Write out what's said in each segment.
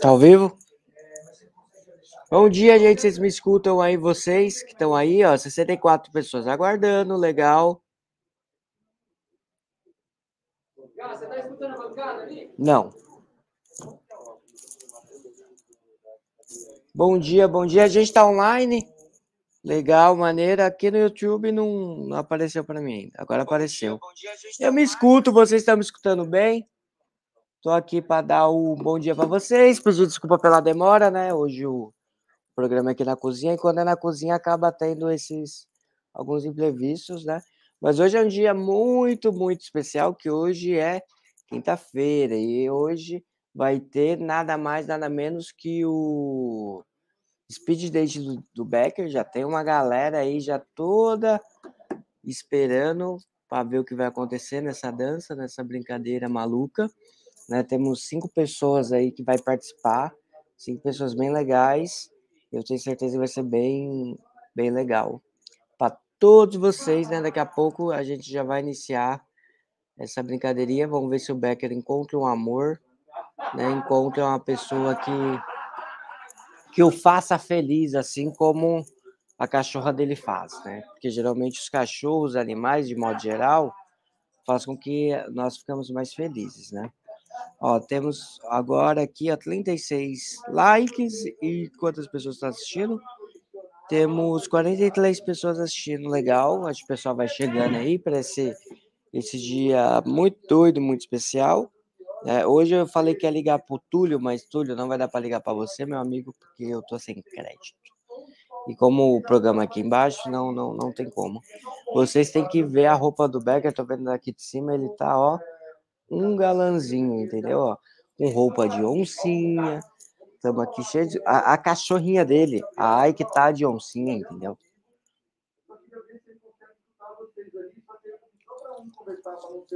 Tá ao vivo? Bom dia, gente. Vocês me escutam aí, vocês que estão aí, ó. 64 pessoas aguardando, legal. Você tá escutando a bancada ali? Não. Bom dia, bom dia. A gente está online. Legal, maneira. Aqui no YouTube não, não apareceu para mim ainda. Agora apareceu. Eu me escuto, vocês estão me escutando bem? Estou aqui para dar o um bom dia para vocês. Pedir desculpa pela demora, né? Hoje o programa é aqui na cozinha. E quando é na cozinha, acaba tendo esses alguns imprevistos, né? Mas hoje é um dia muito, muito especial, que hoje é quinta-feira. E hoje vai ter nada mais, nada menos que o speed date do, do Becker. Já tem uma galera aí já toda esperando para ver o que vai acontecer nessa dança, nessa brincadeira maluca. Né? Temos cinco pessoas aí que vai participar, cinco pessoas bem legais. Eu tenho certeza que vai ser bem, bem legal para todos vocês. Né? Daqui a pouco a gente já vai iniciar essa brincadeirinha. Vamos ver se o Becker encontra um amor né, encontre uma pessoa que que o faça feliz, assim como a cachorra dele faz, né? Porque geralmente os cachorros, os animais, de modo geral, fazem com que nós ficamos mais felizes, né? Ó, temos agora aqui ó, 36 likes e quantas pessoas estão assistindo? Temos 43 pessoas assistindo, legal. Acho que o pessoal vai chegando aí para esse, esse dia muito doido, muito especial. É, hoje eu falei que ia ligar pro Túlio, mas Túlio, não vai dar para ligar para você, meu amigo, porque eu tô sem crédito. E como o programa aqui embaixo, não, não, não tem como. Vocês têm que ver a roupa do Becker, tô vendo daqui de cima, ele tá, ó, um galanzinho, entendeu? Ó, com roupa de oncinha. Estamos aqui cheio de. A, a, cachorrinha dele, a Ike tá de oncinha, entendeu?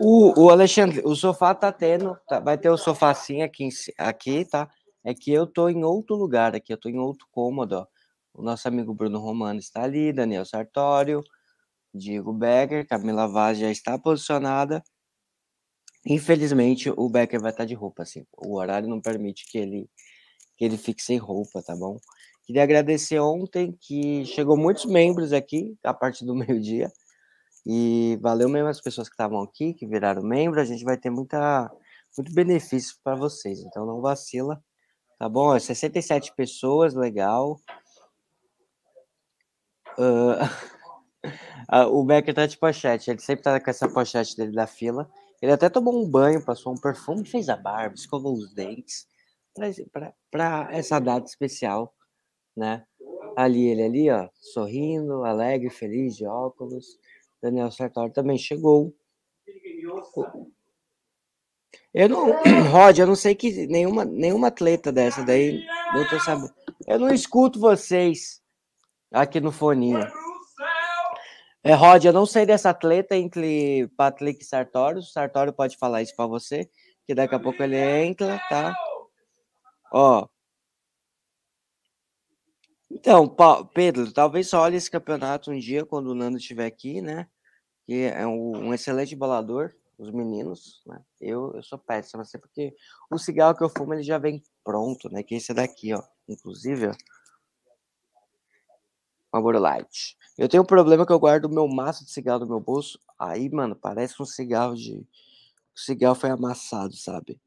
O, o Alexandre, o sofá tá tendo, tá, vai ter o sofacinho aqui, aqui, tá? É que eu tô em outro lugar aqui, eu tô em outro cômodo, ó. O nosso amigo Bruno Romano está ali, Daniel Sartório, Diego Becker, Camila Vaz já está posicionada. Infelizmente, o Becker vai estar de roupa, assim. O horário não permite que ele, que ele fique sem roupa, tá bom? Queria agradecer ontem que chegou muitos membros aqui, a partir do meio-dia. E valeu mesmo as pessoas que estavam aqui, que viraram membro. A gente vai ter muita, muito benefício para vocês. Então não vacila, tá bom? 67 pessoas, legal. Uh, o Becker tá de pochete. Ele sempre tá com essa pochete dele da fila. Ele até tomou um banho, passou um perfume, fez a barba, escovou os dentes para essa data especial, né? Ali, ele ali, ó, sorrindo, alegre, feliz, de óculos. Daniel Sartori também chegou. Eu não, Rod, eu não sei que nenhuma, nenhuma atleta dessa daí, não tô sabendo. Eu não escuto vocês aqui no foninho. É, Rod, eu não sei dessa atleta entre Patrick e Sartório. O Sartório pode falar isso para você, que daqui a pouco ele entra, tá? Ó. Então, Pedro, talvez só olhe esse campeonato um dia quando o Nando estiver aqui, né? que é um, excelente embalador, os meninos, né? Eu, eu sou péssimo, assim, porque o cigarro que eu fumo ele já vem pronto, né? Que esse daqui, ó. Inclusive, ó. Marlboro Light. Eu tenho um problema que eu guardo o meu maço de cigarro no meu bolso. Aí, mano, parece um cigarro de. O cigarro foi amassado, sabe?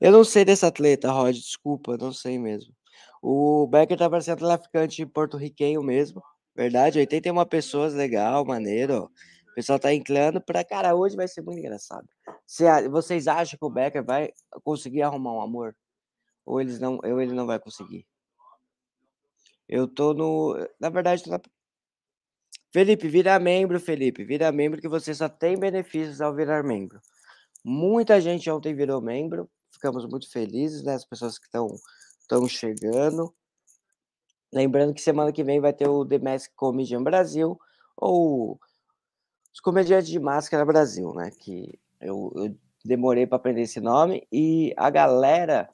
Eu não sei desse atleta, Rod, desculpa, não sei mesmo. O Becker tá parecendo traficante porto-riquenho mesmo. Verdade, 81 pessoas, legal, maneiro. O pessoal tá inclinando para, cara, hoje vai ser muito engraçado. vocês acham que o Becker vai conseguir arrumar um amor? Ou eles não, ou ele não vai conseguir? Eu tô no, na verdade, tô na... Felipe, vira membro, Felipe, vira membro que você só tem benefícios ao virar membro. Muita gente ontem virou membro, ficamos muito felizes, né? As pessoas que estão estão chegando. Lembrando que semana que vem vai ter o The Mask Comedian Brasil ou os comediantes de máscara Brasil, né? Que eu, eu demorei para aprender esse nome e a galera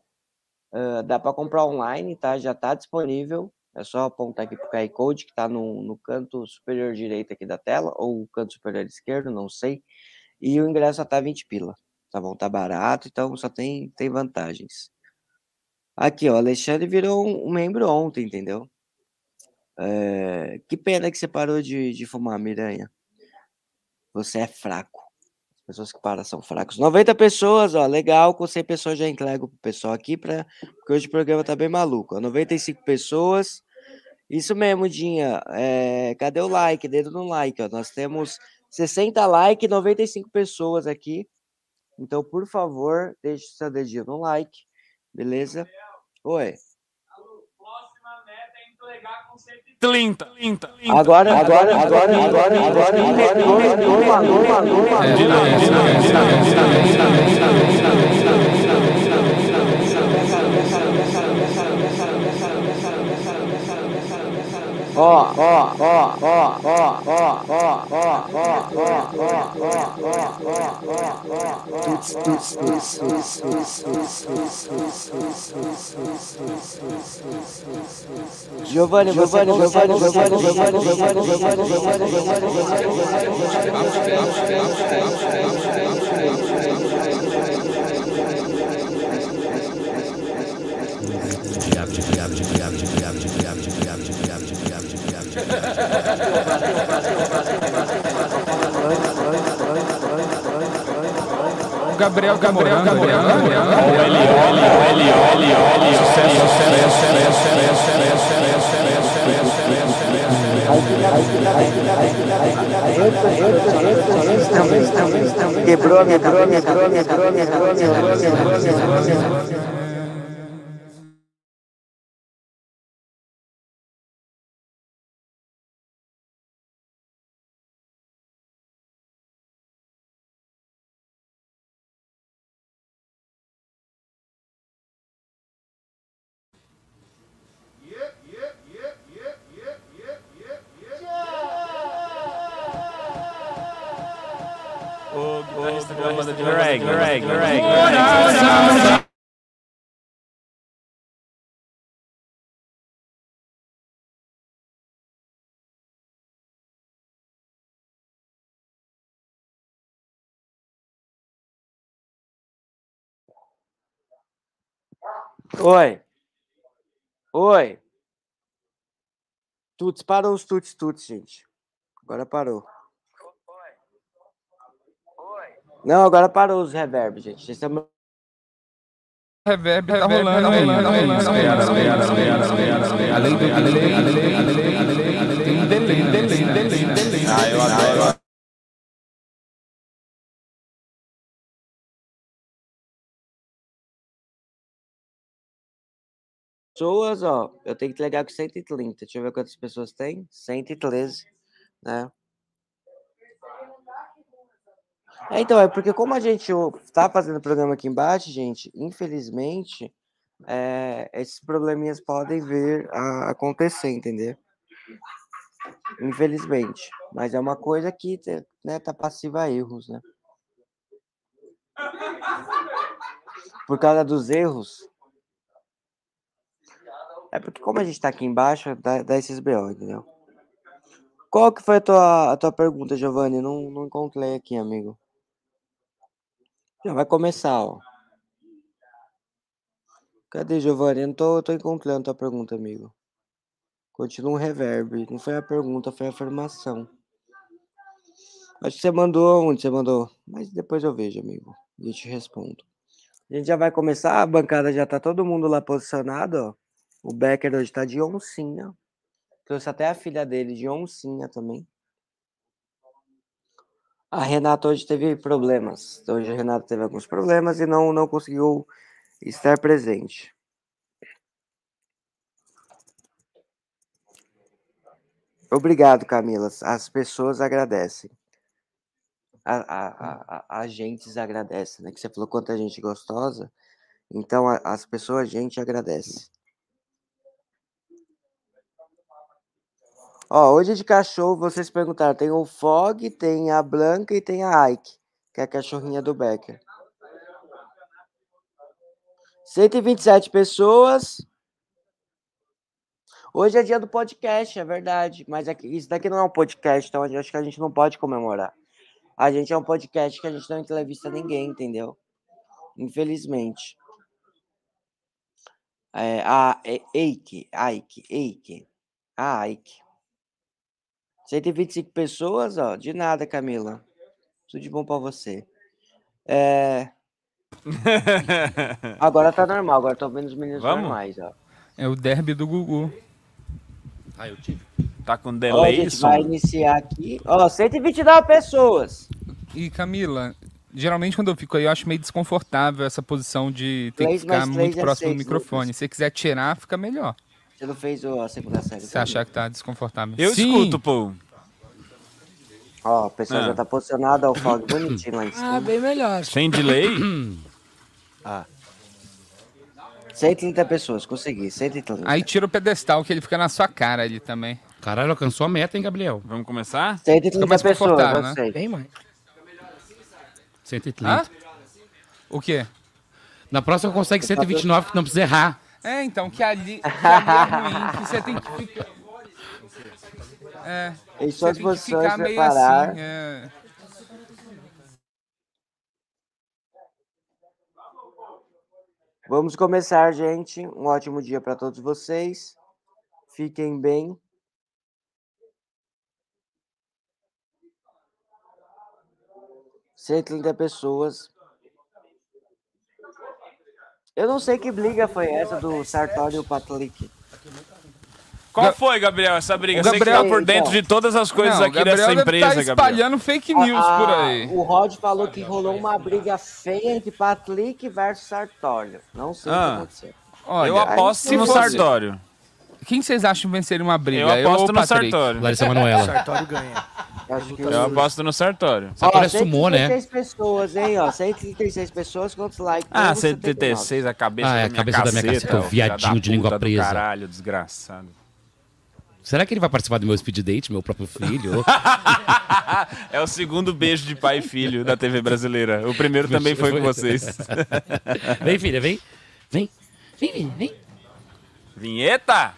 uh, dá para comprar online, tá? Já está disponível É só apontar aqui para o QR Code que está no, no canto superior direito aqui da tela, ou canto superior esquerdo, não sei. E o ingresso está 20 pila. Tá bom? Tá barato, então só tem, tem vantagens. Aqui, ó, Alexandre virou um, membro ontem, entendeu? É, que pena que você parou de, de fumar, Miranha. Você é fraco. As pessoas que param são fracos. 90 pessoas, ó, legal. Com 100 pessoas já entrego pro pessoal aqui, pra, porque hoje o programa tá bem maluco. Ó, 95 pessoas. Isso mesmo, Dinha. É, cadê o like? Dedo no like, ó. Nós temos 60 likes e 95 pessoas aqui. Então, por favor, deixe seu dedinho no like, beleza? Oi. Próxima meta é entregar com 130. 30. Agora, agora, agora, agora, agora, Ó, ó, ó, ó, ó, ó, ó, ó, ó, ó, ó, ó, ó, ó, Giovanni, Giovanni, Giovanni, Giovanni, Giovanni, Giovanni, Giovanni, Giovanni, Giovanni, O Gabriel, Gabriel, Gabriel, Gabriel. O L, L, L, L, L, sucesso, sucesso, Quebrou, quebrou, quebrou, quebrou, quebrou, quebrou, quebrou, quebrou, quebrou. Oi. Oi. Tuts, parou os tuts, tuts, gente. Agora parou. Não, agora parou os reverbs, gente. Vocês estão... Reverb tá rolando, tá rolando, tá rolando. Além do delay, além, além, além, Pessoas, ó, eu tenho que ligar com 130. Deixa eu ver quantas pessoas tem. 113, né? É, então, é porque como a gente está fazendo o programa aqui embaixo, gente, infelizmente, é, esses probleminhas podem vir a acontecer, entendeu? Infelizmente. Mas é uma coisa que né, tá passiva a erros, né? Por causa dos erros. É porque como a gente está aqui embaixo, dá, dá esses BO, entendeu? Qual que foi a tua, a tua pergunta, Giovanni? Não, não encontrei aqui, amigo. Já vai começar, ó. Cadê, Giovanni? Eu não tô, tô encontrando tua pergunta, amigo. Continua um reverb. Não foi a pergunta, foi a afirmação. Acho que você mandou onde você mandou. Mas depois eu vejo, amigo. E eu te respondo. A gente já vai começar. A bancada já tá todo mundo lá posicionado, ó. O Becker hoje tá de oncinha. Trouxe até a filha dele de oncinha também. A Renata hoje teve problemas. Hoje a Renata teve alguns problemas e não, não conseguiu estar presente. Obrigado, Camila. As pessoas agradecem. A, a, a, a, gente agradece, né? Que você falou quanta gente gostosa. Então, a, as pessoas, a gente agradece. Ó, hoje de cachorro, vocês perguntaram, tem o Fog, tem a Blanca e tem a Ike, que é a cachorrinha do Becker. 127 pessoas. Hoje é dia do podcast, é verdade. Mas aqui, isso daqui não é um podcast, então acho que a gente não pode comemorar. A gente é um podcast que a gente não entrevista ninguém, entendeu? Infelizmente. É, a é, Eike, Ike, Eike. A Ike. 125 pessoas, ó. De nada, Camila. Tudo de bom pra você. É... agora tá normal, agora tô vendo os meninos Vamos? normais, ó. É o derby do Gugu. Ah, eu tive. Tá com Ó, a delay, gente som? vai iniciar aqui. Ó, 129 pessoas. E Camila, geralmente quando eu fico aí, eu acho meio desconfortável essa posição de ter que ficar muito é próximo do seis, microfone. Lucas. Se você quiser tirar, fica melhor. Você não fez o- a segunda série. Se tá? achar que tá desconfortável. Eu Sim. escuto, pô. Ó, o pessoal Ah. já tá posicionado, ó, o fog bonitinho lá em cima. Ah, bem melhor. Sem delay? 130 pessoas, consegui, 130. Aí tira o pedestal que ele fica na sua cara ali também. Caralho, alcançou a meta, hein, Gabriel? Vamos começar? 130 mais pessoas, confortável, né? sei. Bem mais. 130. Hã? O quê? Na próxima consegue 129 que não precisa errar. É, então, que ali, que ali é ruim, que você tem que ficar... É, que posições, ficar meio preparar. assim, é... Vamos começar, gente. Um ótimo dia para todos vocês. Fiquem bem. Cento e trinta pessoas. Eu não sei que briga foi essa do Sartori e o Patlick. Qual foi, Gabriel, essa briga? O Você que Gabriel- tá por dentro de todas as coisas Não, o aqui Gabriel dessa deve empresa, tá Gabriel. espalhando fake news Ah, por aí. O Rod falou que rolou uma briga feia entre Patlick versus Sartório. Não sei o Ah. que aconteceu. Olha, Eu aposto no fosse- Sartório. Quem vocês acham vencer uma briga? Eu aposto o no? Sartório. Larissa Manoela. Sartório ganha. Acho que Eu aposto no Sartório. Sartório é sumô, né? 136 pessoas, hein? Ó, 136 pessoas, quantos likes? Ah, Temos 136, a cabeça Ah, é, da a minha cabeça da minha caceta, caceta, viadinho de língua presa. Caralho, desgraçado. Será que ele vai participar do meu speed date, meu próprio filho? É o segundo beijo de pai e filho da TV brasileira. O primeiro também foi com vocês. vem, filha, vem. Vem. Vem, vem, vem. Vinheta!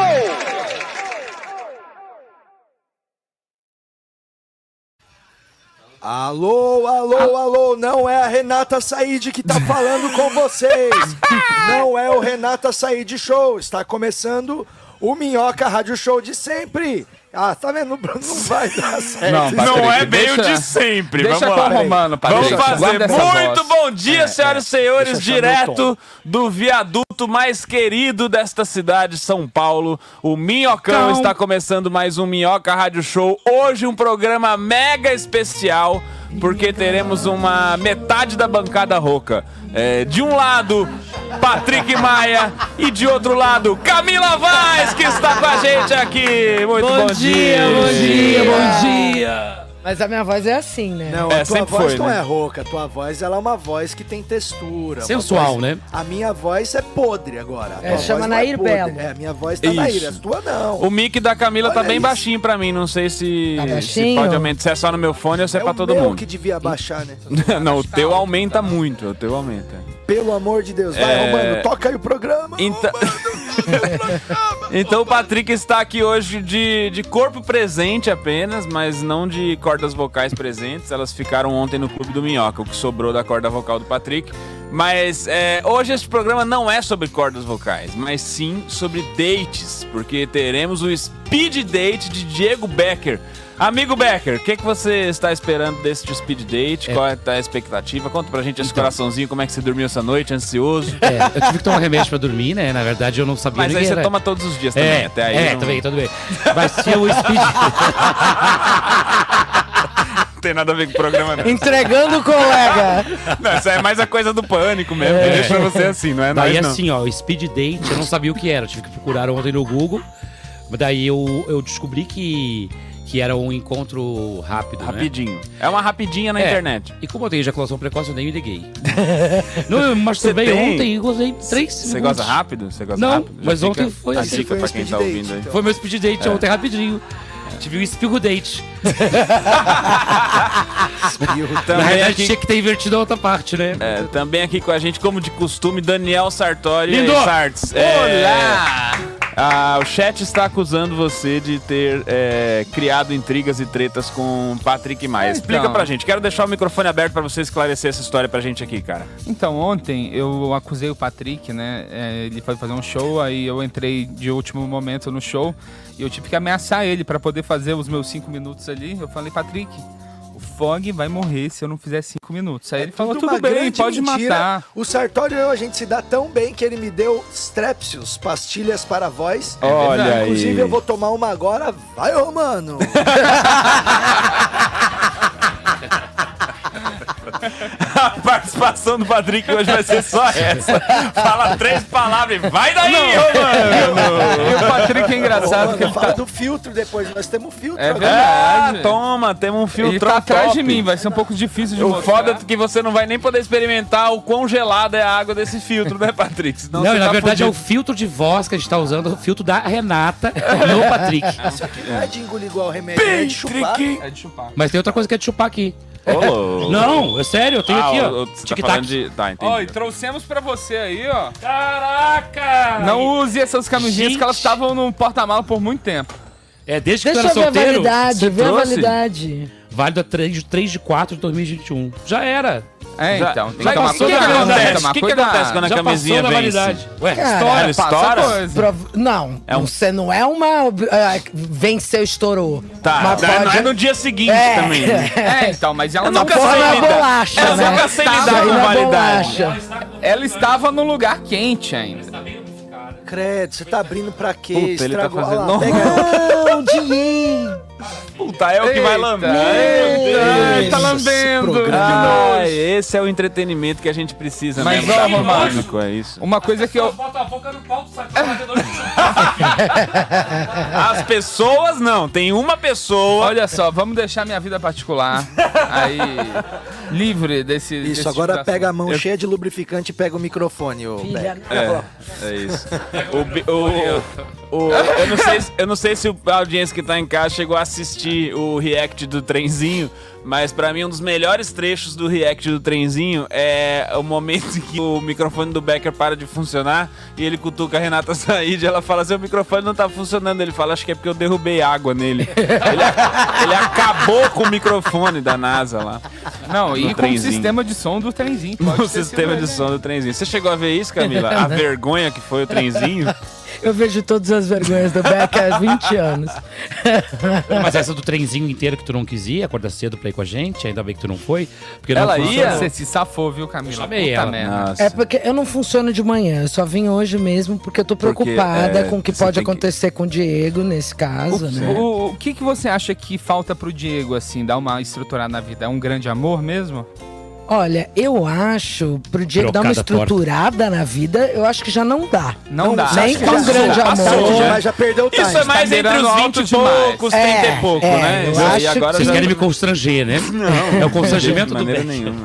Alô, alô, alô, não é a Renata Said que tá falando com vocês. Não é o Renata Said Show. Está começando o Minhoca Rádio Show de sempre. Ah, tá vendo? Não vai dar certo. Não, Patrick, Não é bem o deixa- de sempre. Deixa Vamos com lá. o Romano, Patrick. Vamos fazer. Muito voz. bom dia, senhoras e senhores, Deixa eu achar meu direto do viaduto mais querido desta cidade, São Paulo. O Minhocão Então- está começando mais um Minhoca Rádio Show. Hoje um programa mega especial, porque teremos uma metade da bancada rouca. É, de um lado, Patrick Maia e de outro lado, Camila Vaz, que está com a gente aqui. Muito bom, Bom dia, bom dia, bom dia. Mas a minha voz é assim, né? Não, É, a tua sempre voz foi, não né? é rouca, a tua voz ela é uma voz que tem textura. Sensual, voz- né? A minha voz é podre agora. a É, chama não Nair podre. Belo. É, a minha voz tá Isso. Nair, a tua não. O mic da Camila tá Olha bem isso. baixinho pra mim, não sei se, Tá se pode aumentar, se é só no meu fone ou se é, é pra o todo meu mundo. que devia baixar, né? não, o teu aumenta muito, o teu aumenta. Pelo amor de Deus. Vai, É. Romano, toca aí o programa. Então... então o Patrick está aqui hoje de, de corpo presente apenas, mas não de cordas vocais presentes. Elas ficaram ontem no Clube do Minhoca, o que sobrou da corda vocal do Patrick. Mas é, hoje este programa não é sobre cordas vocais, mas sim sobre dates, porque teremos o Speed Date de Diego Becker. Amigo Becker, o que, que você está esperando desse Speed Date? É. Qual é a expectativa? Conta pra gente esse coraçãozinho, como é que você dormiu essa noite, ansioso. É, eu tive que tomar remédio pra dormir, né? Na verdade, eu não sabia Mas aí você era- toma todos os dias também, É, até aí. é, não- tudo bem, tudo bem. Vai ser o speed... tem nada a ver com o programa, não. Entregando o colega. Não, isso é mais a coisa do pânico mesmo. Deixa pra você assim, não é Daí nós, não. assim, ó, speed date, eu não sabia o que era. Tive que procurar ontem no Google. Mas daí eu, eu descobri que, que era um encontro rápido, né? Rapidinho. É uma rapidinha na É. internet. E como eu tenho ejaculação precoce, eu nem me liguei. não, eu me masturbei ontem e gozei três Você gosta rápido? Você gosta Não, rápido? Já mas ontem foi a assim. dica Foi pra um quem tá date, ouvindo aí. então. Foi meu speed date ontem rapidinho. Tive um espirro date. Na Também realidade, aqui, tinha que ter invertido a outra parte, né? é, também aqui com a gente, como de costume, Daniel Sartori Lindo! e Sartes. Olá! Ah, o chat está acusando você de ter é, criado intrigas e tretas com Patrick Maia. Explica Então. pra gente. Quero deixar o microfone aberto pra você esclarecer essa história pra gente aqui, cara. Então, ontem eu acusei o Patrick, né? é, ele foi fazer um show, aí eu entrei de último momento no show e eu tive que ameaçar ele pra poder fazer os meus cinco minutos ali. Eu falei, Patrick, o Fog vai morrer se eu não fizer cinco minutos. Aí ele falou, É Tudo bem, pode mentira. matar. O Sartório e eu, a gente se dá tão bem que ele me deu Strepsius, pastilhas para a voz. Olha aí. Inclusive, eu vou tomar uma agora. Vai, ô, mano! A participação do Patrick hoje vai ser só essa. Fala três palavras e vai daí, ô, mano! E o Patrick é engraçado que ele fala tá... do filtro depois. Nós temos filtro É agora. Ah, verdade. toma, temos um filtro Ele tá atrás top. de mim, vai ser um pouco difícil de O mostrar. foda é que você não vai nem poder experimentar o quão gelada é a água desse filtro, né, Patrick? Senão Não, na tá verdade é o fudido. filtro de voz que a gente tá usando, o filtro da Renata no Patrick. Isso aqui não é de engolir igual remédio, é de chupar. É de chupar. Mas tem outra coisa que é de chupar aqui. Não, é sério, eu tenho Ah, aqui, ó. você tá de... Tá, entendi. Ó, e trouxemos pra você aí, ó. Caraca! Não use essas camisinhas Gente. que elas estavam no porta-mala por muito tempo. É, desde que Deixa tu eu era ver a solteiro, validade, você vê a trouxe? validade. válido a 3 de, 3 de 4 de 2021. Já era. É, Já- então. Tem já que tomar cuidado. tem que O tomar que, que acontece quando a Já camisinha passou da vence? validade. Ué, Cara, Estoura, estoura? Não, É um- você não é uma. ah, venceu, estourou. Tá, Mas não é- não pode- é no dia seguinte É. também. né? É, então, mas ela não nunca sei lidar. bolacha, Eu né? nunca sei lidar com validade. bolacha. Ela estava no lugar quente ainda. Credo, você tá abrindo pra quê? Puta, ele tá fazendo- Olha lá, pega Não, dinheiro. Puta, é o que vai lamber. Tá lambendo. Ah, esse é o entretenimento que a gente precisa Mas, mesmo. ó, sabe? Romano, é isso. Uma coisa que eu. Bota a boca no pau, As pessoas não, tem uma pessoa. Olha só, vamos deixar minha vida particular aí livre desse. Isso, desse agora tipo pega a mão cheia de lubrificante e pega o microfone, ô. É, é isso. O, o- o- eu, não sei, se- eu não sei se o- a audiência que tá em casa chegou a assistir o react do trenzinho, mas pra mim um dos melhores trechos do react do trenzinho é o momento em que o microfone do Becker para de funcionar e ele cutuca a Renata Said e ela fala: Seu microfone não tá funcionando. Ele fala: Acho que é porque eu derrubei água nele. ele, a- ele acabou com o microfone da NASA lá. Não, e No com o trenzinho. sistema de som do trenzinho. ter sistema de som do trenzinho. Você chegou a ver isso, Camila? A vergonha que foi o trenzinho? Eu vejo todas as vergonhas do Beck há 20 anos. Mas essa do trenzinho inteiro que tu não quis ir, acordar cedo pra ir com a gente, ainda bem que tu não foi. Porque Ela não ia? Você se safou, viu, Camila? Chamei Puta ela. merda. Nossa. É porque eu não funciono de manhã, eu só vim hoje mesmo porque eu tô Porque, preocupada é, com o que pode tem que- acontecer com o Diego nesse caso, O, né? o- o que, que você acha que falta pro Diego, assim, dar uma estruturada na vida? É um grande amor mesmo? Olha, eu acho, pro Diego dar uma torta. estruturada na vida, eu acho que já não dá. Não, dá. nem Acho que com já grande passou, amor. passou, já. Mas já perdeu o time. Isso é mais tá entre os alto 20 e poucos, É, 30 e pouco, é, né? eu acho agora Vocês já- querem me constranger, né? Não, É o constrangimento de do maneira nenhuma.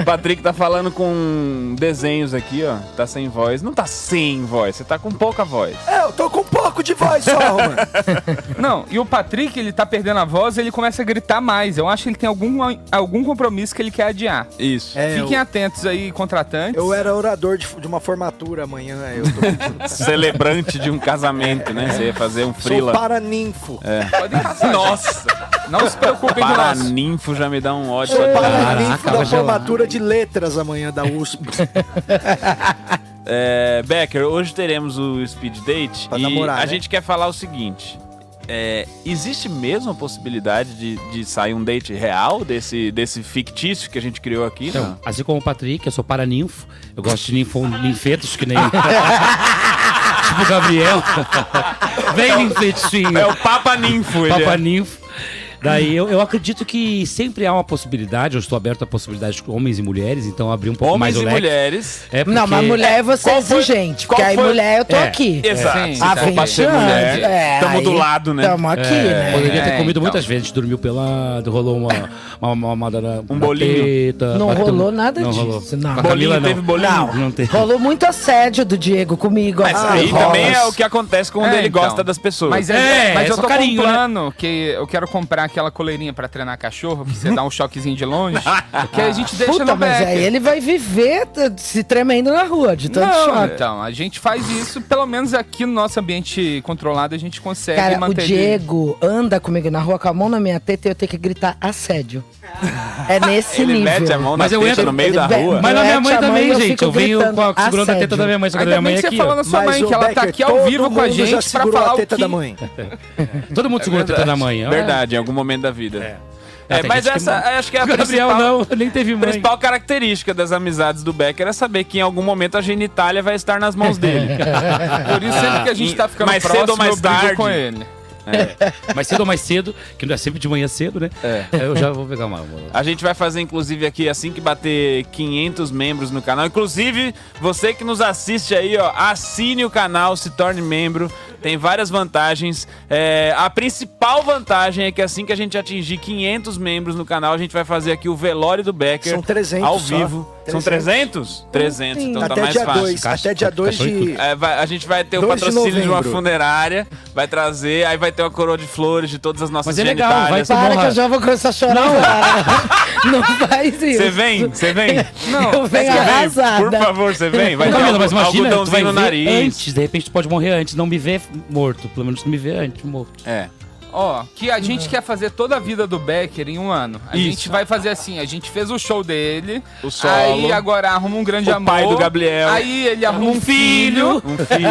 o Patrick tá falando com desenhos aqui, ó. Tá sem voz. Não tá sem voz, você tá com pouca voz. É, eu tô com um pouco de voz só, mano. Não, e o Patrick, ele tá perdendo a voz, ele começa a gritar mais. Eu acho que ele tem algum, algum compromisso que ele quer adiar. Isso. É, Fiquem eu, contratantes aí, contratantes. eu era orador de, de uma formatura amanhã, eu tô. Celebrante de um casamento, né? Você ia fazer um Sou frila. paraninfo. Podem passar. Nossa! Não se preocupem com Para nós. ninfo já me dá um ódio. Sou paraninfo da formatura de letras amanhã da USP. É, Becker, hoje teremos o Speed Date Pra e namorar, a né? gente quer falar o seguinte. É, existe mesmo a possibilidade de, de sair um date real desse, desse fictício que a gente criou aqui? Então, Não. assim como o Patrick, eu sou paraninfo. Eu gosto de ninfo, ninfetos, que nem. tipo o Gabriel. Vem, ninfetinho. É o Papa Ninfo, ele Papa é. ninfo. Daí eu, eu acredito que sempre há uma possibilidade, eu estou aberto a possibilidades de homens e mulheres, então abrir um pouco mais Homens o e leque. mulheres. É Não, mas porque- mulher você é qual foi- exigente. Porque aí foi- mulher eu tô É. aqui. Exato. Sim, Há for pra 20 ser anos. mulher, é, tamo do aí lado, né? Tamo aqui, É, né? Poderia ter É, comido então. muitas vezes, dormiu pelado, rolou uma, uma, uma, uma, uma- Um bolinho. teta, Não bateu- rolou nada não disso, Rolou. não. Bolinho, Camila, não. teve bolinho? Não. Não teve. Rolou muito assédio do Diego comigo. Mas ah, aí rola. também é o que acontece quando É, ele então. gosta das pessoas. Mas, É, é, mas é eu tô carinho, com um né? plano que eu quero comprar aquela coleirinha pra treinar cachorro, que você dá um choquezinho de longe, que aí a gente deixa Puta, no mas back. aí ele vai viver se tremendo na rua, de tanto Não, choque. então, a gente faz isso, pelo menos aqui no nosso ambiente controlado, a gente consegue Cara, o manter... ele- Diego anda comigo na rua com a mão na minha teta e eu tenho que gritar assédio. É nesse ele nível. mete a mão Mas na eu teta entro- no meio ele da rua. Mas na minha mãe também, eu gente. fico Eu venho com a, segurando a teta da minha mãe, segurando a Ainda minha mãe que você aqui, ó. falou na sua mãe, o que ela tá Becker, aqui ao todo vivo com a gente pra falar a o teta que... da mãe. Todo mundo segura a teta da mãe. Verdade, em algum momento da vida. É. É, É, mas que essa não- acho que é a Gabriel principal, não, nem teve mãe. principal característica das amizades do Becker é saber que em algum momento a genitália vai estar nas mãos dele. Por isso, sempre que a gente tá ficando Mais cedo próximo, ou mais tarde. com ele. Mais cedo ou mais cedo, que não é sempre de manhã cedo, né? É. Eu já vou pegar uma. A gente vai fazer, inclusive, aqui, assim que bater 500 membros no canal. Inclusive, você que nos assiste aí, ó, assine o canal, se torne membro. Tem várias vantagens. É, a principal vantagem é que assim que a gente atingir 500 membros no canal, a gente vai fazer aqui o velório do Becker. São 300 Ao só. São 300? 300, então tá Até mais dia fácil. 2. Caixa- Até dia 2 cachorro e de. É, vai- a gente vai ter o 2 de patrocínio de, uma novembro. funerária, vai trazer, aí vai ter uma coroa de flores de todas as nossas Mas é legal, vai Para Morra. que eu já vou começar a chorar agora. Não faz isso. Você vem? Você vem? Não, eu venho vem? arrasada. Por favor, você vem. Vai ter Camila, mas imagina, tu vai no ver nariz. antes, de repente tu pode morrer antes, não me ver morto, pelo menos tu me vê antes morto. É. Ó, que a gente quer fazer toda a vida do Becker em um ano. A Isso. gente vai fazer assim, a gente fez o show dele, O solo. aí agora arruma um grande O amor. pai do Gabriel. Aí ele arruma um filho. Um filho.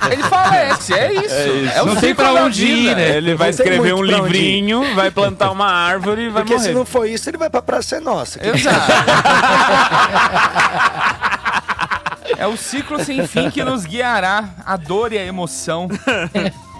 Aí ele falece, é isso. É, o Não tem ciclo pra onde ir, né? Ele vai escrever um livrinho, vai plantar uma árvore e vai Porque morrer. se não for isso, ele vai pra Praça é Nossa. que- Exato. É o ciclo sem fim que nos guiará a dor e a emoção.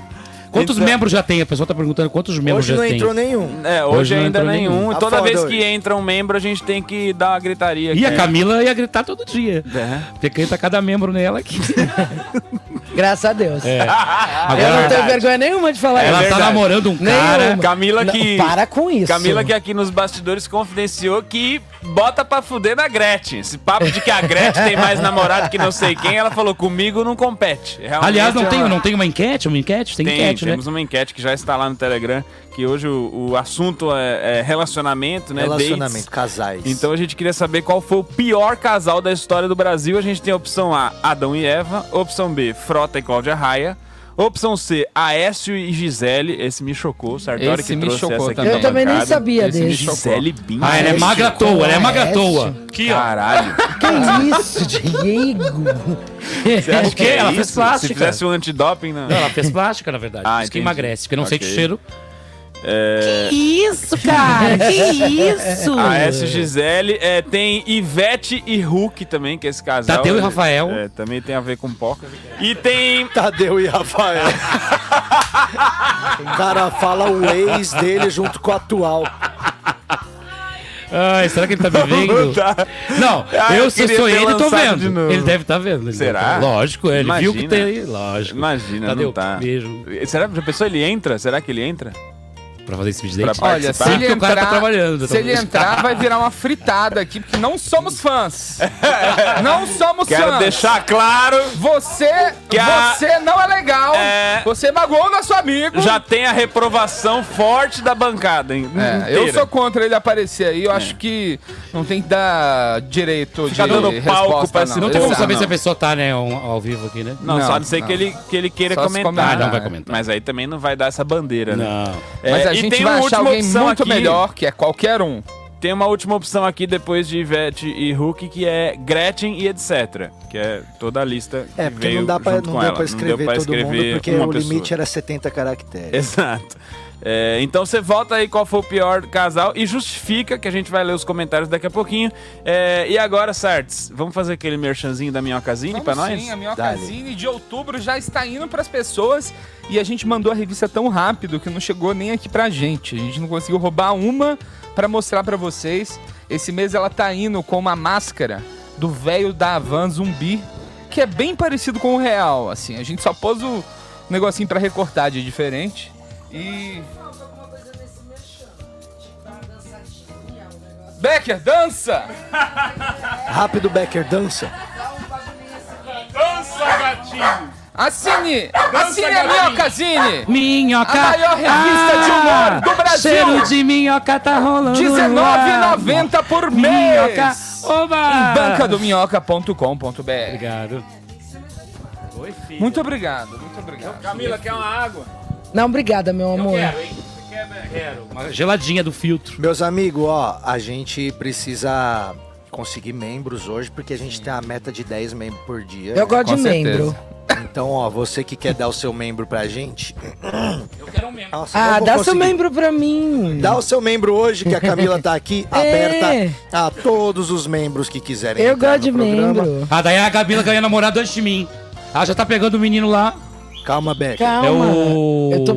Quantos Então- membros já tem? A pessoa tá perguntando quantos membros Hoje já não tem. entrou nenhum. É, hoje, Hoje não ainda nenhum. nenhum. E Toda vez foda que hoje. entra um membro, a gente tem que dar uma gritaria. E a. Camila ia gritar todo dia. É. Porque canta cada membro nela aqui. Graças a Deus. É. Eu não Agora, tenho vergonha nenhuma de falar É ela isso. tá verdade. namorando um cara. Nenhuma. Camila Não, que. para com isso. Camila que aqui nos bastidores confidenciou que bota pra fuder na Gretchen. Esse papo de que a Gretchen tem mais namorado que não sei quem, ela falou comigo não compete. Realmente Aliás, não é tem, uma- não tem uma enquete? Uma enquete? Tem, Tem, enquete, né? temos uma enquete que já está lá no Telegram, que hoje o, o assunto é, é relacionamento, né? Relacionamento, dates. casais. Então a gente queria saber qual foi o pior casal da história do Brasil. A gente tem a opção A, Adão e Eva. Opção B, Frota e Cláudia Raia. Opção C, Aécio e Gisele. Esse me chocou. Sartori Esse que me trouxe chocou essa aqui também. Eu também nem sabia Esse desse. Gisele Bim. Ah, ela é maga à toa, ela é maga à toa. Aqui, ó. Caralho. Que isso, Diego? Você acha O quê? Ela fez Se plástica. fizesse um antidoping, não. Não, ela fez plástica, na verdade. Ah, Por isso que entendi. emagrece, porque não sente o cheiro. É... Isso, cara, que isso? Aécio e Gisele. É, tem Ivete e Hulk também, que é esse casal. Tadeu e É, Rafael. É, também tem a ver com pó. E tem Tadeu e Rafael. o cara fala o ex dele junto com o atual. Ai, será que ele tá me vendo? Tá. Não, Ah, eu eu se sou ele, tô de vendo. Ele deve estar vendo. ele Será? tá- Lógico, ele viu que Imagina. tem. Lógico. Imagina, Tadeu, não tá. beijo. Será que a pessoa ele entra? Será que ele entra? Pra fazer esse vídeo Pra date. Olha, se ele Porque o cara tá entrar, trabalhando, se ele entrar, vai virar uma fritada aqui, porque não somos fãs. Não somos Quero fãs. deixar claro, Você, Que a- você não é legal. É. Você magoou nosso amigo. já tem a reprovação forte da bancada, hein? É, eu sou contra ele aparecer aí. Eu acho que não tem que dar direito Ficar de dando palco resposta, pra não. Não tem como saber se Não. a pessoa tá, né, ao, ao vivo aqui, né? Não, Não, só não sei não. que ele, que ele queira Só se comentar. comentar. Ah, não vai comentar. Mas aí também não vai dar essa bandeira, né? Não. É, Mas a e gente tem vai uma achar última alguém opção muito aqui. melhor, que é qualquer um. Tem uma última opção aqui depois de Ivete e Hulk, que é Gretchen e etc. Que é toda a lista que É, porque veio não, dá pra, não deu pra escrever pra todo mundo, escrever porque uma o pessoa. limite era 70 caracteres. Exato. É, então você volta aí qual foi o pior casal e justifica que a gente vai ler os comentários daqui a pouquinho. É, e agora, Sartes, vamos fazer aquele merchanzinho da Minhocazine Vamos pra nós? Sim, a Minhocazine de outubro já está indo para as pessoas. E a gente mandou a revista tão rápido que não chegou nem aqui pra gente. A gente não conseguiu roubar uma pra mostrar pra vocês. Esse mês ela tá indo com uma máscara do velho da Havan zumbi, que é bem parecido com o real, assim. A gente só pôs o negocinho pra recortar de diferente. E Becker, dança! Rápido Becker, dança. Dança, gatinho! Assine! Assine a Minhocazine! Minhoca! A maior revista de humor do Brasil! Cheiro de minhoca tá rolando. no ar. R$19,90 por Minhoca! mês! Oba! Em bancadominhoca.com.br Obrigado. Muito obrigado, muito obrigado. Camila, quer uma água? Não, obrigada, meu amor. Uma geladinha do filtro. Meus amigos, ó, a gente precisa conseguir membros hoje, porque a gente tem a meta de 10 membros por dia. Eu gosto Com de certeza. membro. Então, ó, você que quer dar o seu membro pra gente. Eu quero um membro. Nossa, Ah, dá seu conseguir. membro pra mim. Dá o seu membro hoje, que a Camila tá aqui É. aberta a todos os membros que quiserem. Eu gosto de programa. membro. Ah, daí a Camila ganha namorado antes de mim. Ah, já tá pegando o menino lá. Calma, Becker. Calma. É o- Eu tô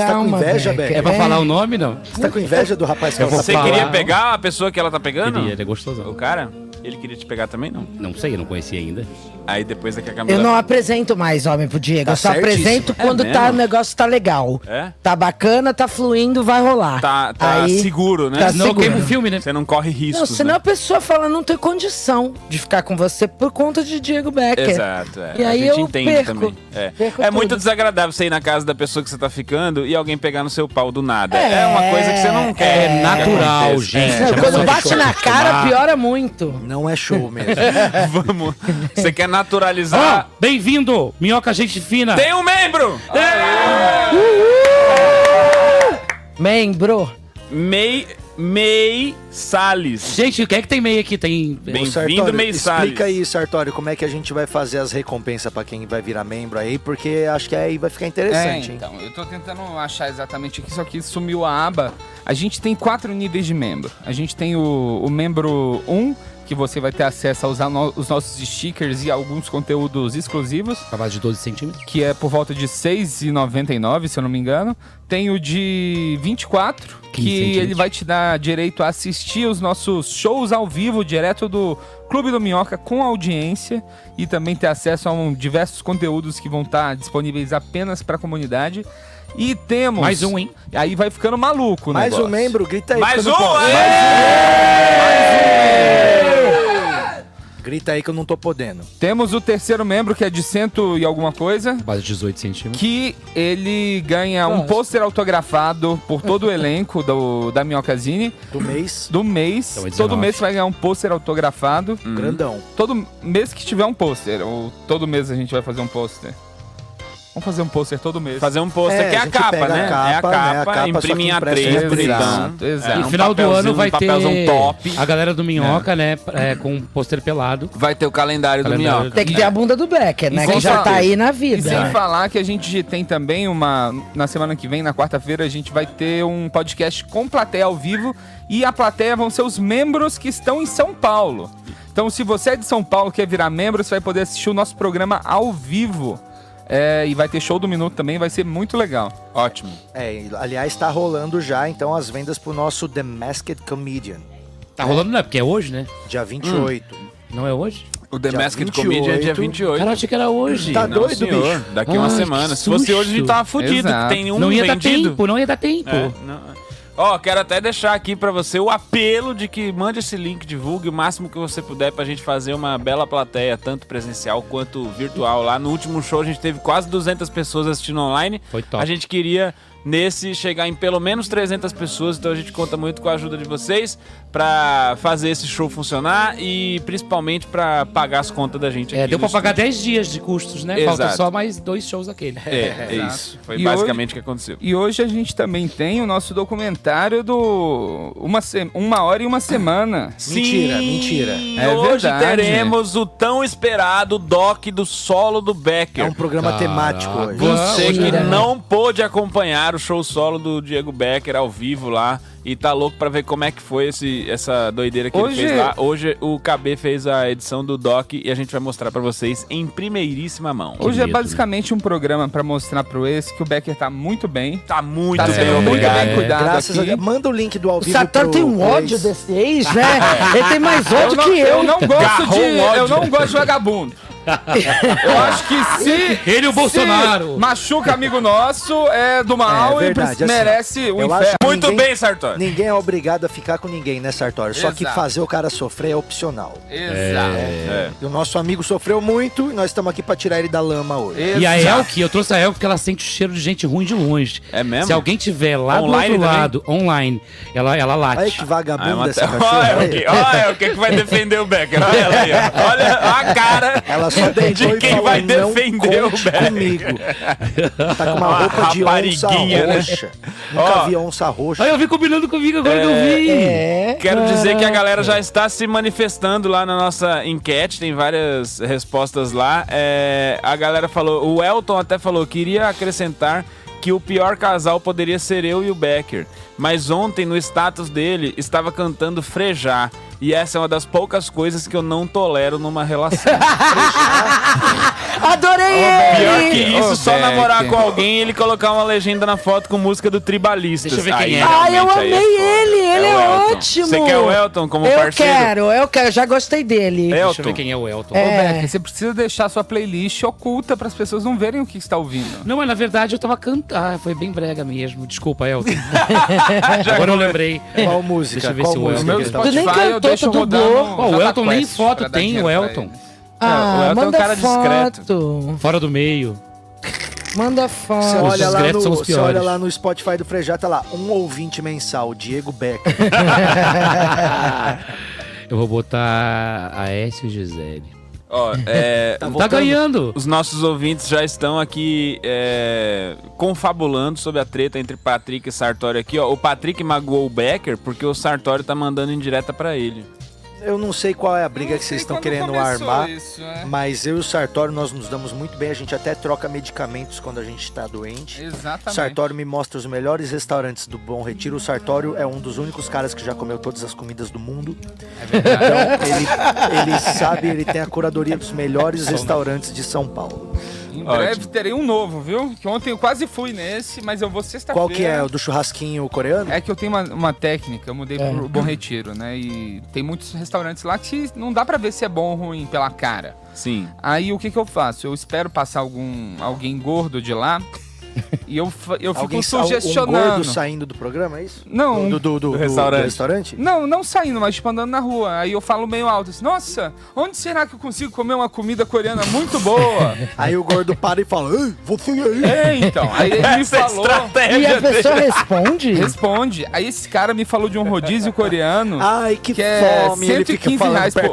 pe... tá com Calma, inveja, Becker. Becker? É pra falar o nome, não? Você tá com inveja do rapaz que Eu tá Você falar. queria pegar a pessoa que ela tá pegando? Queria, ele é gostoso. O cara? Ele queria te pegar também, não? Não sei, eu não conhecia ainda. Aí depois é que a Camila... Eu não apresento mais homem pro Diego. Tá eu só certíssimo. apresento É quando tá, mesmo? o negócio tá legal. É? Tá bacana, tá fluindo, vai rolar. Tá, tá Aí- seguro, né? tá Não, queimo o filme, né? Você não corre Não, riscos, senão né? a pessoa fala, não tem condição de ficar com você por conta de Diego Becker. Exato, é. E aí a gente eu entende perco. também. É, é muito desagradável você ir na casa da pessoa que você tá ficando e alguém pegar no seu pau do nada. É, uma coisa que você não quer. É natural, que aconteça. gente. Não, É, quando bate show na cara, tomar. piora muito. Não é show mesmo. É, Vamos. Você quer Ó, naturalizar. bem-vindo! Minhoca, gente fina! Tem um membro! Membro. Mei, Mei Salles. Gente, quem é que tem meio aqui? Tem. Bem-vindo, Meis Salles. Explica aí, Sartório, como é que a gente vai fazer as recompensas pra quem vai virar membro aí, porque acho que aí vai ficar interessante, É, hein? então, eu tô tentando achar exatamente aqui, só que sumiu a aba. A gente tem quatro níveis de membro. A gente tem o, o membro 1, que você vai ter acesso a usar no- os nossos stickers e alguns conteúdos exclusivos, base de 12 centímetros. que é por volta de R$ 6,99, se eu não me engano. Tem o de 24, 15 que ele vai te dar direito a assistir os nossos shows ao vivo, direto do Clube do Minhoca, com audiência. E também ter acesso a um, diversos conteúdos que vão estar disponíveis apenas para a comunidade. E temos... Mais um, hein? Aí vai ficando maluco o Mais um negócio. membro, grita aí. Mais eu não um! posso. aê! Grita aí que eu não tô podendo. Temos o terceiro membro, que é de cento e alguma coisa. Base de 18 centímetros. Que ele ganha um pôster autografado por todo o elenco do, da Minhocazine Do mês, do mês. Então é 19. todo mês você vai ganhar um pôster autografado. grandão. Todo mês que tiver um pôster. Ou todo mês a gente vai fazer um pôster. Vamos fazer um pôster todo mês. Fazer um pôster É, que é a a capa, a né? capa, é a né? A capa, capa, imprime em impressa A3, em bonitão. Exato, exato. É, no um final do ano vai um ter top. a galera do Minhoca, né? é, com um pôster pelado. Vai ter o calendário, Calendário. do Minhoca. Tem que ter a bunda do Becker, né? E Que já falar- tá aí na E vida. sem falar que a gente tem também uma. Na semana que vem, na quarta-feira, a gente vai ter um podcast com plateia ao vivo. E a plateia vão ser os membros que estão em São Paulo. Então, se você é de São Paulo e quer virar membro, você vai poder assistir o nosso programa ao vivo. É, e vai ter show do minuto também, vai ser muito legal. Ótimo. É, aliás, tá rolando já, então, as vendas pro nosso The Masked Comedian. Tá rolando, não é? Porque é hoje, né? Dia 28. Não é hoje? O The Dia Masked 28. Comedian é dia 28. Cara, eu achei que era hoje. Tá Não, doido, senhor. bicho? Daqui uma semana. Se fosse hoje, a gente tava fudido. Tem um não ia dar vendido. tempo, não ia dar tempo. É, não- Ó, quero até deixar aqui pra você o apelo de que mande esse link, divulgue o máximo que você puder pra gente fazer uma bela plateia, tanto presencial quanto virtual. Lá no último show a gente teve quase 200 pessoas assistindo online. Foi top. A gente queria nesse chegar em pelo menos 300 pessoas, então a gente conta muito com a ajuda de vocês pra fazer esse show funcionar e principalmente pra pagar as contas da gente É, deu pra pagar estúdio. 10 dias de custos, né? Falta Exato. só mais dois shows daquele. É, é isso. Foi E basicamente o que aconteceu. E hoje a gente também tem o nosso documentário do Uma, Se- uma Hora e Uma Semana. Mentira, mentira. É hoje verdade. teremos o tão esperado doc do solo do Becker. É um programa Caraca. temático hoje. Você hoje que é. não pôde acompanhar o show solo do Diego Becker ao vivo lá e tá louco pra ver como é que foi esse, essa doideira que Hoje- ele fez lá. Hoje o KB fez a edição do Doc e a gente vai mostrar pra vocês em primeiríssima mão. Hoje é medo. basicamente um programa pra mostrar pro esse que o Becker tá muito bem. Tá muito Tá bem, muito obrigado. bem cuidado Graças a aqui. Deus. Manda o link do ao O vivo Sartori pro- tem um ódio ex. desse ex, né? Ele tem mais Eu ódio não, que eu. eu não gosto Garrou de. um. Eu não gosto de vagabundo. Eu acho que se. Ele e o Bolsonaro. machuca amigo nosso, é do mal É e verdade, pre- assim, merece o eu inferno. que Muito ninguém- bem, Sartori. Ninguém é obrigado a ficar com ninguém, né, Sartori? Só que Exato. fazer o cara sofrer é opcional. Exato. É. E o nosso amigo sofreu muito e nós estamos aqui pra tirar ele da lama hoje. E a Exato. Elke, eu trouxe a Elke porque ela sente o cheiro de gente ruim de longe. É mesmo? Se alguém tiver lá Online do outro também? lado, online, ela, ela late. Olha que Ah, é vagabunda uma- essa Olha cachorra. o que, olha o que que vai defender o Becker. Olha ela aí, ó. Olha a cara Ela só de quem falou, vai defender o Becker. comigo. Tá com uma Uma roupa de onça né? roxa. Nunca Ó. vi onça roxa. Aí eu vi combinando comigo agora que eu É, vi. É. Quero dizer que a galera já está se manifestando lá na nossa enquete, tem várias respostas lá. É, a galera falou, o Elton até falou, queria acrescentar que o pior casal poderia ser eu e o Becker. Mas ontem no status dele estava cantando frejar. E essa é uma das poucas coisas que eu não tolero numa relação. Adorei Pior ele! que isso, Ô, só Becker. namorar com alguém e ele colocar uma legenda na foto com música do Tribalistas. Deixa eu ver quem Aí, é. Ai, eu é amei foda. ele, ele é, o Elton. ótimo. Você quer o Elton como eu parceiro? quero, eu quero, já gostei dele. Deixa eu Elton. ver quem é o Elton. Ô, É. Você precisa deixar sua playlist oculta para as pessoas não verem o que está ouvindo. Não, mas na verdade eu tava cantando. Ah, foi bem brega mesmo. Desculpa, Elton. Agora eu lembrei. Qual música? Deixa eu ver Qual se o música meu que ele tá- Tu nem eu cantou, deixo tu rodando. dublou. Pô, o Elton nem foto tem, o Elton. Ah, o Elton é um manda cara discreto. foto. Fora do meio. Manda Você foto. olha, Os lá discretos no, são os você olha lá no Spotify do Frejá, tá lá, um ouvinte mensal, Diego Becker. Eu vou botar a S e o Gisele. Ó, é, Tá, voltando? ganhando. os nossos ouvintes já estão aqui é, confabulando sobre a treta entre Patrick e Sartori aqui, ó. O Patrick magoou o Becker porque o Sartori tá mandando indireta pra ele. Eu não sei qual é a briga Não que vocês estão querendo armar, isso, é. mas eu e o Sartório, nós nos damos muito bem, a gente até troca medicamentos quando a gente tá doente. O Exatamente. Sartório me mostra os melhores restaurantes do Bom Retiro. O Sartório é um dos únicos caras que já comeu todas as comidas do mundo. Então, ele, ele sabe, ele tem a curadoria dos melhores restaurantes de São Paulo. Em breve Ótimo. terei um novo, viu? Que ontem eu quase fui nesse, mas eu vou sexta-feira. Qual que é? O do churrasquinho coreano? É que eu tenho uma, uma técnica, eu mudei pro Bom Retiro, né? E tem muitos restaurantes lá que não dá pra ver se é bom ou ruim pela cara. Sim. Aí o que que eu faço? Eu espero passar algum alguém gordo de lá e eu, eu fico Alguém sa- um sugestionando. gordo saindo do programa, é isso? Não, Do, do, do, do- do restaurante. restaurante? Não, não saindo, mas tipo andando na rua. Aí eu falo meio alto assim, nossa, onde será que eu consigo comer uma comida coreana muito boa? Aí o gordo para e fala, Ei, você aí. é, então. Aí ele me é falou. estratégia E a dele. pessoa responde? Responde. Aí esse cara me falou de um rodízio coreano. Ai, que, que é fome. Ele fica 115 falando reais por,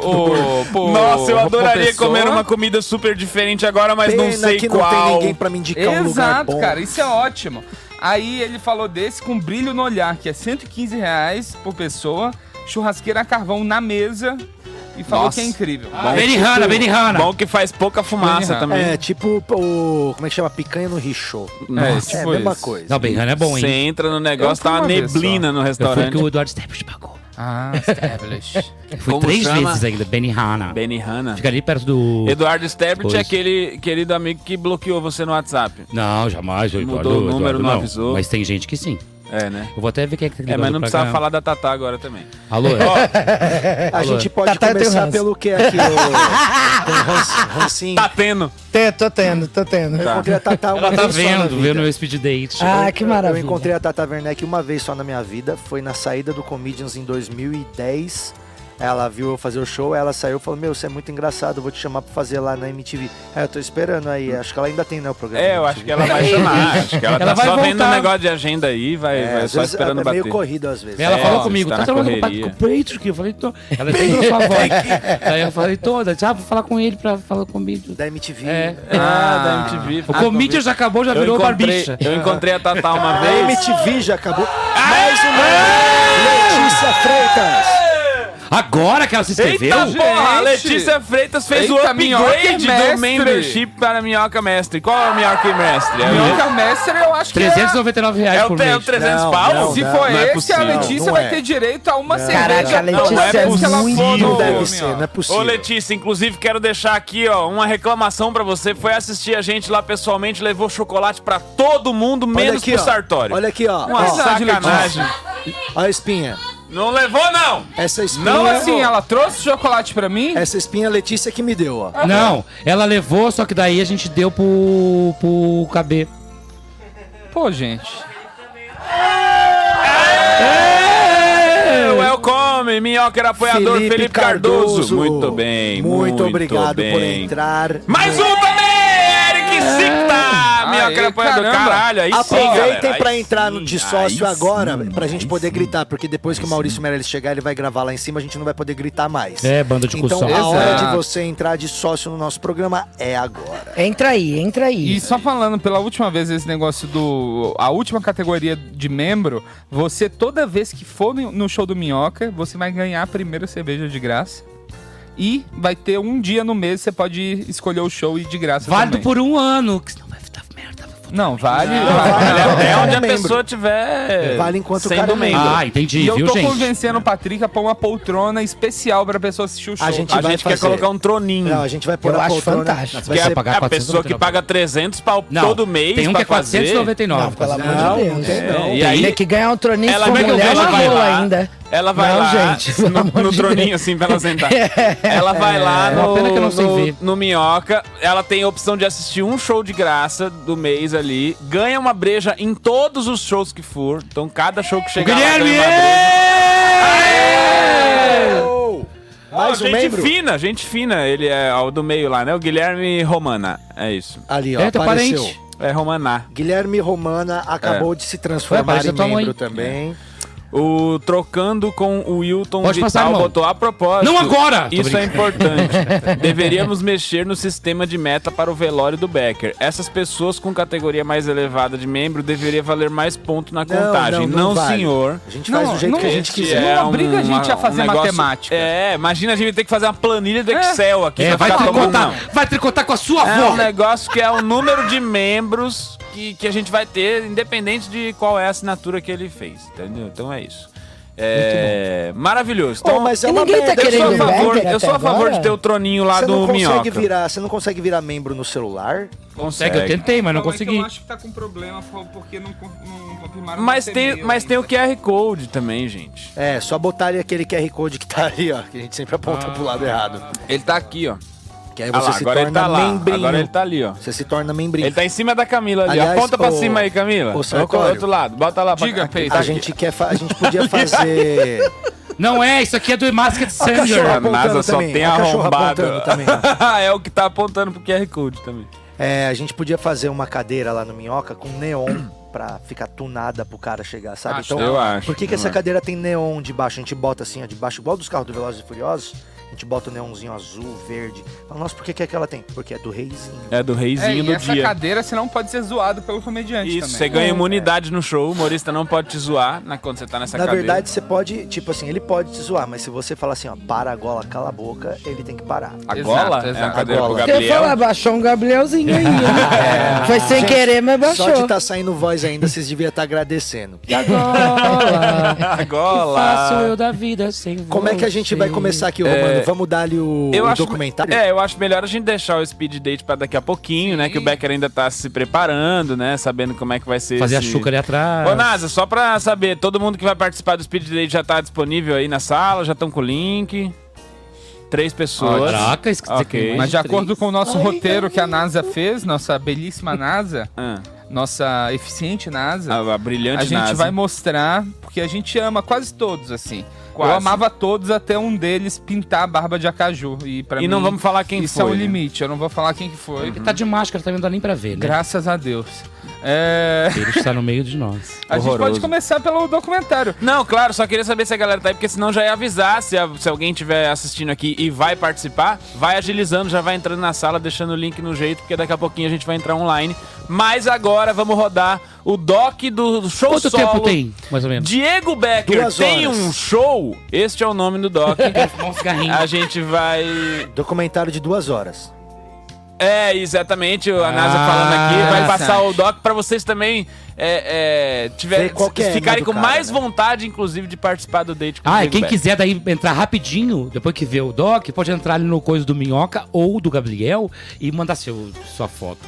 por- Nossa, eu adoraria comer uma comida super diferente agora, mas não Pena sei que qual. não tem ninguém pra me indicar um lugar Exato, bom. cara, isso é ótimo. Aí ele falou desse com brilho no olhar, que é 115 reais por pessoa, churrasqueira a carvão na mesa, e falou Nossa. que é incrível. Ah, Benihana, Benihana. Bom que faz pouca fumaça Benihana. também. É, tipo o... Como é que chama? Picanha no Richô. Nossa, É a tipo mesma isso. coisa. Não, Benihana é bom, Você hein? entra no Eu negócio, tá uma uma vez neblina no Eu fui restaurante. que o Eduardo Stebbins pagou. Ah. Fui Como três chama? vezes ainda, Benihana. Benihana. Fica ali perto do... Eduardo Coisa. é aquele querido amigo que bloqueou você no WhatsApp. Não, jamais. Mudou Eduardo, o número, Eduardo, não avisou. Mas tem gente que sim. É, né? Eu vou até ver quem é que tá É, mas não precisava cá. falar da Tatá agora também. Alô? A Alô. gente pode Tatá, eu começar pelo que aqui? O... Tem rancinho. Tá tendo. Tô, tô tendo, tô tendo. Eu encontrei a Tatá uma Ela tá vez só na vendo, vida. vendo meu speed date. Ah, que maravilha. Eu encontrei a Tata Werneck uma vez só na minha vida. Foi na saída do Comedians em 2010. Ela viu eu fazer o show, ela saiu e falou: Meu, você é muito engraçado, vou te chamar pra fazer lá na MTV. É, eu tô esperando aí. Acho que ela ainda tem, né, o programa. É, eu acho que ela vai chamar. Acho que ela, Ela tá vai só vendo um voltar. negócio de agenda aí, vai, É, vai só vezes esperando é bater. meio corrido às vezes. Ela É, falou comigo, tá trabalhando com o Patrick? Eu falei, tô. Ela tem grosso a voz. Aí eu falei, toda, ah, vou falar com ele pra falar comigo. Da MTV. É. Ah, da MTV. O Comedian já acabou, já eu virou barbicha. eu encontrei a Tatá uma A vez. MTV já acabou. Mais uma! Letícia Freitas! Agora que ela se inscreveu? Eita porra, a! Letícia Freitas fez o Eita, Minhoca upgrade Mestre! do membership para Minhoca Mestre. Qual é o Minhoca Mestre? É o- Minhoca Mestre, eu acho que é... 399 reais É o, por te- é o mês. 300 Não, pau? não, Se não, for não é esse, a. Letícia Não vai é. ter direito a uma Caraca, cerveja. a Letícia Não, é que ela muito- for Não no- deve ser, não é possível. Ô Letícia, inclusive quero deixar aqui, ó, uma reclamação pra você. Foi assistir a gente lá pessoalmente, levou chocolate pra todo mundo, menos aqui, pro ó. Sartório. Olha aqui, ó. Uma Ó, sacanagem. Olha a espinha. Não levou, não! Essa espinha. Não assim, ela trouxe chocolate pra mim? Essa espinha a Letícia que me deu, ó. Não, ela levou, só que daí a gente deu pro, pro KB. Pô, gente. Welcome, Minhoca era apoiador Felipe, Cardoso. Muito bem, Muito, obrigado bem. por entrar. Mais um também, Eric Zicta! Aê, apoiador. caramba. Caralho, aí sim, Aproveitem pra entrar sim, no de aí sócio sim, agora, pra gente poder sim. gritar, porque depois que o Maurício Meirelles chegar, ele vai gravar lá em cima, a gente não vai poder gritar mais. É, banda de Então cuzão. a hora de você entrar de sócio no nosso programa é agora. Entra aí, entra aí. E só falando pela última vez esse negócio do. A última categoria de membro, você toda vez que for no no show do Minhoca, você vai ganhar a primeira cerveja de graça. E vai ter um dia no mês, você pode escolher o show e de graça. Válido também. por um ano, Não, vale. Não, vale. vale. É Não, onde a é membro. pessoa tiver. Vale enquanto o cara é membro. Ah, entendi, E eu viu, tô gente? convencendo o Patrick a pôr uma poltrona especial pra pessoa assistir o show. A gente A vai gente quer colocar um troninho. Não, a gente vai pôr Eu a acho poltrona. fantástico. Vai que ser- é pagar a pessoa que 499. paga 300 pau Não, todo mês tem um que é 499. Não, pelo amor Não, de Deus. E aí, Tem que ganhar um troninho ela com eu mulher na rua ainda. Ela vai Não, lá gente, no, no troninho assim pra ela sentar. Ela vai lá É uma no, pena que eu não sei no, no Minhoca, ela tem a opção de assistir um show de graça do mês ali, ganha uma breja em todos os shows que for. Então cada show que chegar lá Guilherme! ganha uma breja. Mais Ó, um gente membro? fina, gente fina. Ele é o do meio lá, né? O Guilherme Romana. É isso. Ali, ó, É, apareceu. parente. É Romaná. Guilherme Romana acabou de se transformar em membro também. O Trocando com o Wilton Pode passar, Vital irmão. botou a propósito. Não agora! Isso é importante. Deveríamos mexer no sistema de meta para o velório do Becker. Essas pessoas com categoria mais elevada de membro deveria valer mais ponto na contagem. Não, vale. senhor. A gente faz do jeito que a gente quiser. Não obriga a gente a fazer matemática. É, imagina a gente ter que fazer uma planilha do Excel aqui É, vai tricotar, Não. vai tricotar com a sua É avó. um negócio que é o número de membros que, que a gente vai ter, independente de qual é a assinatura que ele fez, entendeu? Então é isso. É maravilhoso. Então, Oh, mas é ninguém tá merda. eu sou a querendo favor, Becker eu sou a favor agora? de ter o troninho lá Você do não consegue Minhoca. virar, você não consegue virar membro no celular? Consegue, eu tentei, mas não consegui. Eu acho que tá com problema porque não, não confirmaram. Mas tem, e-mail mas tem o. QR Code também, gente. É, só botar ali aquele QR Code que tá ali, ó. Que a gente sempre aponta pro lado errado. Ele tá aqui, ó. Que aí Ah você lá, se agora ele torna tá lá. membrinho. Agora ele tá ali, ó. Você se torna membrinho. Ele tá em cima da Camila ali. Aliás, Aponta pra ô- cima aí, Camila. ô, Olha Sartório. outro lado. Bota lá pra Diga, aqui, Peito. tá A gente, quer fa- a gente podia fazer. Não é, isso aqui é do Masked A Singer. A apontando NASA só também, tem a arrombado. também. é o que tá apontando pro QR Code também. É, a gente podia fazer uma cadeira lá no Minhoca com neon pra ficar tunada pro cara chegar, sabe? Acho então, eu acho, por que, que essa acho. cadeira tem neon debaixo? A gente bota assim, ó, debaixo, igual dos carros do Velozes e Furiosos. A gente bota o neonzinho azul, verde. Fala, nossa, por que, que é que ela tem? Porque é do reizinho. É do É, reizinho e do essa dia. cadeira você não pode ser zoado pelo comediante Isso, também. você ganha imunidade no show, o humorista não pode te zoar na, quando você tá nessa Na cadeira. verdade, você pode, tipo assim, ele pode te zoar, mas se você falar assim, ó, para a gola, cala a boca, ele tem que parar. a Exato, gola é uma exato. cadeira A pro gola. Eu ia falar, Gabriel. baixou um Gabrielzinho aí. né? Foi sem Gente, querer, mas Só baixou. de tá saindo voz ainda, vocês deviam estar agradecendo. E agora? A Que gola. faço eu da vida sem Como é que a gente vai começar aqui, É, Romano? Vamos dar ali o, Eu o acho, documentário? É, eu acho melhor a gente deixar o speed date pra daqui a pouquinho, né? Que o Becker ainda tá se preparando, né? Sabendo como é que vai ser Fazer a esse... chuca ali atrás. Ô, Nasa, só pra saber, todo mundo que vai participar do speed date já tá disponível aí na sala, já estão com o link. Três pessoas. Caraca, isso que você Ok. quer mais Mas de três. acordo com o nosso roteiro que a NASA fez, nossa belíssima NASA, Ah, nossa eficiente NASA, a, a brilhante a gente Nasa. vai mostrar, porque a gente ama quase todos, assim. Quase. Eu amava todos até um deles pintar a barba de acaju. E, pra E mim, não vamos falar quem isso foi. é um né? limite, eu não vou falar quem que foi. Ele tá de máscara, também não dá nem pra ver, né? Graças a Deus. É, Ele está no meio de nós. a gente pode Horroroso. começar pelo documentário. Não, claro, só queria saber se a galera tá aí, porque senão já ia avisar se, a- se alguém estiver assistindo aqui e vai participar, vai agilizando, já vai entrando na sala, deixando o link no jeito, porque daqui a pouquinho a gente vai entrar online. Mas agora vamos rodar o doc do, show Quanto solo. tempo tem, mais ou menos? Diego Becker Duas tem horas. um show. Este é o nome do doc. A gente vai. Documentário de duas horas. É, exatamente, a NASA Ah, falando aqui. Vai passar o doc pra vocês também é, é, tiver, é, ficarem com cara, mais né? vontade, inclusive, de participar do date com o Ah, e quem quiser daí entrar rapidinho, depois que vê o doc, pode entrar ali no coisa do Minhoca ou do Gabriel e mandar seu, sua foto.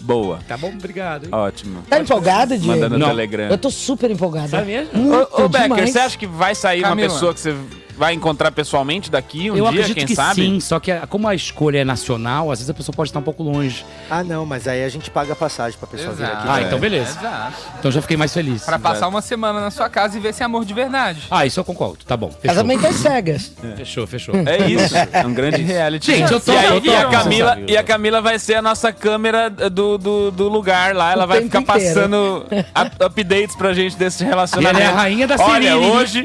Boa. Tá bom? Obrigado. hein? Ótimo. Tá empolgado, Diego? Mandando no. Telegram. Eu tô super empolgada. Sabe mesmo? Muito Ô, ô Becker, demais. você acha que vai sair Camila. uma pessoa que você vai encontrar pessoalmente daqui um Eu dia, acredito quem que sabe? sim, só que a- como a escolha é nacional, às vezes a pessoa pode estar um pouco longe. Ah, não, mas aí a gente paga a passagem pra pessoa vir aqui. Ah, então beleza. Exato. Então já fiquei mais feliz. Pra passar uma semana na sua casa e ver se é amor de verdade. Ah, isso eu concordo. Tá bom. Fechou. Casamento às cegas. Fechou, fechou. É isso, é um grande reality. Gente, eu tô- e, aí, eu tô- e a Camila, e a Camila vai ser a nossa câmera do, do, do lugar lá. Ela O vai ficar inteiro. passando up- updates pra gente desse relacionamento. E ela é a rainha da Olha, Cirine. hoje,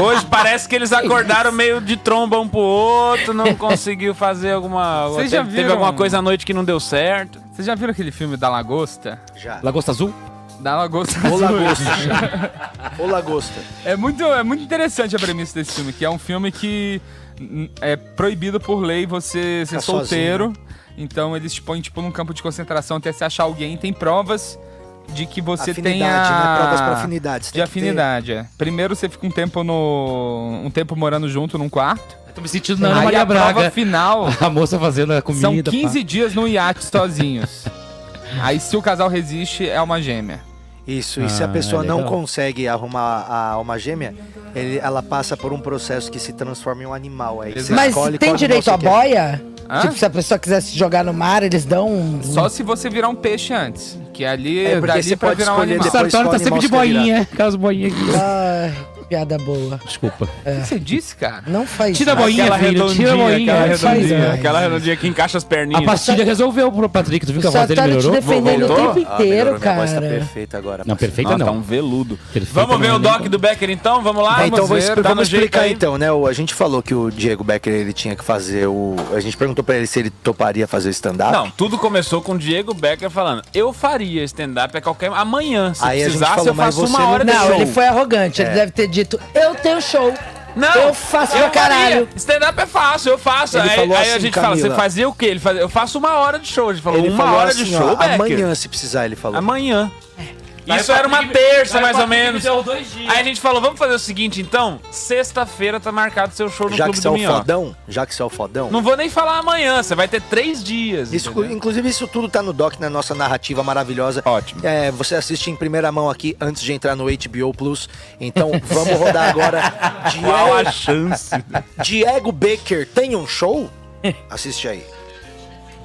hoje parece que eles acordaram meio de tromba um pro outro, não conseguiu fazer alguma. Vocês já teve, teve viram- alguma coisa à noite que não deu certo. Vocês já viram aquele filme da Lagosta? Já. Lagosta Azul? Da Lagosta Ô Azul. lagosta. Ô lagosta. É muito, é muito interessante a premissa desse filme, que é um filme que é proibido por lei você ser Ficar solteiro. Então eles te põem tipo num campo de concentração até você achar alguém. Tem provas de que você afinidade, tenha né? Provas pra afinidade. De afinidade, é. Primeiro você fica um tempo no um tempo morando junto num quarto. Eu tô me sentindo na Ana Maria a prova Braga. final A moça fazendo a comida. são pá. 15 dias no iate sozinhos. Aí se o casal resiste é uma gêmea. Isso, e se a Ah, pessoa não legal. consegue arrumar a alma gêmea, ele- ela passa por um processo que se transforma em um animal. Aí você Mas escolhe tem qual direito quer. boia? Hã? Tipo, se a pessoa quiser se jogar no mar, eles dão um... Só se você virar um peixe antes. Que ali, É, porque dali você pode virar um O animal. qual tá sempre de boinha, aquelas boinhas aqui. Ai, piada boa. Desculpa. O que você disse, cara? Não faz Tira a boinha, aquela filho, redondinha, tira a boinha. aquela Não faz redondinha, mais. aquela redondinha que encaixa as A perninhas. pastilha resolveu pro Patrick. Tu viu que a voz dele te melhorou? defendendo o Voltou? tempo Ah, inteiro, melhorou, minha voz tá cara. perfeita agora. Não, perfeita Nossa, não. tá um veludo. Perfeita Vamos ver não, o doc do Becker então? Vamos lá? Ah, então vamos ver, tá vamos explicar aí. então, né? O- A gente falou que o Diego Becker ele tinha que fazer o. A gente perguntou pra ele se ele toparia fazer o stand-up. Não, tudo começou com o Diego Becker falando: eu faria stand-up a qualquer. Amanhã, se Aí a precisasse, eu faço uma não- hora de Não, show. ele foi arrogante. Ele deve ter dito, eu tenho show. Não, Eu faço pra caralho. Stand-up é fácil, eu faço. Ele aí falou aí a assim, gente fala: Camila. você fazia o quê? Ele fazia, eu faço uma hora de show. Ele falou: ele uma falou hora assim, de ó, show, Becker. amanhã, se precisar, ele falou. Amanhã. Isso era uma terça, mais ou menos. deu dois dias. Aí a gente falou: vamos fazer o seguinte então? Sexta-feira tá marcado seu show no Já que Clube você é o Minhoca. fodão, já que você é o fodão. Não vou nem falar amanhã, você vai ter três dias. Isso, entendeu? inclusive, isso tudo tá no doc, na nossa narrativa maravilhosa. Ótimo. É, você assiste em primeira mão aqui antes de entrar no HBO Plus. Então vamos rodar agora. Qual a Diego, chance? Diego Baker tem um show? Assiste aí.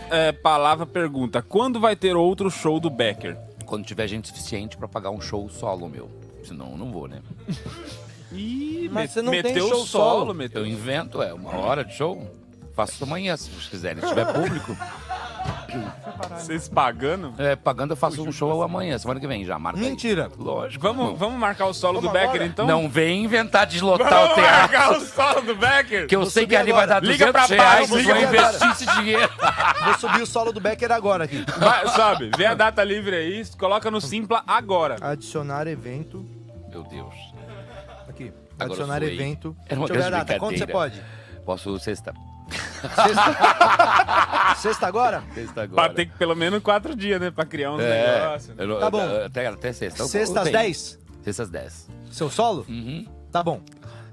É, palavra pergunta: quando vai ter outro show do Becker? Quando tiver gente suficiente pra pagar um show solo meu. Senão eu não vou, né? Ih, Mas met- você não tem meteu show o solo, solo. meteu. Eu invento, é uma hora de show. Faço amanhã, se vocês quiserem. Se tiver público, Vocês pagando? é, pagando eu faço um show amanhã, semana que vem já. Marca aí. Mentira. Lógico. Vamos, vamos marcar o solo Vamos do Becker agora? então? Não vem inventar de lotar Vamos o teatro. marcar o solo do Becker? Que eu Vou sei subir que ali vai agora. dar Liga 200 pra reais, eu vou liga investir esse dinheiro. Vou subir o solo do Becker agora aqui. Vai, sobe, vê a data livre aí, coloca no Simpla agora. Adicionar evento. Meu Deus. Aqui. Agora Adicionar evento. Era uma Deixa eu ver a grande data. Quando você pode? Posso sexta. Sexta, Sexta agora? Sexta agora. Pra ter que pelo menos quatro dias, né? Pra criar uns É, negócios. não- Tá bom. Até, até sexta. Sexta às. 10? Sexta às 10. Seu solo? Uhum. Tá bom.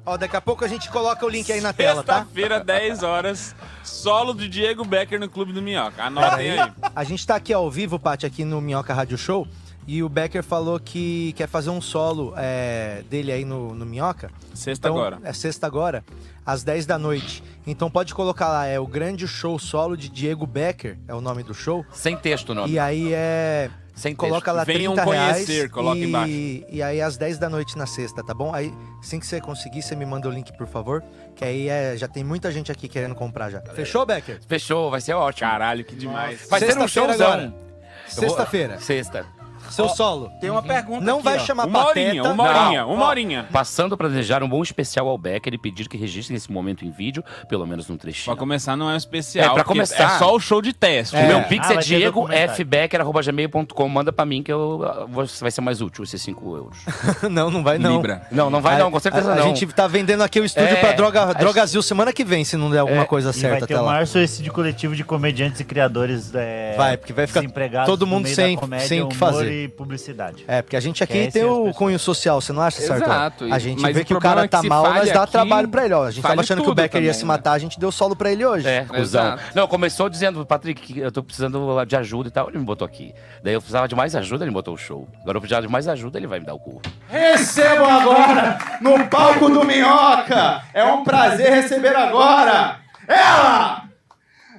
Ó, daqui a pouco a gente coloca o link aí na tela, tá? Sexta-feira, 10 horas, solo de Diego Becker no Clube do Minhoca. Anotem aí. A gente tá aqui ao vivo, Paty, aqui no Minhoca Rádio Show. E o Becker falou que quer fazer um solo é, dele aí no, no Minhoca. Sexta Então, agora. É sexta agora, às 10 da noite. Então pode colocar lá, é o grande show solo de Diego Becker, é o nome do show. Sem texto o nome. E aí é. Sem Coloca texto. lá Venham 30 conhecer, reais. coloca e, embaixo. E aí às 10 da noite na sexta, tá bom? Aí, assim que você conseguir, você me manda o link, por favor. Que aí é, já tem muita gente aqui querendo comprar já. Fechou, Becker? Fechou, vai ser ótimo. Caralho, que demais. Vai ser um Sexta-feira showzão. agora. Eu vou- Sexta-feira. Sexta. Seu solo. Tem uma pergunta Não aqui, vai ó. chamar Uma pateta. horinha, uma horinha, uma horinha. Passando para desejar um bom especial ao Becker e pedir que registrem esse momento em vídeo, pelo menos num trechinho. Pra começar, não é um especial. É, pra porque começar. É só o show de teste. O É. meu Ah, pix vai é ter documentário. diegofbecker.gmail.com. Manda pra mim que eu, ah, vou- vai ser mais útil esses 5 euros. Não, não vai não. Libra. Não, não vai A- não, com certeza a, a não. gente tá vendendo aqui o estúdio É, pra Droga, a Drogazil semana que vem, se não der alguma É, coisa E vai certa ter até o lá. maior suicídio coletivo de comediantes e criadores é, Vai, porque vai ficar desempregados todo no mundo meio sem- comédia, sem o que humor fazer. E publicidade. É, porque a gente aqui tem é as o pessoas. cunho social, você não acha, certo? Exato, A gente mas vê o que o cara é tá se mal, mas dá aqui, trabalho pra ele, ó. A gente tava achando que o Becker ia também, se né? matar, a gente deu solo pra ele hoje. É, cuzão. Exato. Não, começou dizendo, Patrick, que eu tô precisando de ajuda e tal. Ele me botou aqui. Daí eu precisava de mais ajuda, ele me botou o show. Agora eu precisava de mais ajuda, ele vai me dar o cu. Recebam agora, no palco do Minhoca. É um prazer receber agora ela,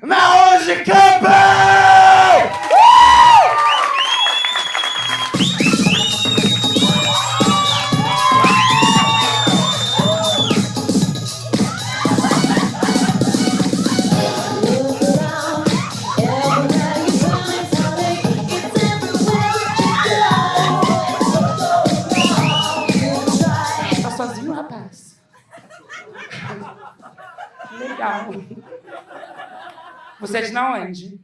Naoji Campbell! Tá Você de na onde?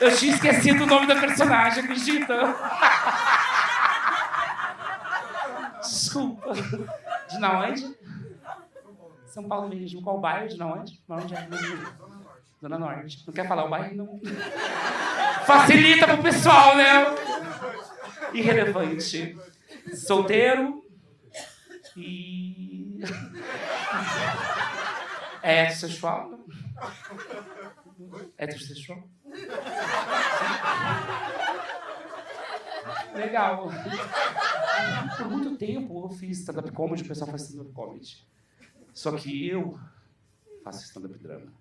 Eu tinha esquecido o nome da personagem, acredita? Desculpa. De na onde? São Paulo mesmo. Qual bairro? De na onde? Onde é? Zona Norte. Não quer falar o bairro? Não. Facilita pro pessoal, né? Irrelevante. Solteiro. E. É heterossexual? Heterossexual? Legal. Por muito tempo eu fiz stand-up comedy, o pessoal faz stand-up comedy. Só que eu faço stand-up drama.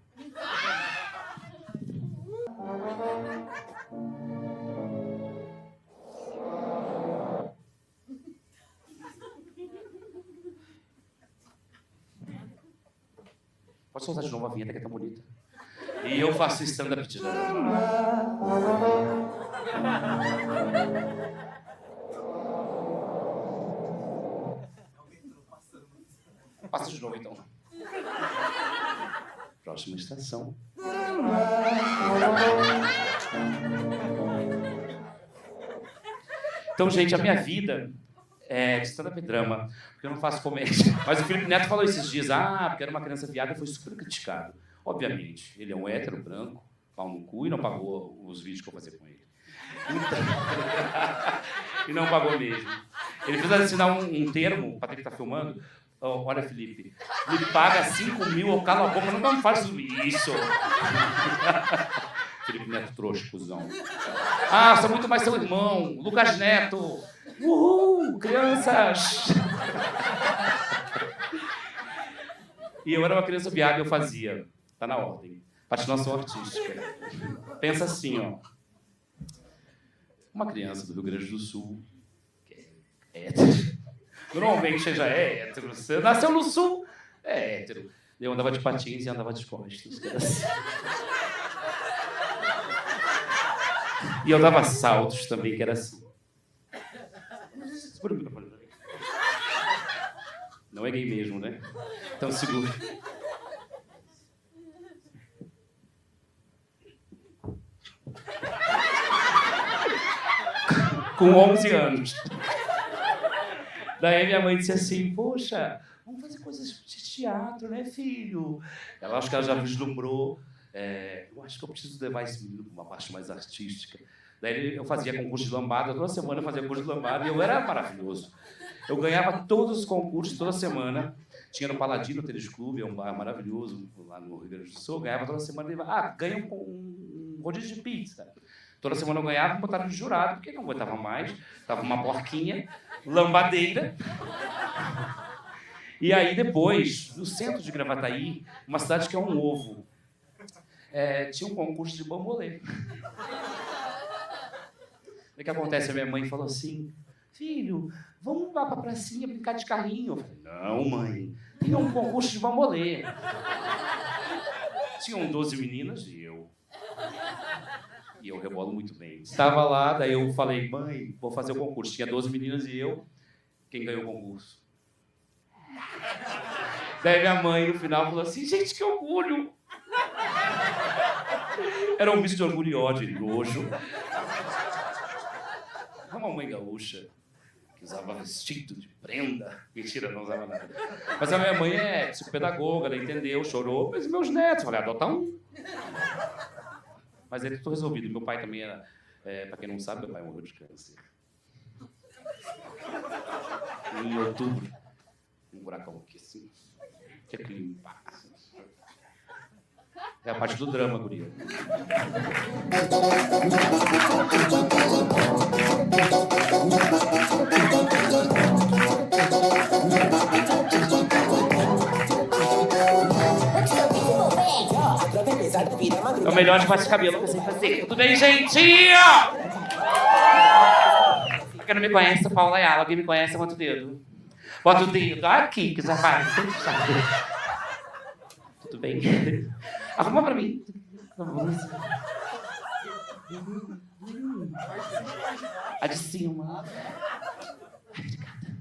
Pode soltar de novo a vinheta que é tão bonita. E eu faço stand-up drama. Passa de novo então. Próxima estação. Então, gente, a minha vida é de stand-up drama, porque eu não faço comédia. Mas o Felipe Neto falou esses dias, ah, porque era uma criança viada, foi super criticado. Obviamente, ele é um hétero branco, pau no cu, e não pagou os vídeos que eu fazia com ele. Então... e não pagou mesmo. Ele precisa assinar um, um termo, o Patrick tá filmando. Ó, olha, Felipe, me paga 5 mil, eu calo a boca, não me faz isso. Felipe Neto trouxa, cuzão. Ah, sou muito mais seu irmão, Lucas Neto. Uhul, crianças! E eu era uma criança e eu fazia. Tá na ordem. Patinação artística. Pensa assim, ó. Uma criança do Rio Grande do Sul, que é hétero. Normalmente já é hétero. Você nasceu no Sul, é hétero. Eu andava de patins e andava de costas. E eu dava saltos também, que era assim. Não é gay mesmo, né? Então segura. Com 11 anos. Daí minha mãe disse assim: Poxa, vamos fazer coisas de teatro, né, filho? Ela acho que ela já vislumbrou. é, eu acho que eu preciso levar esse menino para uma parte mais artística. Daí eu fazia concurso de lambada, toda semana eu fazia concurso de lambada e eu era maravilhoso. Eu ganhava todos os concursos toda semana. Tinha no Paladino Tênis Clube, é um bar maravilhoso lá no Rio Grande do Sul. Eu ganhava toda semana. Ah, ganha um, um, um rodízio de pizza. Toda semana eu ganhava e botaram de jurado, porque não aguentava mais. Tava uma porquinha, lambadeira. E aí depois, no centro de Gravataí, uma cidade que é um ovo, é, tinha um concurso de bambolê. O que acontece? A minha mãe falou assim: Filho, vamos lá pra pracinha brincar de carrinho. Eu falei: Não, mãe, Tem um concurso de bambolê. Tinham 12 meninas e eu. E eu rebolo muito bem. Estava lá, daí eu falei, mãe, vou fazer o concurso. Tinha 12 meninas e eu. Quem ganhou o concurso? Daí minha mãe, no final, falou assim, gente, que orgulho! Era um misto de orgulho e ódio, nojo. Uma mãe gaúcha que usava vestido de prenda. Mentira, não usava nada. Mas a minha mãe é psicopedagoga, ela entendeu, chorou. Mas meus netos? Falei, adota um. Mas aí tudo resolvido. Meu pai também era, é, pra quem não sabe, meu pai morreu de câncer. Em outubro. Um buracão aqui assim. Tinha que limpar. É a parte do drama, guria. É o melhor de de cabelo que eu sei fazer. Tudo bem, gente? Quem não me conhece, Paula Ayala. Alguém me conhece, bota o dedo. Bota o dedo aqui, que já vai. Tudo bem? Arruma pra mim. A de cima. Obrigada.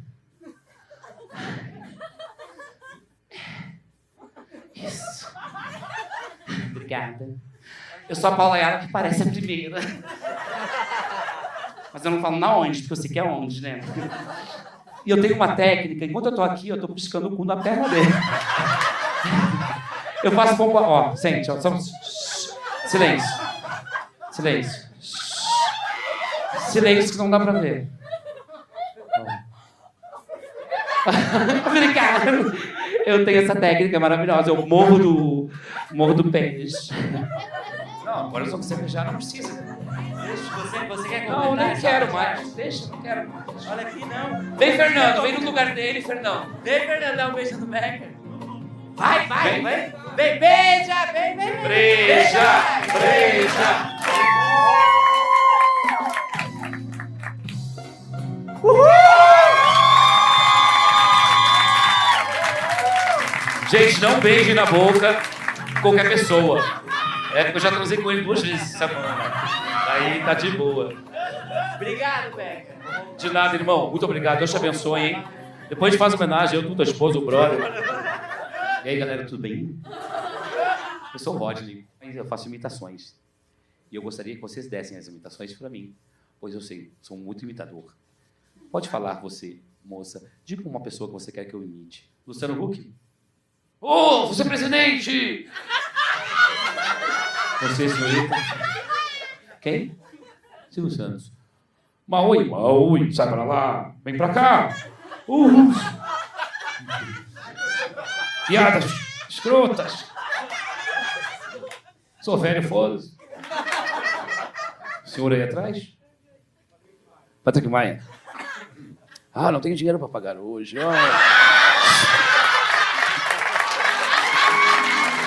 Isso. Obrigada. Eu sou a Paula Ayala que parece a primeira. Mas eu não falo na onde, porque eu sei que é onde, né? E eu tenho uma técnica, enquanto eu tô aqui, eu tô piscando o cu na perna dele. Eu faço pompa. Ó, sente, ó. Silêncio. Silêncio. Silêncio que não dá pra ver. Obrigado. Eu tenho essa técnica maravilhosa. Eu morro do, morro do pênis. Não, agora eu só você beijar, não precisa. Deixa, você, você quer Não, eu comentar nem essa quero mais. Deixa, não quero mais. Olha aqui, não. Vem, Fernando, vem no lugar dele, Fernando. Vem, Fernandão, beijando o Becker. Vai, vai, vai. Vem, beija, vem, vem, vem. Breja, breja. Gente, não beije na boca qualquer pessoa. É porque eu já transei com ele duas vezes essa semana. Aí tá de boa. Obrigado, Becker. De nada, irmão. Muito obrigado. Deus te abençoe, hein? Depois a gente faz homenagem, eu, tu, tua esposa, o brother. E aí, galera, tudo bem? Eu sou o Rodney, mas eu faço imitações. E eu gostaria que vocês dessem as imitações para mim, pois eu sei, sou muito imitador. Pode falar, você, moça. Diga uma pessoa que você quer que eu imite. Luciano Huck? Ô, você é presidente! Você, senhorita? Quem? Silvio Santos. Maui, Maui, sai pra lá, vem pra cá. Uhul. Piadas escrotas. Sou velho, foda-se. Senhor aí atrás? Patrick Maia. Ah, não tenho dinheiro pra pagar hoje.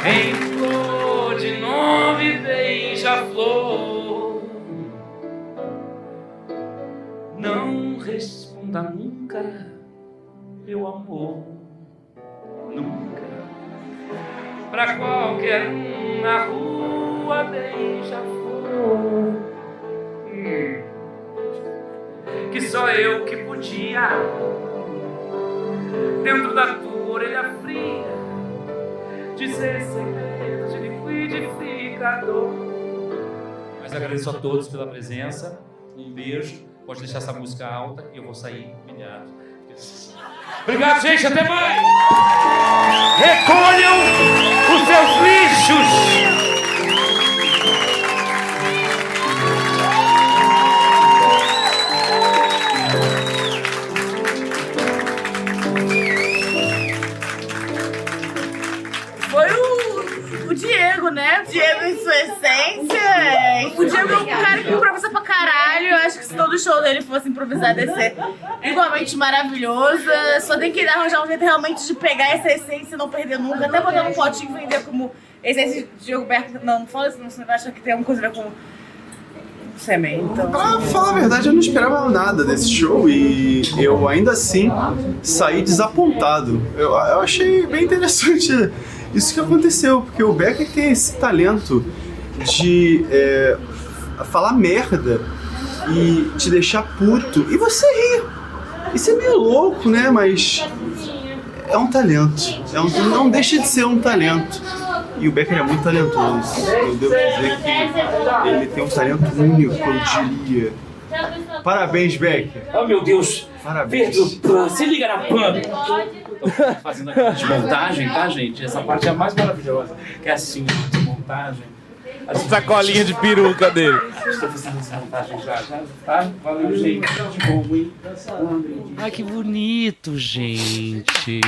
Em flor de nome beija-flor. Não responda nunca, meu amor. Nunca. Pra qualquer um na rua beija-flor. Hum. Que só eu que podia, dentro da tua orelha fria, dizer segredos de liquidificador. Mas agradeço a todos pela presença. Um beijo. Pode deixar essa música alta e eu vou sair humilhado. Obrigado, gente. Até mais. Recolham os seus lixos. Caralho. Eu acho que se todo show dele fosse improvisado, ia ser igualmente maravilhoso. Só tem que arranjar um jeito realmente de pegar essa essência e não perder nunca. Até botar num potinho e vender como essência de Diego Berto. Não, não fala isso, não. Você vai achar que tem alguma coisa a ver com Sêmen, então. Pra falar a verdade, eu não esperava nada desse show e eu ainda assim saí desapontado. Eu, eu achei bem interessante isso que aconteceu, porque o Becker tem esse talento de é, falar merda e te deixar puto e você rir. Isso é meio louco, né? Mas é um talento. É um, não deixa de ser um talento. E o Becker é muito talentoso. Eu devo dizer que ele tem um talento único, eu diria. Parabéns, Becker. Oh, meu Deus. Parabéns. Pedro Pan, se liga na Pan. Tô fazendo aqui a desmontagem, tá, gente? Essa parte é a mais maravilhosa. Que é assim, desmontagem. A Sacolinha de peruca dele. Estou fazendo essa montagem já, já, tá? Valeu, gente. De bom, hein? Ai, que bonito, gente.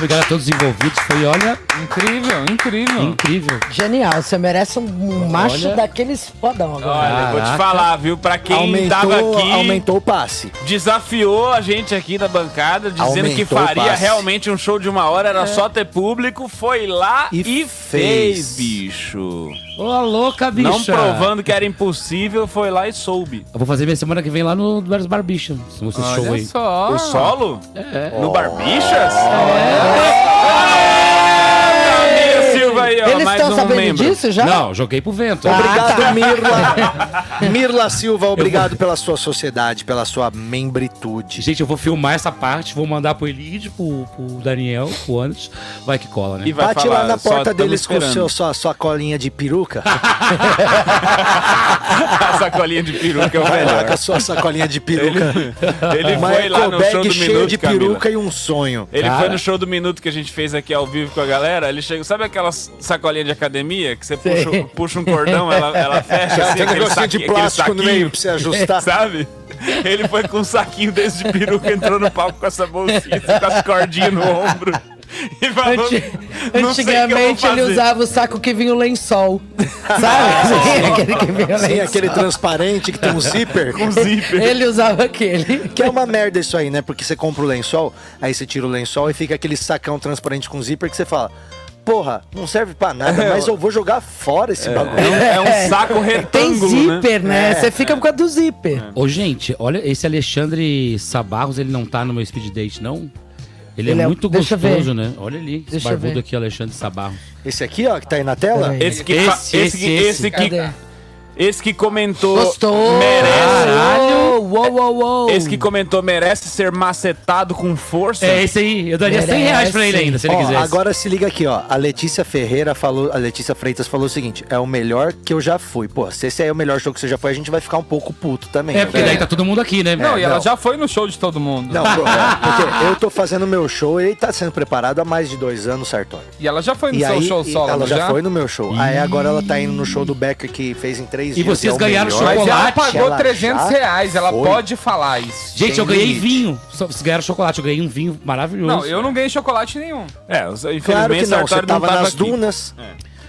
Obrigado a todos os envolvidos. Foi, olha. Incrível, incrível. Incrível. Genial, você merece um, macho Olha. daqueles fodão agora. Olha, vou te falar, viu? Pra quem Aumentou- tava aqui. aumentou o passe. Desafiou a gente aqui da bancada, dizendo Aumentou que faria realmente um show de uma hora, era só ter público. Foi lá e, fez, fez. bicho. Ô, louca, bicha. Não provando que era impossível, foi lá e soube. Eu vou fazer minha semana que vem lá no Bares Barbicha. Se você show aí. só. O solo? É. No Barbichas? É. Camila Eles mais estão um sabendo membro. disso já? Não, joguei pro vento. Obrigado, Mirla. Mirla Silva, obrigado pela sua sociedade, pela sua membritude. Gente, eu vou filmar essa parte, vou mandar pro Elide, pro, pro Daniel, pro Anderson. Vai que cola, né? Bate lá na porta deles com seu, sua, sua colinha de peruca. A sacolinha de peruca é o Vai melhor. com a sua sacolinha de peruca. Ele Uma foi lá no show do cheia Minuto, de Camila. peruca e um sonho. Ele Cara. foi no show do Minuto que a gente fez aqui ao vivo com a galera. Ele chegou, sabe aquelas sacolinha de academia que você puxa, puxa um cordão, ela, ela fecha Tem um assim, aquele negocinho saquinho- de plástico no meio pra você ajustar. Sabe? Ele foi com um saquinho desse de peruca, entrou no palco com essa bolsinha, com as cordinhas no ombro. E falou, Anti- "Não sei o que eu vou Antigamente ele fazer." usava o saco que vinha o lençol. Sabe? Sim, aquele que vinha o Sim, lençol. aquele transparente que tem um zíper. Com zíper. Ele usava aquele. Que é uma merda isso aí, né? Porque você compra o lençol, aí você tira o lençol e fica aquele sacão transparente com zíper que você fala. Porra, não serve pra nada, mas eu vou jogar fora esse bagulho. É um saco Tem retângulo, zíper, né? É. Você fica por causa do zíper. Ô, gente, olha, esse Alexandre Sabarros, ele não tá no meu speed date, não? Ele, Ele é é- muito gostoso, ver. né? Olha ali, esse Deixa eu barbudo aqui, Alexandre Sabarros. Esse aqui, ó, que tá aí na tela? Esse que, Esse, esse, que- esse, esse que, Cadê? Esse que comentou Gostou? merece. Caralho! Uou, uou, uou! Esse que comentou merece ser macetado com força. É esse aí, eu daria 100 reais pra ele ainda, se ele Ó, quisesse. agora se liga aqui, ó. A Letícia Ferreira falou, a Letícia Freitas falou o seguinte: é o melhor que eu já fui. Pô, se esse aí é o melhor show que você já foi, a gente vai ficar um pouco puto também. É, porque né? daí tá todo mundo aqui, né? Não, e ela não. já foi no show de todo mundo. Não, é, porque eu tô fazendo meu show, ele tá sendo preparado há mais de dois anos, Sartori. E ela já foi no E seu aí, show solo, ela já, foi no meu show. Aí agora ela tá indo no show do Becker que fez em três E dias. vocês é o ganharam melhor. Mas ela chocolate, pagou ela 300 já reais, ela foi. pode falar isso. Gente, eu ganhei limite. vinho. Só- Vocês ganharam chocolate, eu ganhei um vinho maravilhoso. Não, eu não ganhei chocolate nenhum. É, os- infelizmente Claro que não, você Sartori tava tava nas aqui. dunas.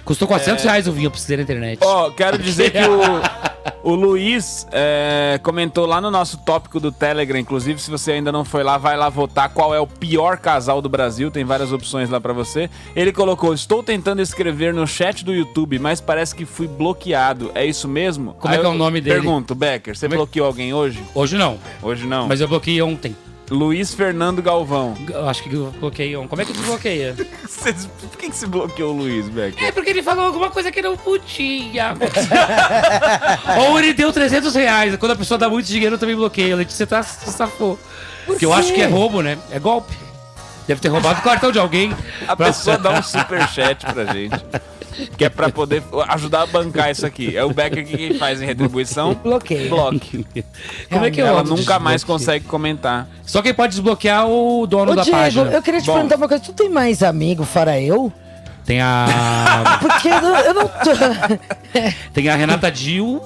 Custou 400 reais o vinho, eu precisei na internet. Ó, quero dizer que o, o Luiz é, comentou lá no nosso tópico do Telegram, inclusive, se você ainda não foi lá, vai lá votar qual é o pior casal do Brasil, tem várias opções lá pra você. Ele colocou, estou tentando escrever no chat do YouTube, mas parece que fui bloqueado, é isso mesmo? Como é Aí que é o nome dele? Pergunto, Becker, você Como é- bloqueou alguém hoje? Hoje não, Hoje não. mas eu bloqueei ontem. Luiz Fernando Galvão. Eu acho que ontem. Como é que eu desbloqueia? Cê- Por que, que você bloqueou o Luiz, Becker? É porque ele falou alguma coisa que não podia. Ou ele deu 300 reais. Quando a pessoa dá muito dinheiro, eu também bloqueio. Letícia tá, se safou. Porque eu acho que é roubo, né? É golpe. Deve ter roubado o cartão de alguém. A pessoa dá um superchat pra gente. Que é pra poder ajudar a bancar isso aqui. É o Becker que quem faz em retribuição. Bloqueio. Bloque. Como é que eu Ela nunca mais consegue comentar. Só quem pode desbloquear é o dono Ô, da Diego, página. eu queria te Bom. perguntar uma coisa. Tu tem mais amigo fora eu? Tem a. Porque eu, não- eu não tô... tem a Renata Dil.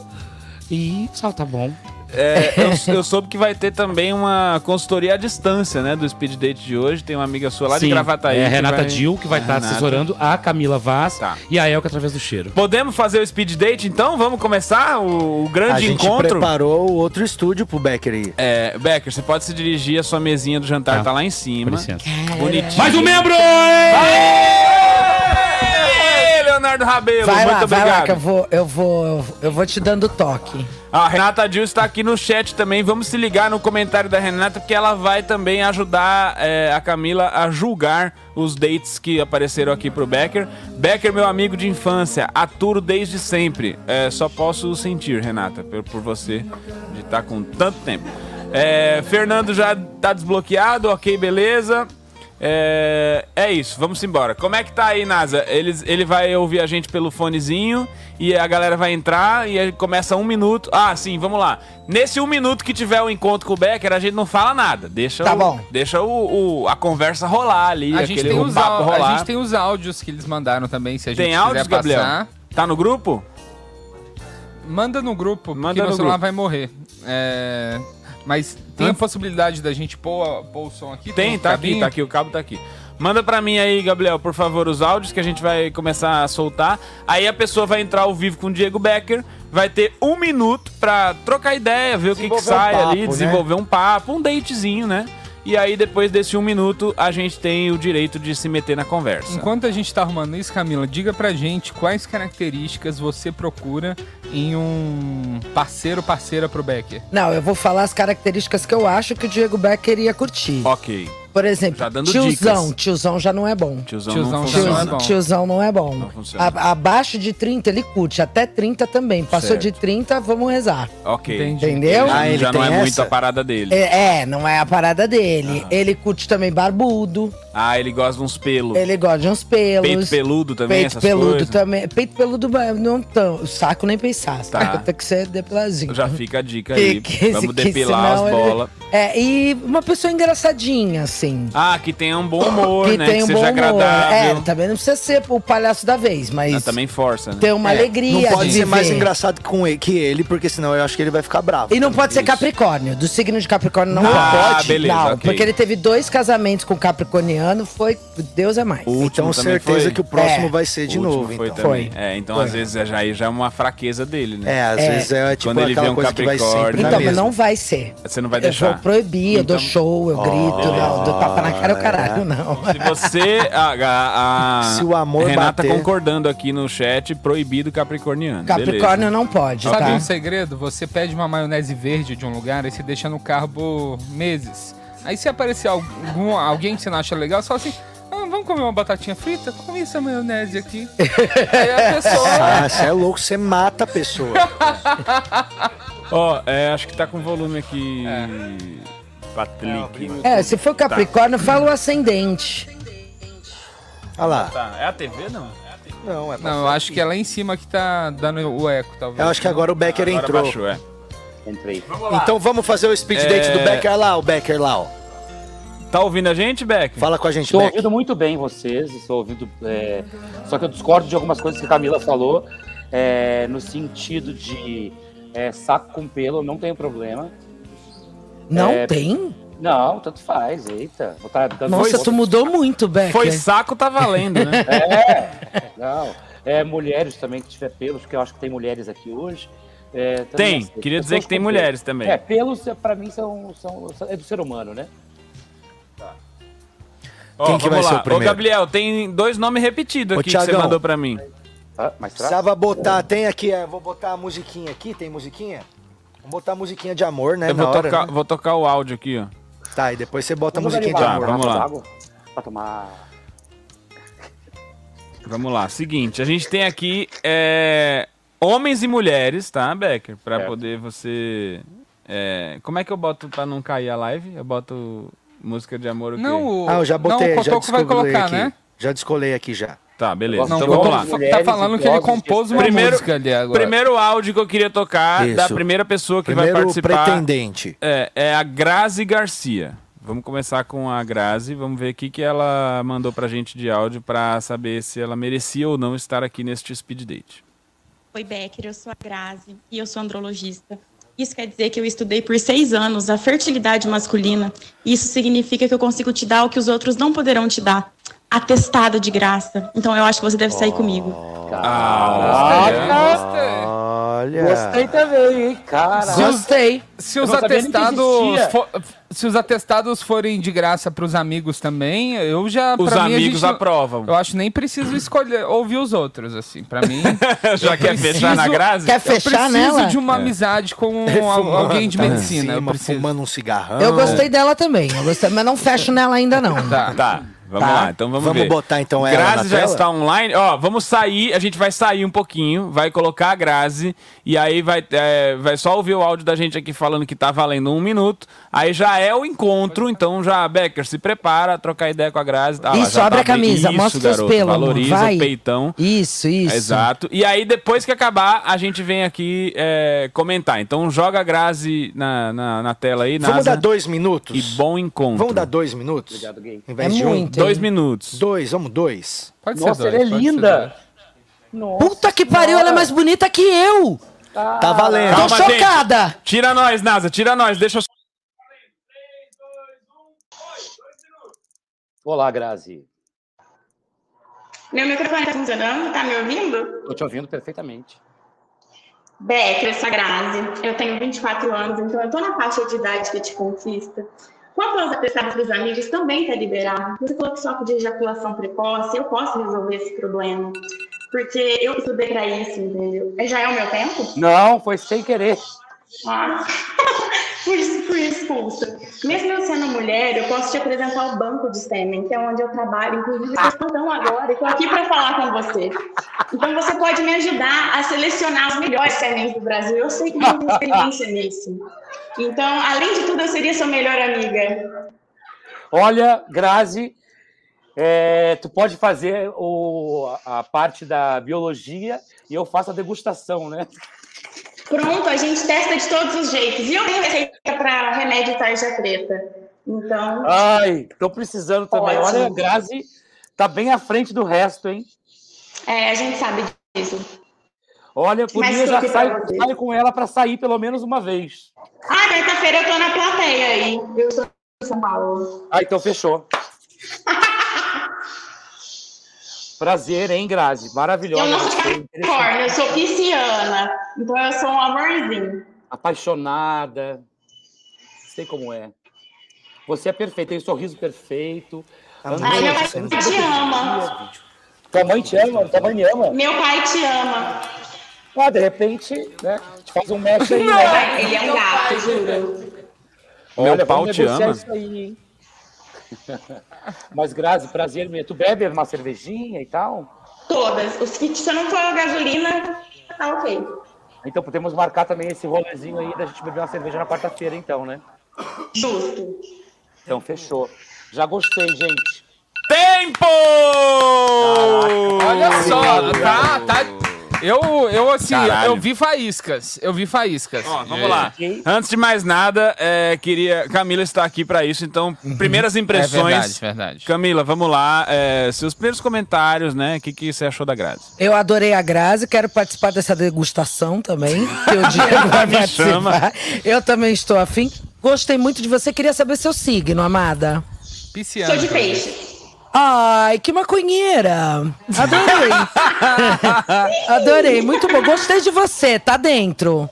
E só tá bom. É, eu, eu soube que vai ter também uma consultoria à distância, né? Do Speed Date de hoje. Tem uma amiga sua lá de Sim, Gravataí. É a Renata vai- Dil, que vai A estar Renata. assessorando a Camila Vaz Tá. e a Elka através do cheiro. Podemos fazer o Speed Date então? Vamos começar o, o A grande gente encontro? preparou outro estúdio pro Becker aí. É, Becker, você pode se dirigir, a sua mesinha do jantar Tá. tá, lá em Com cima. licença. Bonitinho. Mais um membro! Leonardo Rabelo. Vai Muito lá, vai obrigado. lá que eu vou, eu vou, eu vou te dando toque. A Renata Dil está aqui no chat também. Vamos se ligar no comentário da Renata, porque ela vai também ajudar é, a Camila a julgar os dates que apareceram aqui pro Becker. Becker, meu amigo de infância, aturo desde sempre. É, só posso sentir, Renata, por, por você de estar com tanto tempo. É, Fernando já tá desbloqueado, ok, beleza. É, é isso, vamos embora. Como é que tá aí, NASA? Eles, ele vai ouvir a gente pelo fonezinho e a galera vai entrar e aí começa um minuto. Ah, sim, vamos lá. Nesse um minuto que tiver o encontro com o Becker, a gente não fala nada. Deixa, Tá o- bom. deixa o, o- a conversa rolar ali, A gente, aquele tem os papo rolar. a gente tem os áudios que eles mandaram também, se a gente Tem quiser áudios, Gabriel? passar. Tá no grupo? Manda no grupo, porque Manda meu no celular grupo. vai morrer. É, Mas tem Hã? a possibilidade da gente pôr, pôr o som aqui? Tem, tá aqui, tá aqui, o cabo tá aqui. Manda pra mim aí, Gabriel, por favor, os áudios que a gente vai começar a soltar. Aí a pessoa vai entrar ao vivo com o Diego Becker, vai ter um minuto pra trocar ideia, ver o que, que Desenvolver um sai papo, ali, né? desenvolver um papo, um datezinho, né? E aí depois desse um minuto a gente tem o direito de se meter na conversa. Enquanto a gente tá arrumando isso, Camila, diga pra gente quais características você procura em um parceiro parceira pro Becker. Não, eu vou falar as características que eu acho que o Diego Becker ia curtir. Ok. Por exemplo, Tá dando tiozão. dicas. Tiozão já não é bom. Tiozão, Tiozão não já funciona. não é bom. Tiozão não é bom. funciona. A- abaixo de 30 ele curte, até 30 também. Passou Certo. de 30, vamos rezar. Ok. Entendi. Entendeu? Já, Ah, ele já não é muito essa? a parada dele. É, é, não é a parada dele. Ele curte também barbudo. Ah, ele gosta de uns pelos. Ele gosta de uns pelos. Peito peludo também, Peito essas peludo coisas. também. Peito peludo não tão. Saco nem pensar. Tá. Tem que ser depiladinho. Já fica a dica aí. Que- que- Vamos que depilar as ele- bolas. É, e uma pessoa engraçadinha, assim. Ah, que tenha um bom humor, que né? tem que um seja bom humor. agradável. É, também não precisa ser o palhaço da vez, mas Ah, também força, né? ter uma É, alegria Não pode de ser mais engraçado com ele, que ele, porque senão eu acho que ele vai ficar bravo. E não pode ser Capricórnio. Do signo de Capricórnio não Ah, pode. beleza, não, ok. porque ele teve dois casamentos com Capricorniano, foi. Deus é mais. O Então certeza foi? que o próximo É. vai ser de novo, foi então. Foi. É, então Foi. às vezes é já, já é uma fraqueza dele, né? É, às É. vezes é tipo Quando ele vê aquela um coisa que vai sempre Capricórnio. Então, mas não vai ser. Você não vai Eu vou deixar. proibir, eu dou Então- show, eu grito, não, dou tapa na cara, o caralho, não. Se você. A, a- a- Se o amor Renata bater. concordando aqui no chat, proibido capricorniano. Capricórnio não pode, Sabe tá? um segredo? Você pede uma maionese verde de um lugar e você deixa no carro por meses. Aí se aparecer algum, alguém que você não acha legal, você fala assim, ah, vamos comer uma batatinha frita? Come essa maionese aqui. Aí a pessoa... Ah, você é louco, você mata a pessoa. Ó, é, acho que tá com volume aqui. Patrick. É, se for Capricórnio, fala o ascendente. Olha lá. Tá, é a TV não? Não, é Não, eu acho que é lá em cima que tá dando o eco, talvez. Eu acho que agora o Becker Agora entrou. baixou, é. Entrei. Então vamos fazer o speed date É. do Becker lá, o Becker lá, ó. Tá ouvindo a gente, Beck? Fala com a gente, Estou ouvindo muito bem vocês, estou ouvindo. é, Só que eu discordo de algumas coisas que a Camila falou, é, no sentido de é, saco com pelo, não tenho problema. Não É, tem? Não, tanto faz, eita. Vou tá dando Nossa, tu mudou muito, Becker. Foi saco, tá valendo, né? É, não. É, mulheres também que tiver pelos, porque eu acho que tem mulheres aqui hoje. É, Tem, aceito. queria dizer que tem mulheres também. É, pelos é, pra mim são, são, são- é do ser humano, né? Ó, Quem que vamos vai ser lá. o primeiro? Ô, Gabriel, tem dois nomes repetidos Ô, aqui que você Thiagão. mandou pra mim. Ah, mas? Precisava botar, tem aqui, é, vou botar a musiquinha aqui, tem musiquinha? Vamos botar a musiquinha de amor, né? Eu vou na hora, tocar, né? vou tocar o áudio aqui, ó. Tá, e depois você bota a musiquinha de amor. Tá, vamos lá. Pra tomar. Vamos lá. Seguinte, a gente tem aqui é, homens e mulheres, tá, Becker? Pra Certo. poder você. é, como é que eu boto pra não cair a live? Eu boto música de amor o quê? Não, o, Ah, eu já botei, não, o já vai descolei colocar, aqui. né? Já descolei aqui já. Tá, beleza. Não, então vamos lá. tá falando que ele compôs uma Primeiro- música ali agora. Primeiro áudio que eu queria tocar da Isso. primeira pessoa que vai Primeiro participar. pretendente. É, é a Grazi Garcia. Vamos começar com a Grazi, vamos ver o que, que ela mandou pra gente de áudio pra saber se ela merecia ou não estar aqui neste speed date. Oi, Becker, eu sou a Grazi e eu sou andrologista. Isso quer dizer que eu estudei por seis anos a fertilidade masculina. Isso significa que eu consigo te dar o que os outros não poderão te dar. Atestado de graça. Então eu acho que você deve sair comigo. Ah, Gostei. Olha. Olha. Gostei também, hein, cara. Se os- Gostei. Se Eu os, atestados existia. fo- se os atestados forem de graça pros amigos também, eu já. Os pra mim, amigos gente aprovam. Eu acho nem preciso escolher ouvir os outros, assim. Pra mim. Já eu quer fechar na Grazi? Quer eu fechar preciso nela? de uma É. amizade com al- alguém de tá medicina. eu cima, preciso. fumando um cigarrão. Eu gostei dela também. Eu gostei, mas não fecho nela ainda, não. Tá. Tá. Vamos Tá. lá, então vamos, Vamos ver. botar, então, ela Grazi já tela? está online. Ó, vamos sair, a gente vai sair um pouquinho, vai colocar a Grazi e aí vai, é, vai só ouvir o áudio da gente aqui falando que tá valendo um minuto. Aí já é o encontro, então já, Becker, se prepara, trocar ideia com a Grazi. Ah, Isso, abre tá a camisa, mostra Isso, seus garoto, pelos, amor, Valoriza vai. o peitão. Isso, isso. Exato. E aí, depois que acabar, a gente vem aqui é, comentar. Então, joga a Grazi na, na, na tela aí. Vamos Nasa. dar dois minutos? E bom encontro. Vamos dar dois minutos? Obrigado, gay. Em vez É de um? muito, Dois hein? minutos. Dois, vamos dois. Pode Nossa, ser ela dois, é pode ser linda. Puta que pariu, ela é mais bonita que eu. Tá valendo. Tô Calma, gente. chocada. Tira nós, Nasa, tira nós. Deixa eu Olá, Grazi. Meu microfone tá funcionando? Tá me ouvindo? Tô te ouvindo perfeitamente. Becker, eu sou a Grazi. Eu tenho 24 anos, então eu tô na faixa de idade que te conquista. Quanto aos atestados dos amigos, também tá liberado. Você falou que só de ejaculação precoce, eu posso resolver esse problema. Porque eu estudei pra isso, entendeu? Já é o meu tempo? Não, foi sem querer. Ah, fui, fui expulsa. Mesmo eu sendo mulher, eu posso te apresentar o banco de sêmen, que é onde eu trabalho. Inclusive, vocês estão agora, tô aqui para falar com você. Então, você pode me ajudar a selecionar os melhores sêmens do Brasil. Eu sei que você tem experiência nisso. Então, além de tudo, eu seria sua melhor amiga. Olha, Grazi, é, tu pode fazer o, a parte da biologia e eu faço a degustação, né? Pronto, a gente testa de todos os jeitos. E eu tenho receita para remédio tarja preta. Então, Ai, tô precisando também. Ótimo. Olha, a Grazi tá bem à frente do resto, hein? é, a gente sabe disso. Olha, por mim eu já saio, saio com ela para sair pelo menos uma vez. Ah, quarta-feira eu tô na plateia aí. Eu sou de São Paulo. Ah, então fechou. Prazer, hein, Grazi? Maravilhosa. Eu não sou você, Capricórnio, eu sou pisciana. Então eu sou um amorzinho. apaixonada. Sei como é. Você é perfeita, tem um sorriso perfeito. Ai, Ai, meu pai Anda te ama. Tua mãe te ama, tua mãe me ama. Meu pai te ama. Ah, de repente, né? Te faz um match aí, Meu né? pai, ele é um gato, juro. Meu Olha, pau te ama. Isso aí, hein? Mas, Grazi, prazer mesmo. Tu bebe uma cervejinha e tal? Todas. Os que se não for gasolina, tá ok. Então podemos marcar também esse rolezinho aí da gente beber uma cerveja na quarta-feira, então, né? Justo. Então, fechou. Já gostei, gente. Tempo! Olha só, tá, tá. Eu, eu assim, Caralho. eu vi faíscas. Eu vi faíscas. Ó, vamos lá. Antes de mais nada, é, queria. Camila está aqui para isso, então, primeiras impressões. É verdade, verdade. Camila, vamos lá. é, seus primeiros comentários, né? O que, que você achou da Grazi? Eu adorei a Grazi, quero participar dessa degustação também. Que o Diego vai Me chama. Eu também estou afim. Gostei muito de você. Queria saber seu signo, amada. Pisciano. Sou de peixe. Ai, que maconheira! Adorei! Adorei, muito bom. Gostei de você, tá dentro.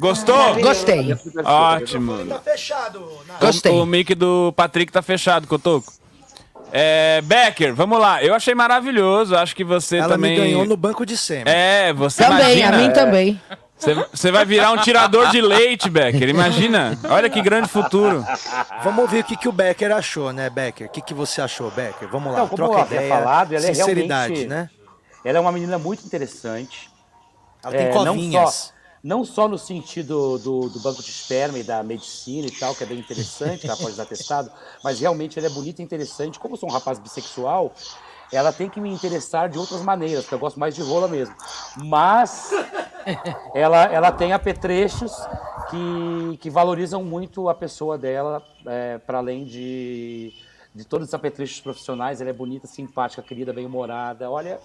Gostou? Gostei. Ótimo. Tá fechado. Gostei. O, o mic do Patrick tá fechado, Cotoco. É, Becker, vamos lá. Eu achei maravilhoso. Acho que você Ela também. me ganhou no banco de sêmen. É, você Também, imagina. a mim também. Você, vai virar um tirador de leite, Becker. Imagina. Olha que grande futuro. Vamos ouvir o que, que o Becker achou, né, Becker? O que, que você achou, Becker? Vamos lá, Não, como troca ideia. falado, ela é sinceridade, realmente- né? Ela é uma menina muito interessante. Ela tem É, covinhas. Não só, não só no sentido do, do banco de esperma e da medicina e tal, que é bem interessante, que ela pode dar testado, mas realmente ela é bonita e interessante. Como eu sou um rapaz bissexual, ela tem que me interessar de outras maneiras, porque eu gosto mais de rola mesmo. Mas ela, ela tem apetrechos que, que valorizam muito a pessoa dela, para além de, de todos os apetrechos profissionais. Ela é bonita, simpática, querida, bem-humorada. Olha,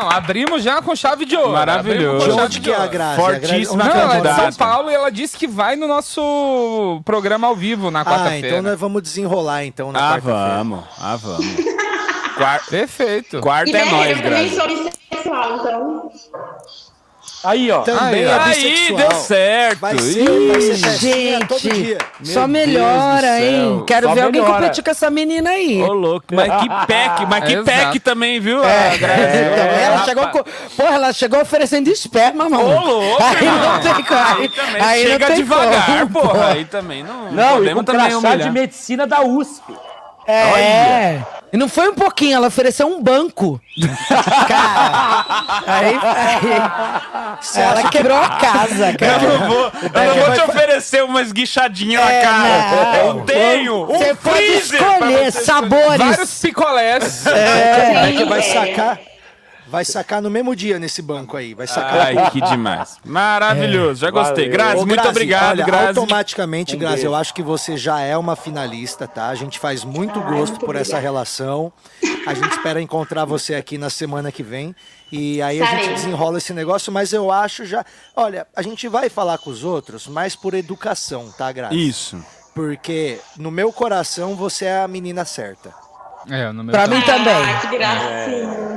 Não, abrimos já com chave de ouro. Maravilhoso. De onde que é a. Grazi? Fortíssima Não, ela é de São. Paulo e ela disse que vai no nosso programa ao vivo na Ah, quarta-feira. então nós vamos desenrolar então na Ah, quarta-feira. vamos. Ah, vamos. Quar- Perfeito. Quarta E é nós, eu também Grazi. sou bissexual, então. Aí, ó. Também é Aí, bissexual. deu certo. Vai ser, vai ser todo Gente, dia. só Meu melhora, hein? Quero Só ver alguém melhora. competir com essa menina aí. Ô, louco, mas que pack, mas que pack também, viu? É, a Grazi? também ela chegou com... Porra, ela chegou oferecendo esperma, mano. Ô, louco, Aí irmão. não tem como. Aí também Aí não chega tem devagar, como, porra. Aí também não, Não, e podemos com também crachá humilhar. de medicina da USP. É. E não foi um pouquinho, ela ofereceu um banco. Cara, aí, aí ela quebrou a casa, cara. Eu não vou, eu não vou te oferecer uma esguichadinha na É, cara. não. Eu tenho um Você pode freezer pra escolher sabores. Vários picolés. É, que vai sacar. Vai sacar no mesmo dia nesse banco aí. Vai sacar. Ai, que demais. Maravilhoso, já gostei. Valeu. Grazi, muito Grazi, obrigado, olha, Grazi. Automaticamente, Um Grazi, beijo. eu acho que você já é uma finalista, tá? A gente faz muito gosto por essa relação. A gente espera encontrar você aqui na semana que vem. E aí a gente desenrola esse negócio, mas eu acho já. Olha, a gente vai falar com os outros, mas por educação, tá, Grazi? Isso. Porque no meu coração você é a menina certa. É, no meu Pra mim também. Ah, que gracinha. É,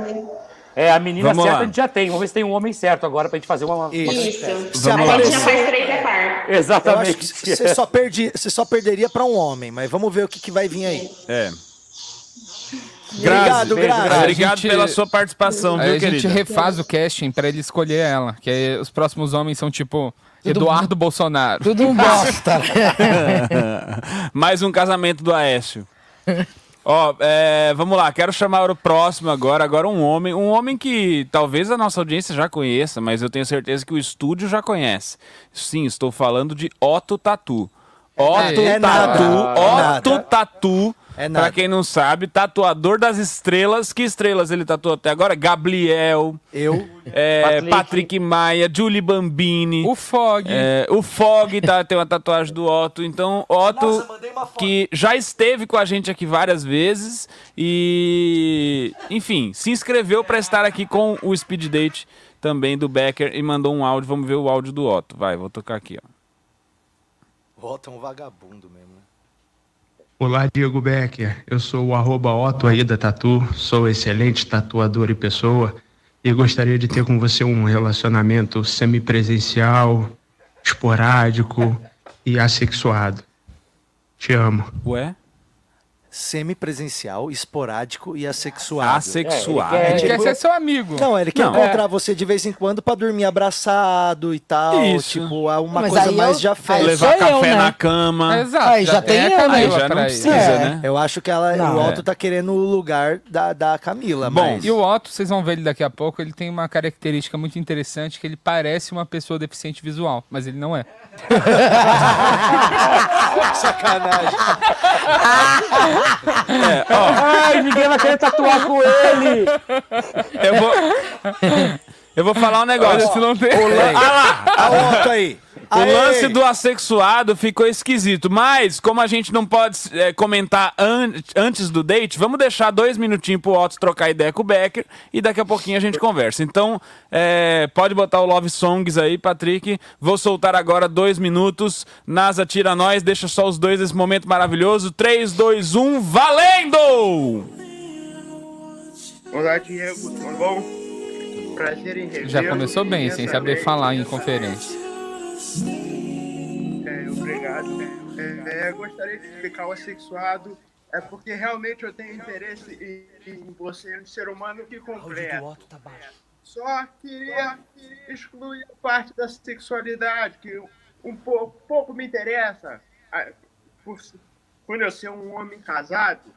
a menina Vamos certa lá. a gente já tem. Vamos ver se tem um homem certo agora pra gente fazer uma. uma- Isso. Isso. Se a gente já aparecer- faz três é par. Exatamente. você só, perdi, você só perderia pra um homem, mas vamos ver o que, que vai vir aí. É. Obrigado, beijo, Grazi. Grazi. Obrigado A gente- pela sua participação, viu, a gente querida? refaz o casting pra ele escolher ela. Que aí os próximos homens são tipo Eduardo Bolsonaro. Tudo um bosta. Mais um casamento do Aécio. Ó, é, vamos lá, quero chamar o próximo agora. Agora um homem, um homem que talvez a nossa audiência já conheça, mas eu tenho certeza que o estúdio já conhece. Sim, estou falando de Otto Tatu. Otto É Tatu, é Otto. Tatu. É nada. Pra quem não sabe, tatuador das estrelas. Que estrelas ele tatuou até agora? Gabriel, Eu. é, Patrick. Patrick Maia, Julie Bambini. O Fog. É, o Fog tá, tem uma tatuagem do Otto. Então, Otto, que já esteve com a gente aqui várias vezes e, enfim, se inscreveu para estar aqui com o Speed Date também do Becker e mandou um áudio. Vamos ver o áudio do Otto. Vai, vou tocar aqui, ó. Otto é um vagabundo mesmo? Olá, Diego Becker. Eu sou o arroba Otto aí da Tatu, sou excelente tatuador e pessoa e gostaria de ter com você um relacionamento semipresencial, esporádico e assexuado. Te amo. Ué? Semipresencial, esporádico e assexuado. Assexuado. É, Ele ele quer tipo- ser seu amigo. Não, ele quer Não. encontrar você de vez em quando pra dormir abraçado e tal. Isso. Tipo, é uma Mas coisa mais eu- de afeto. aí Levar sou eu, café né? na cama. Exato. Aí já tem é eu, né? Aí Camila já não precisa. É. né? Eu acho que ela, Não. o É. Otto tá querendo o lugar da, da Camila. Bom, mas... E o Otto, vocês vão ver ele daqui a pouco, ele tem uma característica muito interessante que ele parece uma pessoa deficiente visual, mas ele não é. Sacanagem. Ai, ninguém vai querer tatuar com ele. Eu vou. Eu vou falar um negócio. Olha, se não tem. Ah lá! A Otto aí. O Aê! lance do assexuado ficou esquisito, mas como a gente não pode é, comentar an- antes do date, vamos deixar dois minutinhos pro Otto trocar ideia com o Becker e daqui a pouquinho a gente conversa. Então, é, pode botar o Love Songs aí, Patrick. Vou soltar agora dois minutos. NASA tira nós, deixa só os dois nesse momento maravilhoso. 3, 2, 1, valendo! Olá, Diego, tudo bom? Prazer em revê Já começou bem, sem saber falar em conferência. É, obrigado. É, é, gostaria de explicar o assexuado. É porque realmente eu tenho interesse em, em você, um ser humano que completa. Só queria excluir a parte da sexualidade, que um pouco, pouco me interessa. Por, por eu ser um homem casado,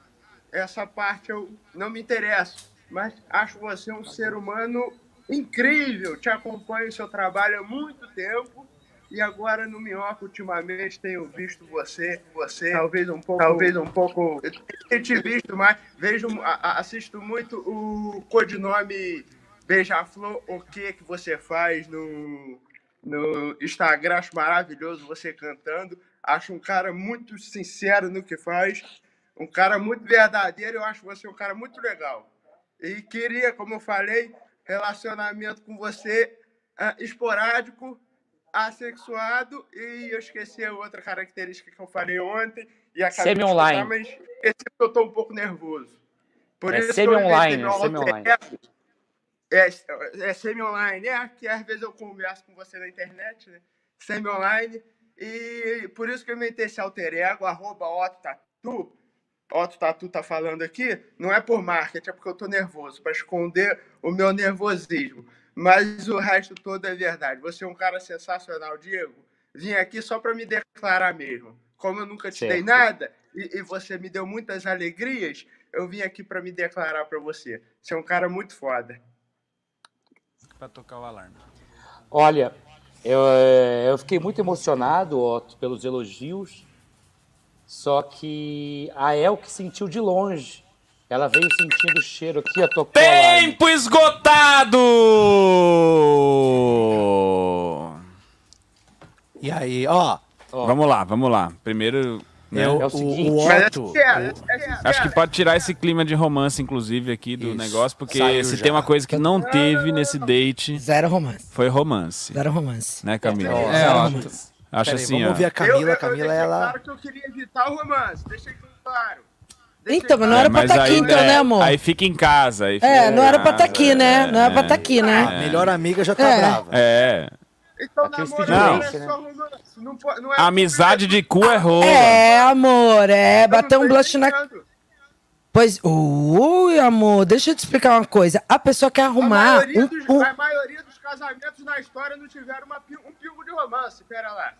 essa parte eu não me interesso. Mas acho você um ser humano incrível. Te acompanho o seu trabalho há muito tempo. E agora no Minhoca, ultimamente, tenho visto você, você, talvez um pouco, talvez um pouco, eu tenho te visto mais, vejo, assisto muito o codinome Beija-Flor, o que que você faz no, no Instagram, acho maravilhoso você cantando, acho um cara muito sincero no que faz, um cara muito verdadeiro, eu acho você um cara muito legal. E queria, como eu falei, relacionamento com você ah, esporádico, assexuado e eu esqueci a outra característica que eu falei ontem e acabei Semi-online. escutar, mas esqueci porque eu tô um pouco nervoso. Por É isso semi-online, alter semi-online. É, é semi-online, é, que às vezes eu converso com você na internet, né? Semi-online. E por isso que eu inventei esse alter ego, arroba Otto Tatu. Otto Tatu tá falando aqui, não é por marketing, é porque eu tô nervoso, para esconder o meu nervosismo. Mas o resto todo é verdade. Você é um cara sensacional, Diego. Vim aqui só para me declarar mesmo. Como eu nunca te dei Certo. nada e, e você me deu muitas alegrias, eu vim aqui para me declarar para você. Você é um cara muito foda. Pra tocar o alarme. Olha, eu, eh, eu fiquei muito emocionado, Otto, pelos elogios. Só que a El que sentiu de longe. Ela veio sentindo o cheiro aqui, a tocou. Tempo esgotado! E aí, ó. Vamos lá, vamos lá. Primeiro. né? É o- É o seguinte- o Otto- Acho que pode tirar esse clima de romance, inclusive, aqui do negócio, porque Saiu se já. tem uma coisa que não teve nesse date. Zero romance. Foi romance. Zero romance. Né, Camila? É, Zero romance. Acho Peraí, assim, vamos ó. ouvir a Camila. Eu- eu Camila, deixei ela. claro que eu queria evitar o romance. Deixei claro. Então, mas não era pra Mas estar aqui, aí, então, é, né, amor? Aí fica em casa. Aí É, fica não em era pra estar casa, aqui, né? Não era pra é, estar aqui, né? A melhor amiga já tá É. brava. É. Então, Aqui namoro não é né? só romance. Não, não é Amizade de cu é rola. É, amor, é. Bater um blush na. Pois. Ui, amor, deixa eu te explicar uma coisa. A pessoa quer A arrumar. maioria, um- dos, um- a maioria dos casamentos na história não tiveram uma um pingo de romance. Pera lá.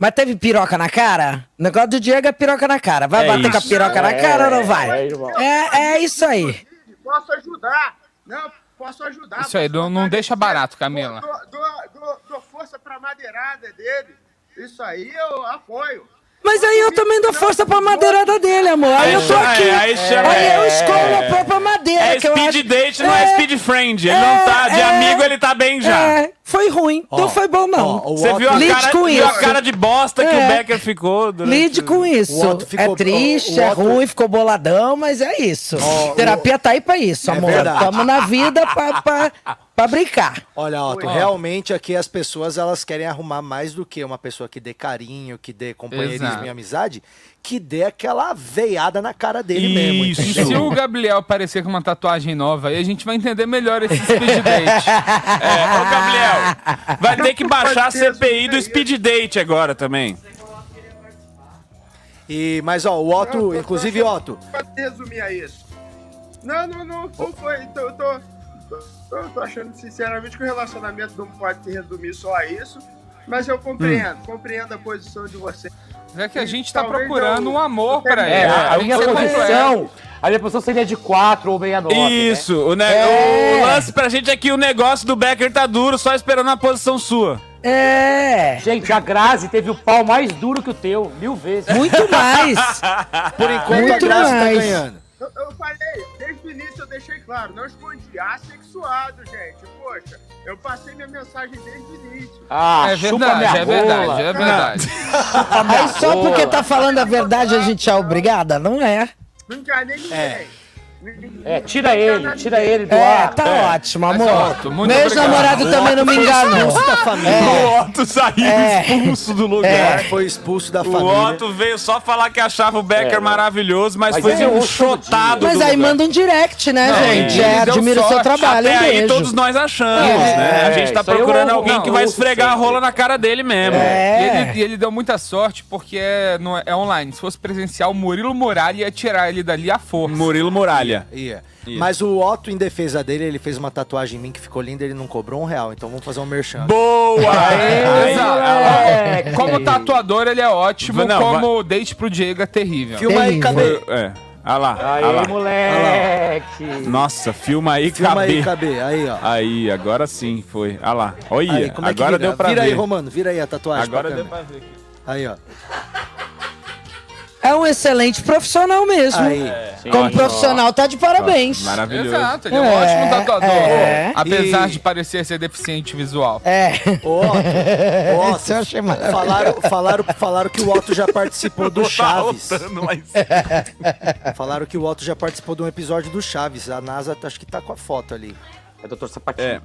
Mas teve piroca na cara? O negócio do Diego é piroca na cara. Vai É bater com a isso. piroca na É, cara ou não é, vai? É, é isso aí. Posso ajudar? Não, posso ajudar. Isso aí, não, não deixa barato, Camila. Dou, dou, dou, dou força pra madeirada dele. Isso aí eu apoio. Mas aí eu também dou força pra madeirada dele, amor. Aí eu tô chama- aqui. é, aí eu é, escolho a é. própria madeira. É speed acho- date, não é, speed friend. Ele é, não tá de é, amigo, ele tá bem já. É, foi ruim. Ó, não foi bom, não. ó, o Você viu a, Lide cara, com viu a isso. cara de bosta que É. o Becker ficou durante... Lide com isso. O ficou- é triste, o é Otto- ruim, ficou boladão, mas é isso. Ó, Terapia tá aí pra isso, É amor. verdade. Tamo na vida pra, pra, pra brincar. Olha, Otto, Oi. realmente aqui as pessoas elas querem arrumar mais do que uma pessoa que dê carinho, que dê companheirismo Exato. e amizade, que dê aquela veiada na cara dele mesmo. Isso. E entendeu? se o Gabriel aparecer com uma tatuagem nova aí, a gente vai entender melhor esse speed date. É, ô Gabriel, vai ter que baixar a CPI do speed date agora também. E, mas ó, o Otto, inclusive Otto, Pode resumir a isso. Não, não, não, não foi. Eu tô, tô, tô, tô achando sinceramente que o relacionamento não pode se resumir só a isso. Mas eu compreendo, compreendo a posição de você. É que a gente tá Talvez procurando eu- um amor pra É, ele. a Tem minha posição. A minha posição seria de 4 ou 69. né? Isso, o, ne- É. o lance pra gente é que o negócio do Becker tá duro, só esperando a posição sua. É. Gente, a Grazi teve o pau mais duro que o teu, mil vezes. Muito mais. por enquanto a Muito Graça tá mais. ganhando. Eu, eu falei, desde o início eu deixei claro, não escondi. Assexuado, gente. Poxa, eu passei minha mensagem desde o início. Ah, É chupa verdade, é verdade, é verdade. Aí só porque tá falando a verdade a gente é obrigada? Não é. Não enganei ninguém. É. É, tira ele, tira ele do É, ar. tá ótimo, Mas, amor. Meu obrigado. ex-namorado também não me enganou. Expulso da família. É. O Otto saiu É. expulso do lugar. É. Foi expulso da O família. Otto veio só falar que achava o Becker É. maravilhoso, mas, Mas foi é um o chotado Mas do aí lugar. manda um direct, né, Não, gente? É, deu admiro o seu trabalho. Até um aí todos nós achamos, É, né? A gente tá aí procurando eu- alguém não, que vai esfregar a rola na cara dele mesmo. É. E ele, ele deu muita sorte porque é, não é, é online. Se fosse presencial, o Murilo Muralha ia tirar ele dali à força. Murilo Isso. Mas o Otto, em defesa dele, ele fez uma tatuagem em mim que ficou linda, ele não cobrou um real. Então vamos fazer um merchan. Boa! Como tatuador, ele é ótimo. Não, como date pro Diego é terrível. Filma aí, cabelo. É. Olha lá, Aí, olha lá. moleque. Nossa, filma aí, Filma aí, cabe. KB. Aí, ó. Aí, agora sim foi. Olha lá. Olha, Aí, como é agora vira? deu pra vira ver. aí, Romano, vira aí a tatuagem. agora pra deu pra ver. aqui. Aí, ó. É um excelente profissional mesmo. Aí. Como Sim, profissional, tá de parabéns. Maravilhoso. Exato, ele é um É, ótimo tatuador. é. Apesar E- de parecer ser deficiente visual. É. Ô, Otto, Otto, Isso eu achei maravilhoso. falaram, falaram, falaram que o Otto já participou do Chaves. Lá em Falaram que o Otto já participou de um episódio do Chaves. A NASA acho que tá com a foto ali. É doutor Sapatinho. É.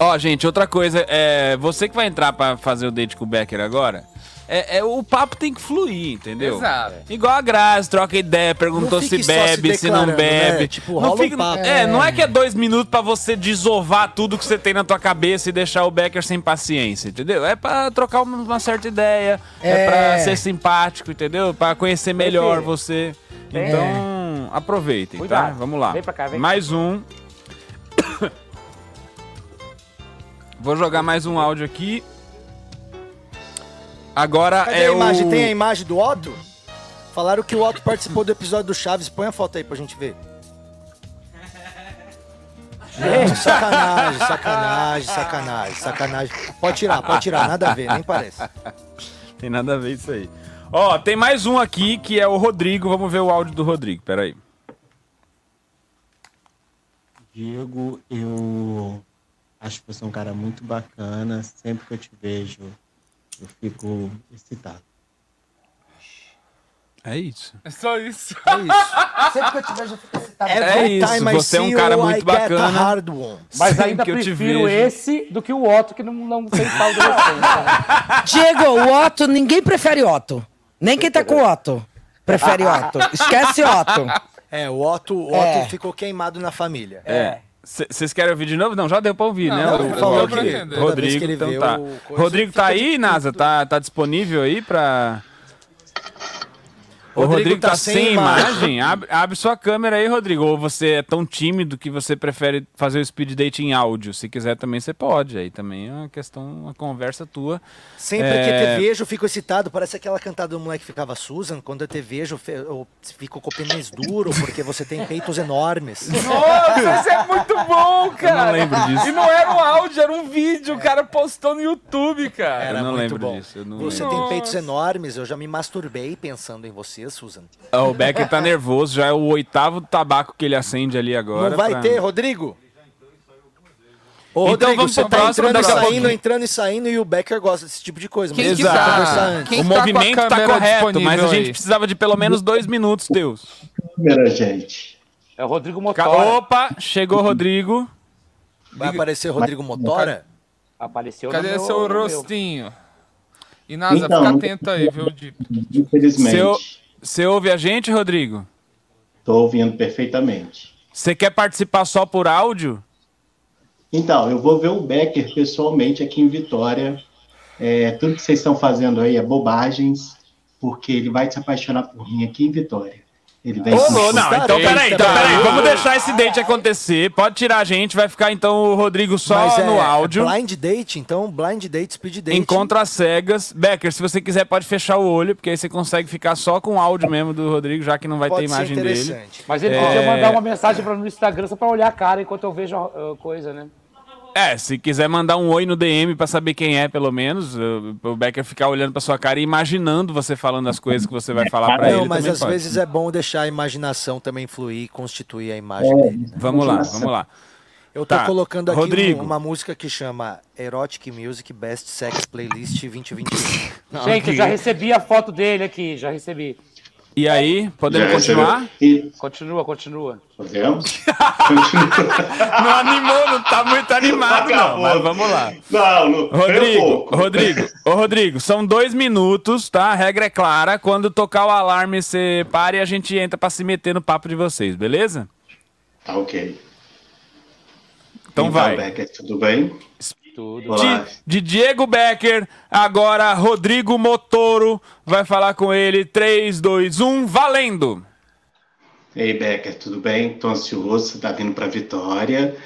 Ó, gente, outra coisa, é, você que vai entrar pra fazer o date com o Becker agora, é, é- o papo tem que fluir, entendeu? Exato. Igual a Grazi, troca ideia, perguntou se bebe, se se, não declarando, bebe. né? Tipo, não rola um fica- papo. É, É. não é que é dois minutos pra você desovar tudo que você tem na tua cabeça e deixar o Becker sem paciência, entendeu? É pra trocar uma, uma certa ideia, é, É. pra ser simpático, entendeu? Pra conhecer melhor você. É. Então, aproveitem, tá? Cuidado. Vamos lá. Vem pra cá, vem. Mais um. Vou jogar mais um áudio aqui. Agora Cadê é a imagem? o... Tem a imagem do Otto? Falaram que o Otto participou do episódio do Chaves. Põe a foto aí pra gente ver. Gente, sacanagem, sacanagem, sacanagem, sacanagem. Pode tirar, pode tirar, nada a ver, nem parece. Tem nada a ver isso aí. Ó, tem mais um aqui que é o Rodrigo. Vamos ver o áudio do Rodrigo. Pera aí. Diego, eu acho que você é um cara muito bacana. Sempre que eu te vejo, eu fico excitado. É isso. É só isso. É isso. Sempre que eu te vejo, eu fico excitado. É isso, você é um cara muito bacana. Mas Sempre ainda que eu te prefiro vejo. esse do que o Otto, que não, não tem pau adolescente. Diego, o Otto, ninguém prefere Otto. Nem quem tá com o Otto prefere Otto. Esquece Otto. É, o Otto, o Otto É. ficou queimado na família. É. Vocês querem ouvir de novo? Não, já deu pra ouvir, Não, né? não, O- o Rodrigo, então tá. Rodrigo tá aí, Nasa? Tá, tá disponível aí pra... O Rodrigo Rodrigo tá, tá sem sem imagem. imagem. Abre, abre sua câmera aí, Rodrigo. Ou você é tão tímido que você prefere fazer o speed date em áudio. Se quiser também, você pode. Aí também é uma questão, uma conversa tua. Sempre É, que eu te vejo, eu fico excitado. Parece aquela cantada do moleque que ficava Susan. Quando eu te vejo, eu eu fico com o pênis duro, porque você tem peitos enormes. Nossa, isso é muito bom, cara. não lembro disso. E não era um áudio, era um vídeo. O cara postou no YouTube, cara. Era não muito lembro bom. disso, eu não Você lembro. tem peitos enormes, eu já me masturbei pensando em você, Susan. Ah, O Becker tá nervoso, já é o oitavo tabaco que ele acende ali agora. Não vai pra- ter, Rodrigo? Ô, Então Rodrigo, vamos você tá próximo entrando e saindo, pouquinho. entrando e saindo, e o Becker gosta desse tipo de coisa. Quem mas que tá? conversar antes. o movimento tá correto, mas a gente precisava de pelo menos dois minutos, Deus. Câmera, gente. É o Rodrigo Motora. Opa, chegou o Rodrigo. Vai aparecer Rodrigo Motora? Apareceu Cadê no meu- seu meu. rostinho? E Nasa, Então, fica atento aí, viu, Di? Infelizmente. Ou- Você ouve a gente, Rodrigo? Tô ouvindo perfeitamente. Você quer participar só por áudio? Então, eu vou ver o Becker pessoalmente aqui em Vitória. É, tudo que vocês estão fazendo aí é bobagens, porque ele vai se apaixonar por mim aqui em Vitória. Ele se Lô, não, apaixonar- então peraí, então peraí. Vamos deixar esse date acontecer. Pode tirar a gente, vai ficar então o Rodrigo só Mas é, no áudio. é blind date, então blind date, speed date. Encontra as cegas. Becker, se você quiser, pode fechar o olho, porque aí você consegue ficar só com o áudio mesmo do Rodrigo, já que não vai Pode ter ser imagem dele. interessante. Mas ele É, podia mandar uma mensagem pra, no Instagram só pra olhar a cara enquanto eu vejo a a coisa, né? É, se quiser mandar um oi no DM pra saber quem é, pelo menos, o Becker ficar olhando pra sua cara e imaginando você falando as coisas que você vai falar pra Não, ele. mas também às pode. vezes é bom deixar a imaginação também fluir e constituir a imagem É. dele. né? Vamos lá, vamos lá. Eu tô Tá, colocando aqui Rodrigo. um- uma música que chama Erotic Music Best Sex Playlist 2021. Gente, eu já recebi a foto dele aqui, já recebi. E aí, podemos Já continuar? Continua, continua. Podemos? Não animou, não tá muito animado, não. Mas vamos lá. Não, não. Rodrigo, pouco. Rodrigo, ô Rodrigo, são dois minutos, tá? A regra é clara. Quando tocar o alarme, você para e a gente entra pra se meter no papo de vocês, beleza? Tá ok. Então vai. Becker, tudo bem? Tudo. De, de Diego Becker, agora Rodrigo Motoro vai falar com ele. 3, 2, 1, valendo! Ei, Becker, tudo bem? Tô ansioso, você tá vindo pra Vitória.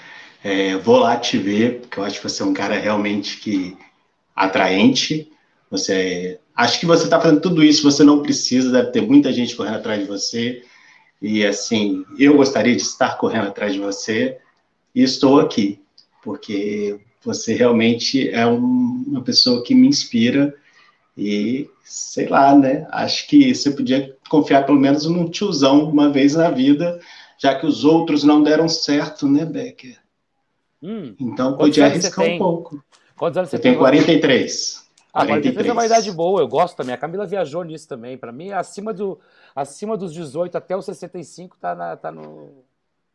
É, vou lá te ver, porque eu acho que você é um cara realmente que atraente. Você acho que você tá fazendo tudo isso, você não precisa, deve ter muita gente correndo atrás de você. E assim, eu gostaria de estar correndo atrás de você e estou aqui, porque você realmente é um- uma pessoa que me inspira e sei lá, né? Acho que você podia confiar pelo menos num tiozão uma vez na vida, já que os outros não deram certo, né, Becker? Hum, Então podia arriscar um pouco. Quantos anos você Eu tenho tem? 43. Ah, 43 é uma 43. idade boa, eu gosto também. A Camila viajou nisso também. Pra mim, acima, do, acima dos 18 até os 65 tá, na, tá no.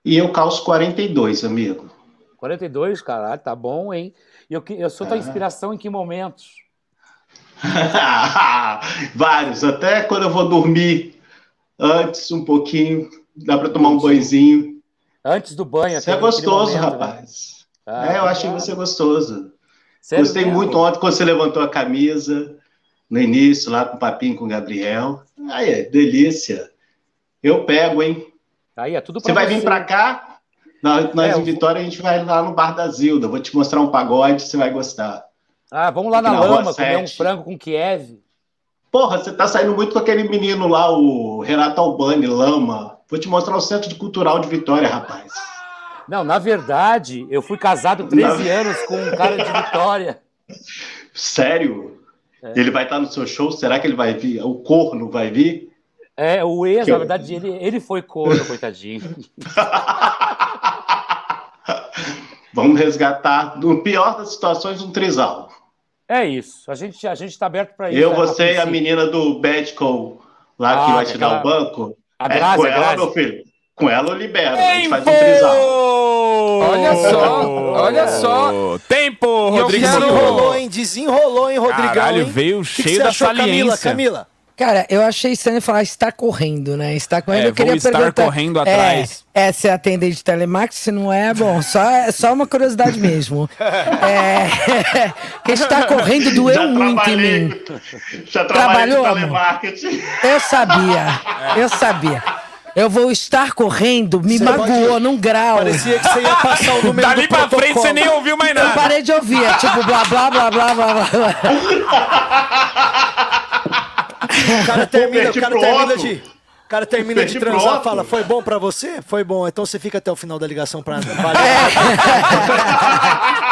E eu calço 42, amigo. 42, caralho, tá bom, hein? E eu, eu sou tua inspiração em que momentos? Vários, até quando eu vou dormir, antes um pouquinho, dá pra tomar um banhozinho. Antes do banho. Você é gostoso, momento, né? rapaz. Ah, é, eu achei obrigado. você gostoso. Sério Gostei mesmo? muito ontem quando você levantou a camisa, no início, lá com o papinho com o Gabriel. Aí, é, delícia. Eu pego, hein? Aí, é tudo Você vai vir pra cá? Nós, nós É, em Vitória, a gente vai lá no Bar da Zilda. Vou te mostrar um pagode, você vai gostar. Ah, vamos lá na Aqui na lama comer um 7. frango com Kiev. Porra, você tá saindo muito com aquele menino lá, o Renato Albani, Lama. Vou te mostrar o Centro de Cultural de Vitória, rapaz. Não, na verdade, eu fui casado 13 anos com um cara de Vitória. Sério? Ele vai estar no seu show? Será que ele vai vir? O corno vai vir? É, o ex, Que na eu- verdade, ele, ele foi corno, coitadinho. Vamos resgatar, no pior das situações, um trisal. É isso. A gente, a gente tá aberto pra isso. Eu, né, você e a menina do Badco lá que Ah, vai te dar o banco. A É, Grazi, com a ela, Grazi. meu filho. Com ela eu libero. A gente faz um trisal. Olha só, olha só. Tempo, Rodrigo. Desenrolou, hein? Desenrolou, hein, Rodrigão? Caralho, hein? veio Que que cheio você da achou, Camila? saliência. Camila? Cara, eu achei estranho falar estar correndo, né? Estar correndo, É, eu queria vou estar perguntar... correndo é, atrás. É, se é atendente de telemarketing, se não é, bom, só, é só uma curiosidade mesmo. É, que estar correndo doeu Já muito em mim. Já Trabalhou, com amor? telemarketing. Eu sabia, eu sabia. Eu vou estar correndo, me Você magoou pode- num grau. Parecia que você ia passar o número Dali do pra frente protocolo. você nem ouviu mais Eu nada. parei de ouvir, é tipo blá blá blá blá blá blá. O cara termina, o cara termina de... O cara termina de transar Otto. fala, foi bom pra você? Foi bom, então você fica até o final da ligação pra...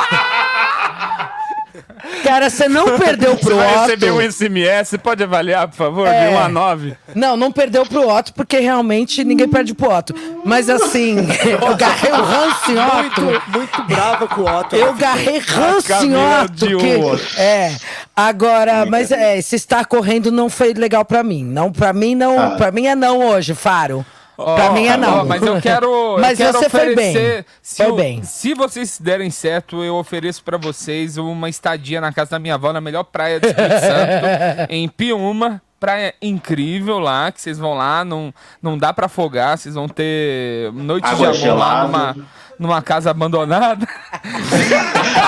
Cara, você não perdeu Você pro vai receber um Otto. SMS, pode avaliar, por favor, É. de 1 a 9. Não, não perdeu pro Otto, porque realmente ninguém perde pro Otto. Mas assim, eu garrei o ranço em Otto. muito, muito brava com o Otto. Eu garrei ranço em Otto. que- Otto. É. Agora, mas é, se estar correndo não foi legal pra mim. Não, pra mim não, Ah. para mim é não hoje, Faro. Pra Ó, mim é não. ó, mas eu quero. eu Mas quero você foi bem. oferecer- Se, Foi o- bem. se vocês derem certo, eu ofereço pra vocês uma estadia na casa da minha avó, na melhor praia do Espírito Santo, em Piuma. Praia incrível lá, que vocês vão lá, não, não dá pra afogar, vocês vão ter noite Água de amor lá gelada. numa, numa casa abandonada.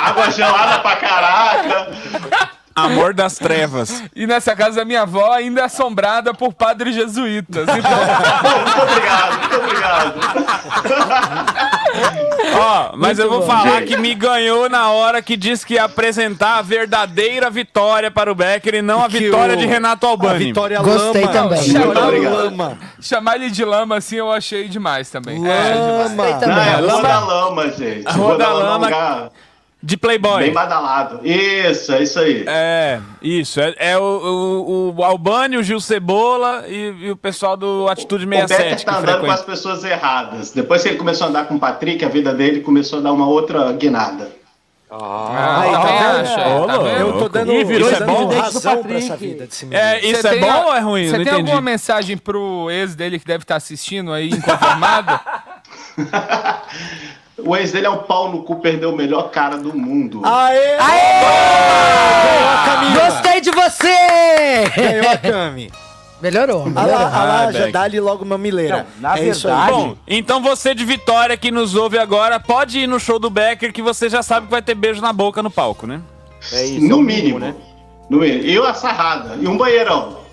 Água gelada pra caraca. Amor das trevas. E nessa casa da minha avó ainda é assombrada por padres jesuítas. Então, Muito obrigado, muito obrigado. Ó, mas eu vou bom. falar Gente. que me ganhou na hora que disse que ia apresentar a verdadeira vitória para o Becker e não a Que vitória o- de Renato Albani. A Vitória Gostei Lama. também. Muito obrigado. Lama. chamar ele de lama assim eu achei demais também. É, demais. Lama. Não, é a Rua Lama- da Lama, gente. A Rua da Lama- lugar De Playboy. Bem badalado. Isso, é isso aí. É, isso. É, é o, o, o Albani, o Gil Cebola e, e o pessoal do Atitude O Becker 67 tá que andando com as frequenta. pessoas erradas. Depois que ele começou a andar com o Patrick, a vida dele começou a dar uma outra guinada. Ah, Aí, tá Ô, tá vendo? Eu tô dando, Ih, virou isso é bom? razão pra essa vida desse menino. É, isso Você é bom a- ou é ruim? Você Não tem entendi. alguma mensagem pro ex dele que deve estar assistindo aí, inconformado? O ex dele é um pau no cu, perdeu o melhor cara do mundo. Aê! Ganhou a Camila! Gostei de você! Ganhou a Cami. Melhorou. Ah lá, ah lá, Ah, já dá-lhe logo uma mileira. Não, na é isso aí. verdade- Bom, então você de Vitória que nos ouve agora, pode ir no show do Becker que você já sabe que vai ter beijo na boca no palco, né? É isso. é no o mínimo. né? No mínimo. E a sarrada. E um banheirão.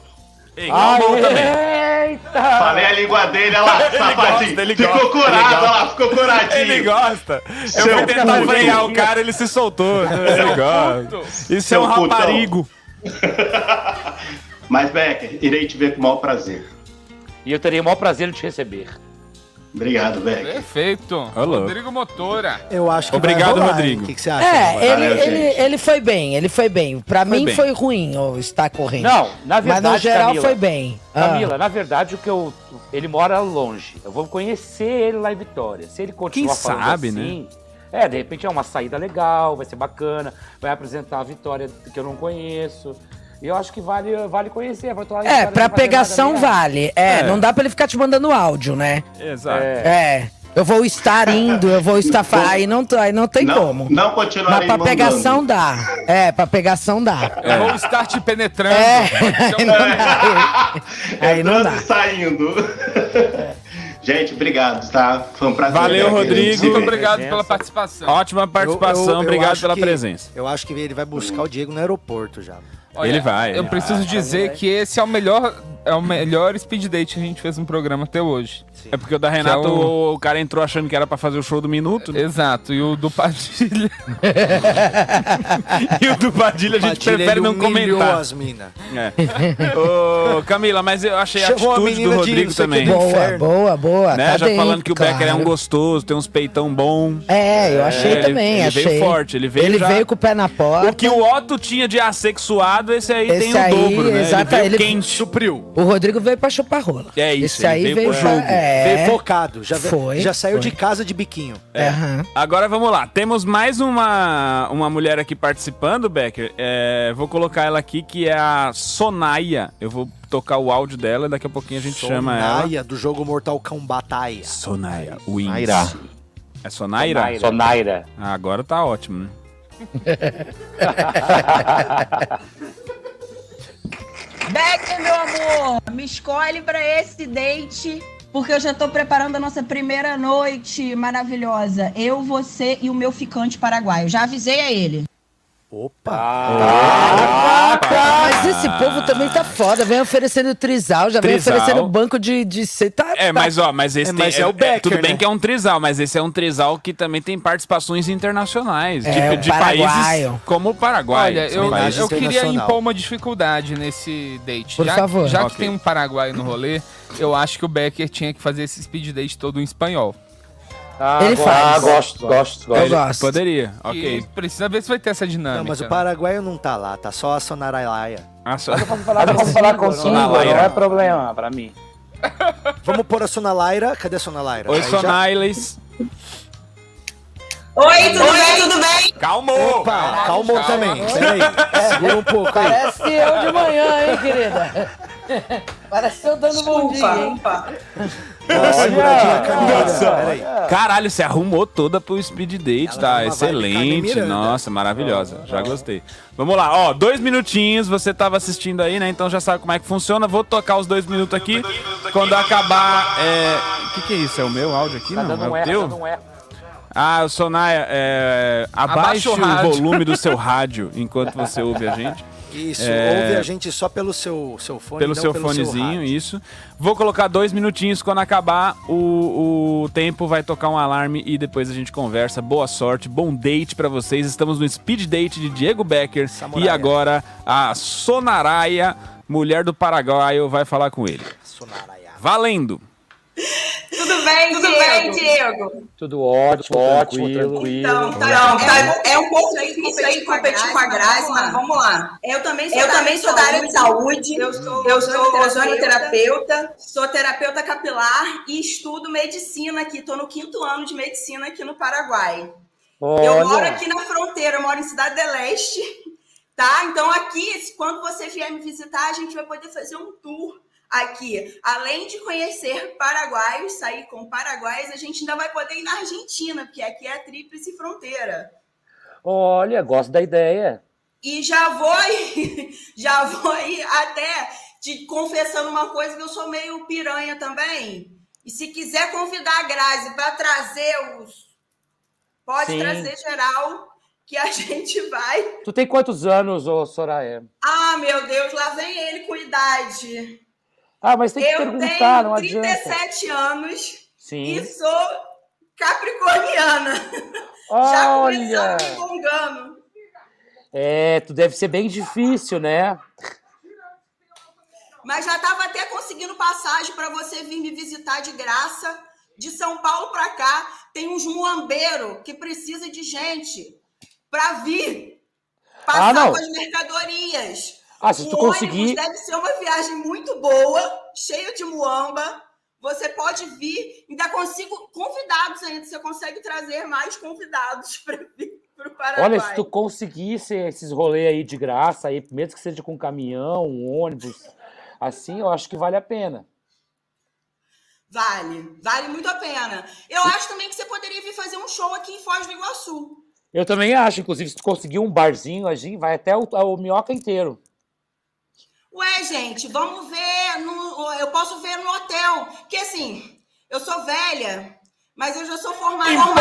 Igual bom também. Eita! Falei a língua dele, olha lá, safadinho. gosta, ele ficou gosta, curado, ele olha lá, ficou curadinho. Ele gosta. Eu Seu fui tentar frear o cara, ele se soltou. Ele gosta. Isso é um putão. raparigo. Mas, Becker, irei te ver com o maior prazer. E eu teria o maior prazer de te receber. Obrigado, Becker. Perfeito. Alô. Rodrigo Motora. Eu acho que Obrigado, vai rolar, Rodrigo. O que, que você acha? É, ele, Valeu, ele, ele foi bem, ele foi bem. Pra mim bem. foi ruim o estar correndo. Não, na Mas verdade, no geral Camila, foi bem. Ah. Camila, na verdade, o que eu. Ele mora longe. Eu vou conhecer ele lá em Vitória. Se ele continuar Quem falando sabe, assim. É, de repente é uma saída legal, vai ser bacana, vai apresentar a Vitória que eu não conheço. Eu acho que vale, vale conhecer. Vai lá em É, pra pegação vale. É, É. não dá pra ele ficar te mandando áudio, né? Exato. É. É. Eu vou estar indo, eu vou estar. Aí não, aí não tem Não- como. não continuarei Mas pra mandando. pegação dá. É, pra pegação dá. Eu vou estar te penetrando. É, ser aí não dá. Aí não dá. saindo. Gente, obrigado, tá? Foi um prazer. Valeu. Rodrigo. Muito obrigado pela participação. Ótima participação, Eu- eu- eu obrigado pela que- presença. Eu acho que ele vai buscar o Diego no aeroporto já. Olha, Ele vai. Eu preciso dizer que esse é o melhor, é o melhor speed date que a gente fez no programa até hoje. É porque o da Que é Renato, o- o cara entrou achando que era pra fazer o show do minuto. né? Exato, e o do Padilha. e o do Padilha a gente Padilha, prefere ele não comentar. as minas. É. Ô, Camila, mas eu achei a Chamou a atitude do menina de Rodrigo que também. do Boa, boa, boa. Né? tá Já bem, falando que o Becker é um gostoso, tem uns peitão bom. É, eu achei ele- também, ele achei. veio forte, ele veio Ele já- veio com o pé na porta. O que o Otto tinha de assexuado, esse aí Esse tem o aí, dobro, né? exato, ele veio ele- quente. Supriu. O Rodrigo veio pra chupar rola. É isso, Esse aí veio, veio pro pra- jogo. É, Veio focado. Já, Foi, já saiu foi. de casa de biquinho. É. Aham. Agora vamos lá. Temos mais uma, uma mulher aqui participando, Becker. É, vou colocar ela aqui, que é a Sonaia. Eu vou tocar o áudio dela, daqui a pouquinho a gente chama ela. Sonaia do jogo Mortal Kombat. Sonaia Wins. Sonaira. É Sonaira? Sonaira. Ah, agora tá ótimo, né? Becker, meu amor, me escolhe pra esse date, porque eu já tô preparando a nossa primeira noite maravilhosa. Eu, você e o meu ficante paraguaio. Já avisei a ele. Ah, mas esse povo também tá foda. Vem oferecendo trisal, já vem Trisal. oferecendo banco de. de cê tá, É, tá- mas ó, mas esse É, tem, mas é o Becker, tudo bem né? que é um trisal, mas esse é um trisal que também tem participações internacionais, É, de, o de paraguaio. países como o Paraguai. Olha, eu, eu queria impor uma dificuldade nesse date. Por já, favor. Já Ok. que tem um paraguaio no rolê, eu acho que o Becker tinha que fazer esse speed date todo em espanhol. Ele faz. Ah, gosto, gosto, Eu gosto. gosto. Poderia, E ok. precisa ver se vai ter essa dinâmica. Não, mas o paraguaio não tá lá, tá só a Sonarailaia. Ah, só- Mas eu posso falar consigo, não Sonaira. é problema pra mim. Vamos pôr a Sonalaira. Cadê a Sonalaira? Oi, Sonailes. Oi, tudo bem? Tudo bem? Calmou! Opa, calmou calma. também. Peraí, segura um pouco aí. Parece eu de manhã, hein, querida? Parece eu dando bom dia, hein? Caralho, você arrumou toda pro speed date, Ela tá? Excelente. Miranda. Nossa, maravilhosa. Já gostei. Vamos lá, ó, dois minutinhos, você tava assistindo aí, né? Então já sabe como é que funciona. Vou tocar os dois minutos aqui. Quando acabar. É... O que, que é isso? É o meu áudio aqui? Tá Não, dando é o tá teu? erro. Ah, o Sonaia, é... abaixe o o, volume do seu rádio enquanto você ouve a gente. Isso, É. ouve a gente só pelo seu, seu fone, Pelo seu pelo fonezinho, rádio. isso. Vou colocar dois minutinhos. Quando acabar o, o tempo, vai tocar um alarme e depois a gente conversa. Boa sorte, bom date pra vocês. Estamos no speed date de Diego Becker. E agora a Sonaraia, mulher do Paraguaio, vai falar com ele. Sonaraia. Valendo! Tudo bem, tudo bem, Diego? Tudo ótimo, ótimo, tranquilo. Então, tá, tá, é um pouco difícil aí competir com a Grazi, mas vamos lá. Eu também sou, Eu da, também sou da área de saúde. Eu sou, Eu sou ozonoterapeuta, sou terapeuta capilar e estudo medicina aqui. Estou no quinto ano de medicina aqui no Paraguai. Eu moro Olha, aqui na fronteira, eu moro em Cidade do Leste, tá? Então aqui, quando você vier me visitar, a gente vai poder fazer um tour aqui. Além de conhecer paraguaios, sair com paraguaios, a gente ainda vai poder ir na Argentina, porque aqui é a tríplice fronteira. olha, gosto da ideia. E já vou ir, já vou até te confessando uma coisa que eu sou meio piranha também. E se quiser convidar a Grazi para trazer os pode Sim. trazer geral que a gente vai. Tu tem quantos anos, ô Soraya? Ah, meu Deus, lá vem ele com idade. Ah, mas tem que eu perguntar, tenho não adianta. 37 anos Sim. e sou capricorniana. Já Olha, começando me gongando. é, tu deve ser bem difícil, né? Mas já estava até conseguindo passagem para você vir me visitar de graça. De São Paulo para cá, tem uns muambeiro que precisa de gente para vir passar Ah, com as mercadorias. Ah, se tu O conseguir- ônibus deve ser uma viagem muito boa, cheia de muamba. Você pode vir, ainda consigo convidados ainda. Você consegue trazer mais convidados para vir para o Paraguai. Olha, se tu conseguisse esses rolês aí de graça, aí, mesmo que seja com caminhão, um ônibus, assim, eu acho que vale a pena. Vale, vale muito a pena. Eu acho também que você poderia vir fazer um show aqui em Foz do Iguaçu. Eu também acho, inclusive, se tu conseguir um barzinho, a gente vai até o, o minhoca inteiro. Ué, gente, vamos ver. No, eu posso ver no hotel. Porque assim, eu sou velha, mas eu já sou formada também,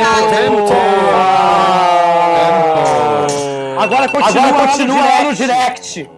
tá? Agora continua, Agora continua lá no direct.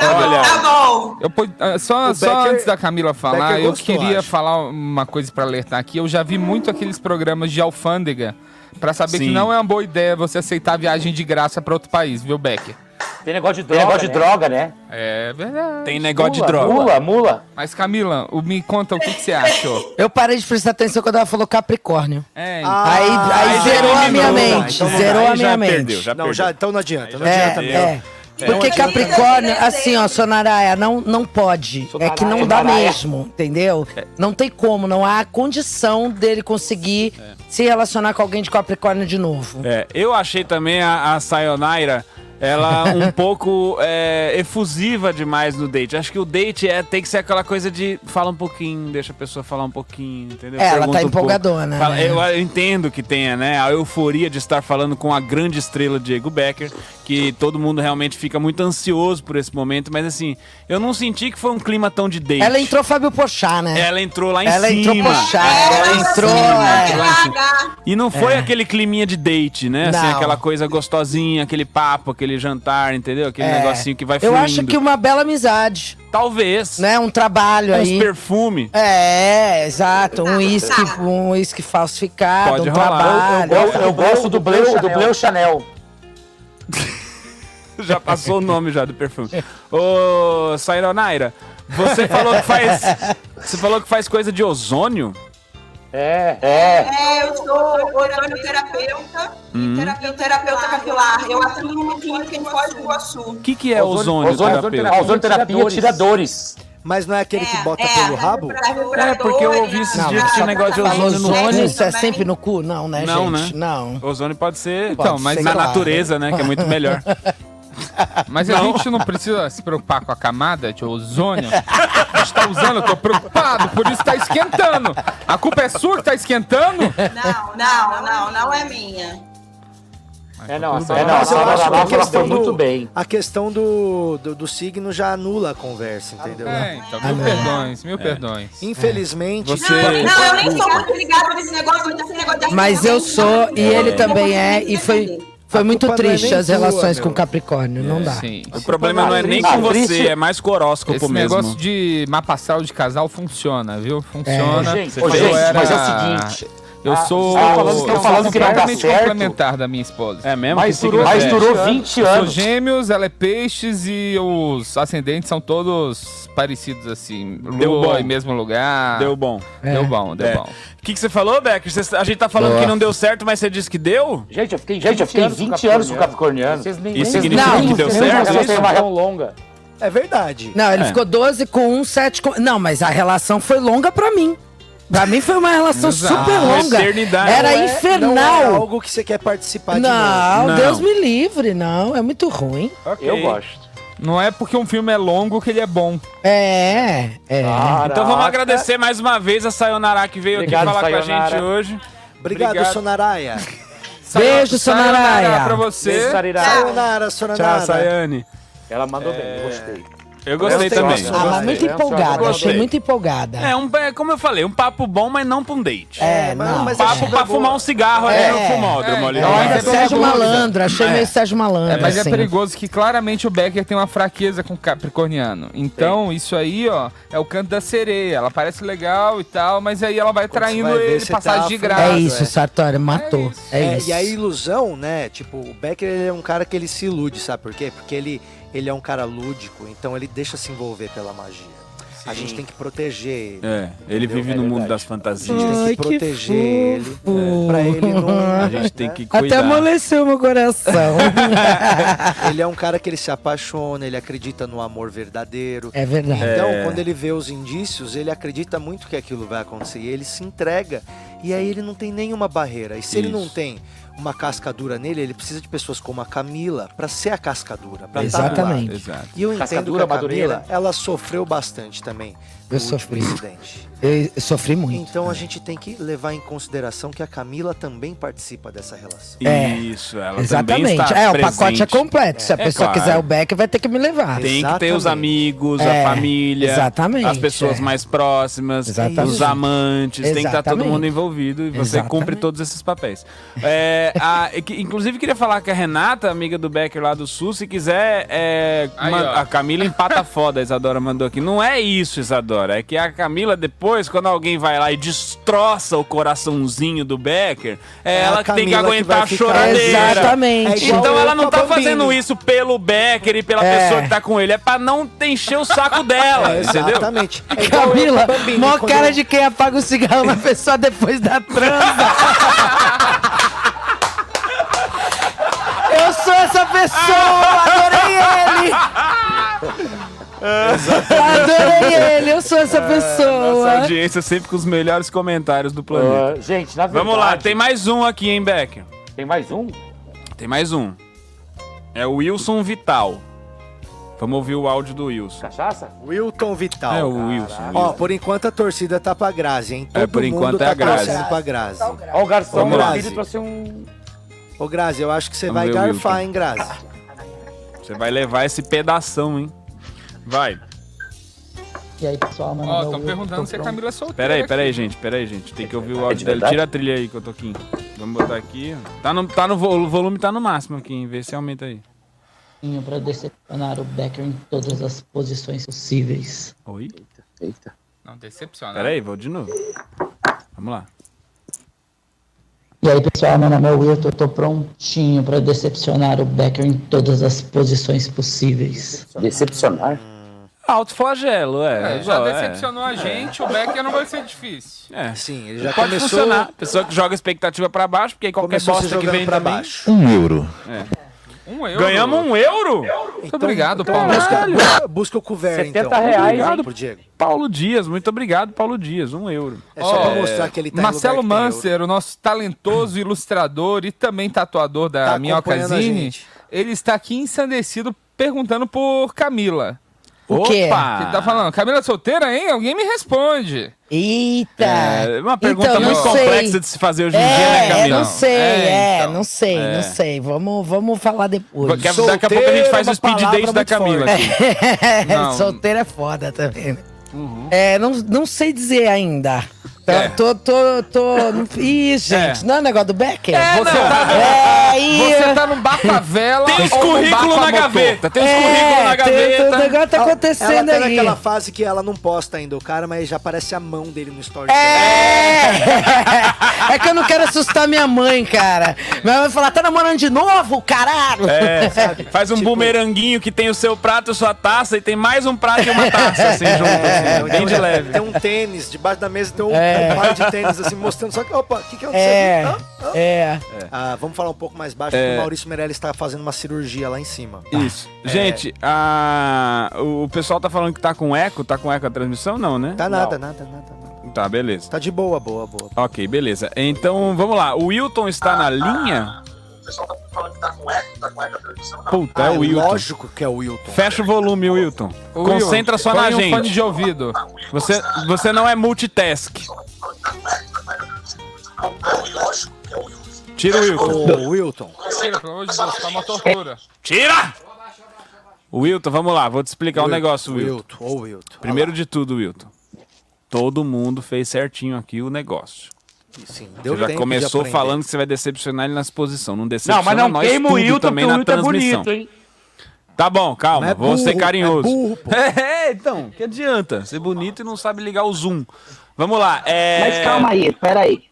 Olha, tá bom. Eu, ah, só só Becker- antes da Camila falar, Becker eu gostou, queria acho. falar uma coisa pra alertar aqui. Eu já vi muito aqueles programas de alfândega pra saber que Sim. não é uma boa ideia você aceitar viagem de graça pra outro país, viu, Becker? Tem negócio de Tem droga. negócio de droga, né? É verdade. Tem negócio de Mula, droga. Mula, mula. Mas Camila, o- me conta o que, que você achou. Eu parei de prestar atenção quando ela falou Capricórnio. É, Aí, aí aí zerou a minha mente. então zerou dá, a minha já mente. perdeu, já Não, perdeu. já, então não adianta. Não É, adianta mesmo. é. Porque É. Capricórnio, assim, ó, Sonaraia, não, não pode. É que não dá Sonaraia. mesmo, entendeu? Não tem como, não há condição dele conseguir se relacionar com alguém de Capricórnio de novo. É, eu achei também a, a Sayonara, ela um pouco é, efusiva demais no date. Acho que o date é, tem que ser aquela coisa de fala um pouquinho, deixa a pessoa falar um pouquinho, entendeu? É, ela Pergunta tá um empolgadona, Fala- né? eu, eu entendo que tenha, né, a euforia de estar falando com a grande estrela Diego Becker, que todo mundo realmente fica muito ansioso por esse momento, mas assim, eu não senti que foi um clima tão de date. Ela entrou Fábio Pochá, né? Ela entrou lá em Ela cima. entrou Pochá, Ela ela entrou, cima, é. entrou em cima. E não foi aquele climinha de date, né? Assim, Não. aquela coisa gostosinha, aquele papo, aquele jantar, entendeu? Aquele É. negocinho que vai Eu fluindo. acho que uma bela amizade, Talvez. né? Um trabalho Uns aí. perfume. É, exato. Um uísque um uísque falsificado, Pode um rolar. trabalho. Eu, eu, eu gosto do Bleu, do Bleu Chanel. já passou o nome já do perfume. Ô, Sayonara, você falou que faz. Você falou que faz coisa de ozônio? É, é. É, eu sou ozonioterapeuta Hum. e terapeuta, terapeuta capilar. Eu atuo numa clínica em Foz do Iguaçu. O que, que é ozônio, terapeuta? A ozonioterapia tira dores. Mas não é aquele que bota é, pelo rabo? É, porque eu ouvi esses dias que tinha negócio de ozônio no ozônio, cu. isso é sempre no cu? Não, né, Não, gente? né? Não. Ozônio pode ser Então, mas na claro. natureza, né? Que é muito melhor. Mas a gente não precisa se preocupar com a camada de ozônio. A gente tá usando, eu tô preocupado, por isso tá esquentando. A culpa é sua que tá esquentando? Não, não, não, não é minha. É, não, é, não, a Sara que a Nossa, ela questão foi muito do- bem. A questão do, do, do signo já anula a conversa, entendeu? É, então, mil perdões, mil perdões. Infelizmente. Você- Não, eu nem sou muito ligada nesse negócio, desse negócio Mas eu sou, e ele É. também é, e foi, foi muito é triste nem as tua, relações meu. com Capricórnio, não dá. Sim. O problema não é nem com você, é mais com o horóscopo Esse mesmo. negócio de mapa astral de casal funciona, viu? Funciona. Ô, gente, Eu gente, era- mas é o seguinte, Eu ah, sou, você tá falando- tá eu sou falando que não dá completamente certo? complementar da minha esposa. É mesmo? Mas durou, signo mas é? durou 20 Eu sou anos. gêmeos, ela é peixes e os ascendentes são todos parecidos assim. Deu Lua bom. em mesmo lugar. Deu bom. Deu bom, deu É. bom. O que, que você falou, Becker? Você- a gente tá falando Boa. que não deu certo, mas você disse que deu? Gente, eu fiquei, gente, eu fiquei 20 anos com o Capricorniano. Isso significa que deu Vocês certo? não isso? têm uma relação longa. É verdade. Não, ele É. ficou 12 com um, 7 com... Não, mas a relação foi longa pra mim. Pra mim foi uma relação Exato. super Uma longa. eternidade. Era Não é- Não é infernal. algo que você quer participar de Não, Não. Deus me livre, não. É muito ruim. Eu gosto. Não é porque um filme é longo que ele é bom. É, é. Então vamos agradecer mais uma vez a Sayonara que veio Obrigado, aqui falar com a Sayonara. gente hoje. Obrigado, Obrigado. Sonaraia. Beijo, Sonaraia. pra você. Beijo. Sayonara, Tchau, Sonaraia. Sayane. Ela mandou bem, eu gostei. Eu gostei Gostei, também. gostei. Ah, mas muito Gostei. empolgada. Achei muito empolgada. É, um, é, como eu falei, um papo bom, mas não pra um date. É, mas- não. mas é Papo super pra fumar um cigarro É, ali no fumódromo. é, ali. Eu Não, ainda mas é Sérgio perigoso. Malandro, achei É. meio Sérgio Malandro. É, mas é assim. perigoso que claramente o Becker tem uma fraqueza com o Capricorniano. Então, isso aí, ó, é o canto da sereia. Ela parece legal e tal, mas aí ela vai traindo vai ver, ele, passagem tá de graça. É isso, é. Sartori, matou. É, É, isso. e a ilusão, né? Tipo, o Becker ele é um cara que ele se ilude, sabe por quê? Porque ele, ele é um cara lúdico, então ele deixa se envolver pela magia. A gente tem que proteger ele. É, ele Entendeu? vive É no mundo das A fantasias. gente tem que que proteger ele. fofo. Pra ele não. A gente tem que Até cuidar. amoleceu meu coração. Ele é um cara que ele se apaixona, ele acredita no amor verdadeiro. é verdade. Então, É. quando ele vê os indícios, ele acredita muito que aquilo vai acontecer. E ele se entrega. E aí ele não tem nenhuma barreira. E se ele não Isso. tem uma cascadura nele, ele precisa de pessoas como a Camila pra ser a cascadura. Pra estar do Exatamente. Exato. E eu entendo Cascadura, que a Madureira. Camila, ela sofreu bastante também. Eu sofri. incidente. Eu, eu sofri muito. Então a gente tem que levar em consideração que a Camila também participa dessa relação. É. Isso, ela também Exatamente. está É, o presente. pacote é completo. Se a É pessoa claro. quiser o back, vai ter que me levar. Tem que ter os amigos, É, a família, exatamente, as pessoas é. mais próximas, Exatamente. os amantes, tem que estar todo Exatamente. mundo envolvido e você Exatamente. cumpre todos esses papéis. É, a- que- inclusive, queria falar que a Renata, amiga do Becker lá do Sul, se quiser. é, Aí, a Camila empata foda, a Isadora mandou aqui. Não é isso, Isadora. É que a Camila, depois, quando alguém vai lá e destroça o coraçãozinho do Becker, é, É ela que tem que que aguentar vai a choradeira. Exatamente. É Então ela não tá fazendo isso pelo Becker e pela É. pessoa que tá com ele. É pra não encher o saco dela, É, entendeu? exatamente. É Camila, mó cara eu- de quem apaga o cigarro na pessoa depois da transa. Eu sou essa pessoa, adorei ele. Adorei ele, eu sou essa Nossa pessoa. audiência sempre com os melhores comentários do planeta. Ah, gente, na verdade... Vamos lá, tem mais um aqui, hein, Becker? Tem mais um? Tem mais um. É o Wilson Vital. Vamos ouvir o áudio do Wilson. Cachaça? Wilton Vital. É o Wilson. Ó, por enquanto a torcida tá pra Grazi, hein? É, Todo por mundo enquanto tá é a Grazi. torcendo pra Grazi. Ó, o garçom vídeo trouxe um... Ô, Grazi, eu acho que você Vamos vai garfar, Wilton. hein, Grazi? Você vai levar esse pedação, hein? Vai. E aí, pessoal, meu Ó, é estão Will, perguntando se a. Camila é solteira. Pera aí, aqui. pera aí, gente. Pera aí, gente. Tem que ouvir o É áudio de dele. verdade? Tira a trilha aí que eu tô aqui. Vamos botar aqui. Tá no, tá no o volume tá no máximo aqui, hein? Vê se aumenta aí. Para decepcionar o Becker em todas as posições possíveis. Oi? Eita. Não, decepciona. Pera aí, vou de novo. Vamos lá. E aí, pessoal, meu nome é Will, eu tô prontinho para decepcionar o Becker em todas as posições possíveis. Decepcionar? Autoflagelo, é. É, já é. decepcionou a gente, o Becker não vai ser difícil. É. Sim, ele já Pode começou... funcionar. Pessoa que joga expectativa pra baixo, porque aí qualquer Começou bosta que vem pra também... baixo. Um euro. É. Um euro. Ganhamos um euro? Muito obrigado, então Paulo. busca, busca, o couvert, 70 então. reais, Obrigado hein? pro Diego. Paulo Dias, muito obrigado, Paulo Dias. Um euro. É só pra Ó, mostrar que ele tá Marcelo euro. Manser, o nosso talentoso ilustrador e também tatuador da Tá Minhoca acompanhando a Zine, gente. ele está aqui ensandecido perguntando por Camila. O quê? Opa! Ele tá falando, Camila é solteira, hein? Alguém me responde. Eita. É uma pergunta Então, muito sei. complexa de se fazer hoje em dia, É, né, Camila? não sei, É, é, então. não sei, É. não sei. Vamos, vamos falar depois. Porque daqui a pouco a gente faz o é speed date da Camila. Solteiro é foda também. né? Uhum. É, não, não sei dizer ainda. Tô, É. tô, tô, tô. Ih, gente, não é negócio do Becker? Você tá, É, e- você tá num bar favela Tem os a na gaveta. Tem os É, currículos na gaveta. O negócio tá Ela- acontecendo ela tá aí. naquela fase que ela não posta ainda o cara, mas já aparece a mão dele no story. É! É que eu não quero assustar minha mãe, cara. Minha mãe vai falar, tá namorando de novo, caralho? É, faz um Tipo- bumeranguinho que tem o seu prato, a sua taça e tem mais um prato e uma taça, assim, junto, É, assim, bem de leve. Tem um tênis, debaixo da mesa tem um, É. um par de tênis assim, mostrando. Só que, opa, o que, que aconteceu? É, aqui? Ah, ah. é. Ah, vamos falar um pouco mais baixo, É. porque o Maurício Meirelles está fazendo uma cirurgia lá em cima. Isso. Gente, a... o pessoal tá falando que tá com eco. Tá com eco a transmissão? Não, né? Tá nada, nada, nada, nada. Tá, beleza. Tá de boa, boa, boa. Ok, beleza. Então, vamos lá. O Wilton está na linha? Puta, é Ah, o Wilton. lógico que é o Wilton. Fecha o volume, Wilton. Ô, Concentra Will, só põe na um gente. fone de ouvido. Você, você não é multitask. Tira o Wilton. Ô, Wilton. Tira, pelo amor de Deus, tá uma tortura. Tira! Wilton, vamos lá. Vou te explicar um Wilton, negócio, Wilton. Wilton, Wilton. Primeiro de tudo, Wilton. Todo mundo fez certinho aqui o negócio. Sim, deu Você já começou falando que você vai decepcionar ele nas posições. Não decepciona Não, mas não nós queima o Wilton, também o na Wilton é transmissão. bonito, hein? Tá bom, calma. É vou ser burro, carinhoso. é burro. É, então, que adianta? Ser bonito e não sabe ligar o zoom. Vamos lá. É... Mas calma aí, peraí.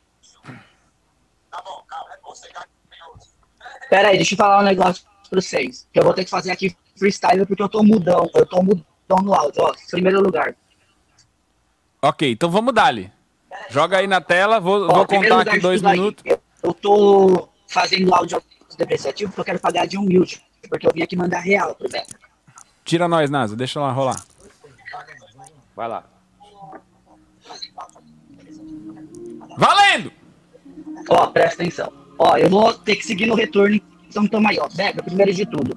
Peraí, deixa eu falar um negócio pra vocês. Que eu vou ter que fazer aqui freestyle porque eu tô mudão. Eu tô mudão no áudio, ó. Primeiro lugar. Ok, então vamos dar-lhe. Joga aí na tela, vou, Ó, vou contar aqui dois minutos. Eu, eu tô fazendo áudio depreciativo porque eu quero pagar de humilde. Porque eu vim aqui mandar real pro Beto. Tira nós, Nasa, deixa lá rolar. Vai lá. Valendo! Ó, presta atenção. Ó, eu vou ter que seguir no retorno em São Tomaió. Bega, primeiro de tudo.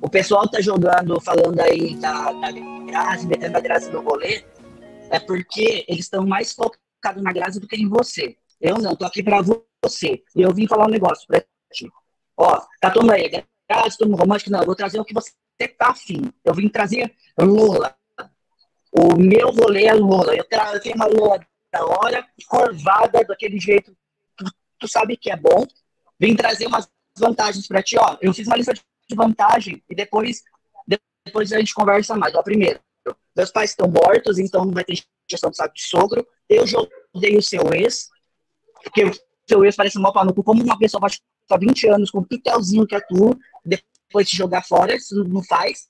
O pessoal tá jogando, falando aí da, da Grazi, metendo a Grazi no rolê, é porque eles estão mais focados na Grazi do que em você. Eu não, tô aqui pra você. E eu vim falar um negócio pra ti. Ó, tá tomando aí, Grazi, todo romântico, não, eu vou trazer o que você tá afim. Eu vim trazer Lola. O meu rolê é Lola. Eu, tra- eu tenho uma Lola da hora, curvada, daquele jeito que tu sabe que é bom. Vim trazer umas vantagens pra ti, ó. Eu fiz uma lista de vantagem e depois, depois a gente conversa mais. Ó, primeiro, meus pais estão mortos, então não vai ter gestão de saco de sogro. Eu joguei o seu ex, porque o seu ex parece mal pau no cu. Como uma pessoa pode ficar 20 anos com o pitelzinho que é tu, depois te jogar fora, isso não faz.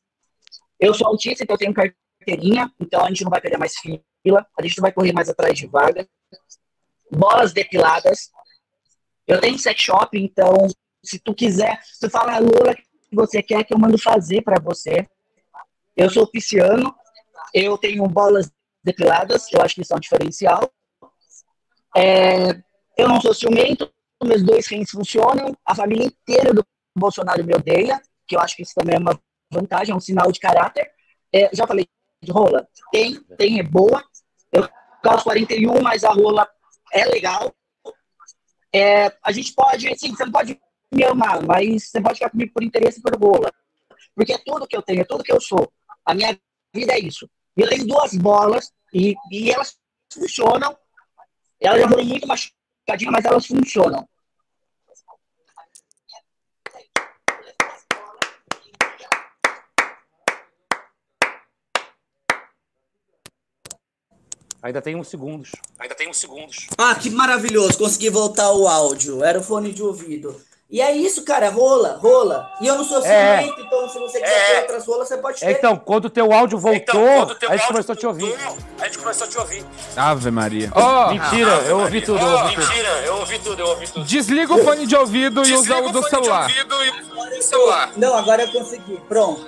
Eu sou autista, então eu tenho carteirinha, então a gente não vai perder mais fila, a gente não vai correr mais atrás de vaga. Bolas depiladas. Eu tenho sex shop, então se tu quiser, tu fala Lula que você quer que eu mando fazer pra você. Eu sou pisciano, eu tenho bolas depiladas, eu acho que isso é diferencial. É, eu não sou ciumento, meus dois rins funcionam, a família inteira do Bolsonaro me odeia, que eu acho que isso também é uma vantagem, é um sinal de caráter. É, já falei rola? Tem, tem, é boa. Eu calço 41, mas a rola é legal. É, a gente pode, assim, você não pode me amar, mas você pode ficar comigo por interesse por rola. Porque é tudo que eu tenho, é tudo que eu sou. A minha vida é isso. Eu tenho duas bolas e, e elas funcionam. Elas já foram muito machucadinhas, mas elas funcionam. Ainda tem uns segundos. Ainda tem uns segundos. Ah, que maravilhoso, consegui voltar o áudio. Era o fone de ouvido. E é isso, cara, rola, rola. E eu não sou É. ciumento, então se você quiser ter outras rolas, você pode ter. É, então, quando o teu áudio voltou, quando teu a gente começou a te ouvir. A gente começou a te ouvir. Ave Maria. Ó, Mentira, eu ouvi tudo, eu ouvi tudo. Mentira, eu ouvi tudo, eu ouvi tudo. Desliga o fone de ouvido e usa o do celular. e o celular. Não, agora eu consegui. Pronto.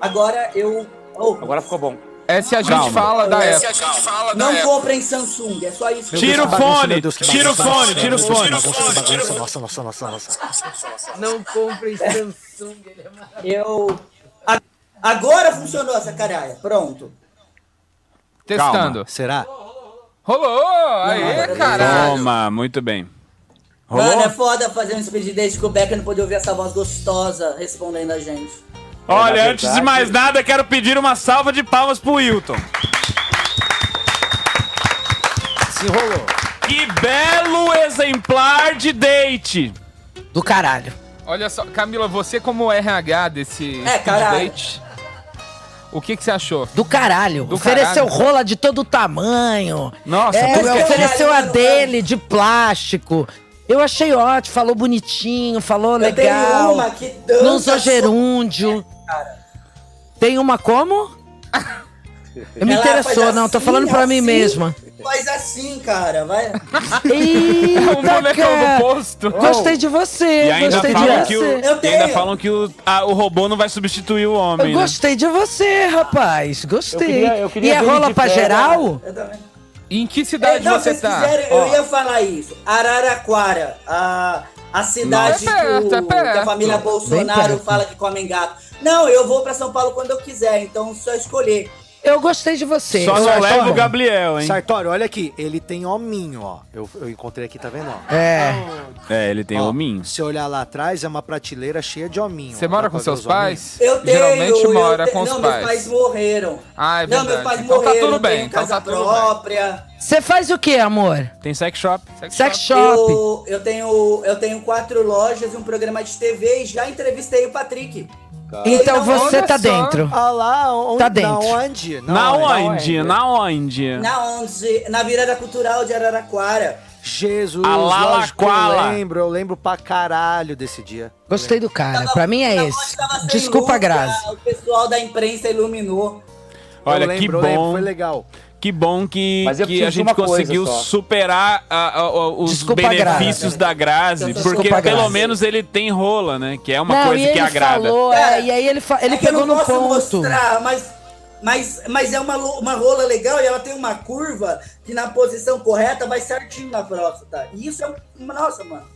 Agora eu. Oh. Agora ficou bom. É se a gente Calma. fala da É, Apple. se a gente fala da Não Apple. comprem Samsung, é só isso. Tira o fone, tira o fone, tira o fone. Nossa, nossa, nossa, nossa. Não comprem Samsung. ele é maravilhoso. Eu. Agora funcionou essa caralho. Pronto. Testando. Será? Rolou! Aê, caralho! Toma, muito bem. Mano, é foda fazer um speed date com o Becker não poder ouvir essa voz gostosa respondendo a gente. Olha, Na antes de mais nada, quero pedir uma salva de palmas pro Wilton. Se rolou. Que belo exemplar de date. Do caralho. Olha só, Camila, você como RH desse É, caralho. date, o que, que você achou? Do caralho. Do ofereceu caralho. rola de todo tamanho. Nossa, é, por quê? ofereceu a dele de plástico. Eu achei ótimo, falou bonitinho, falou Eu legal. tenho uma que dança Não usou só- gerúndio. Tem uma como? Eu me Ela interessou, não, tô falando pra mim assim. mesma. Faz assim, cara, vai. Eita, É um bonecão cara. do posto. Gostei de você, E ainda gostei de falam que, o, você. Eu e ainda falam que o, a- o robô não vai substituir o Eu homem, né? gostei de você, rapaz. Gostei. Eu queria- eu queria e é rola de pra geral? Eu também. Em que É, cidade não, você tá? quiserem, eu ia falar isso. Araraquara, a, a cidade é perto, que, o- é que a família Bolsonaro fala que comem gato. Não, eu vou pra São Paulo quando eu quiser, então só escolher. Eu gostei de você. Só não leva o Gabriel, hein? Sartório, olha aqui. Ele tem hominho, ó. Eu, eu encontrei aqui, tá vendo? Ó. É. É, ele tem Ó, hominho. Se olhar lá atrás, é uma prateleira cheia de hominho. Você ó. mora com seus pais? Eu tenho. Geralmente eu mora te- com os não, pais. meus pais morreram. Ah, é não, verdade. meus pais então morreram. tá tudo eu tenho bem, então casa tá tudo bem. própria. Você faz o que, amor? Tem sex shop. Sex shop. Eu, eu, tenho, eu tenho quatro lojas e um programa de TV e já entrevistei o Patrick. Então Ele não- você tá só. dentro. Ah lá, onde, Tá na dentro. onde? Na onde? onde? Na onde? Na onde? Na virada cultural de Araraquara. Jesus, A lógico eu lembro, eu lembro pra caralho desse dia. Gostei do cara. Pra mim é esse. Tava Desculpa, Grazi. O pessoal da imprensa iluminou. Olha, lembro, que eu lembro, bom. foi legal. Que bom que, eu que a gente uma conseguiu só. superar a- a- a- os Desculpa, benefícios Grazi. da Grazi, Desculpa, porque Grazi. pelo menos ele tem rola, né? Que é uma não, coisa que agrada. falou, é, e aí ele, fa- ele é que eu pegou não no posso ponto. mostrar, mas, mas, mas é uma, uma rola legal e ela tem uma curva que na posição correta vai certinho na próstata. E isso é um. Nossa, mano.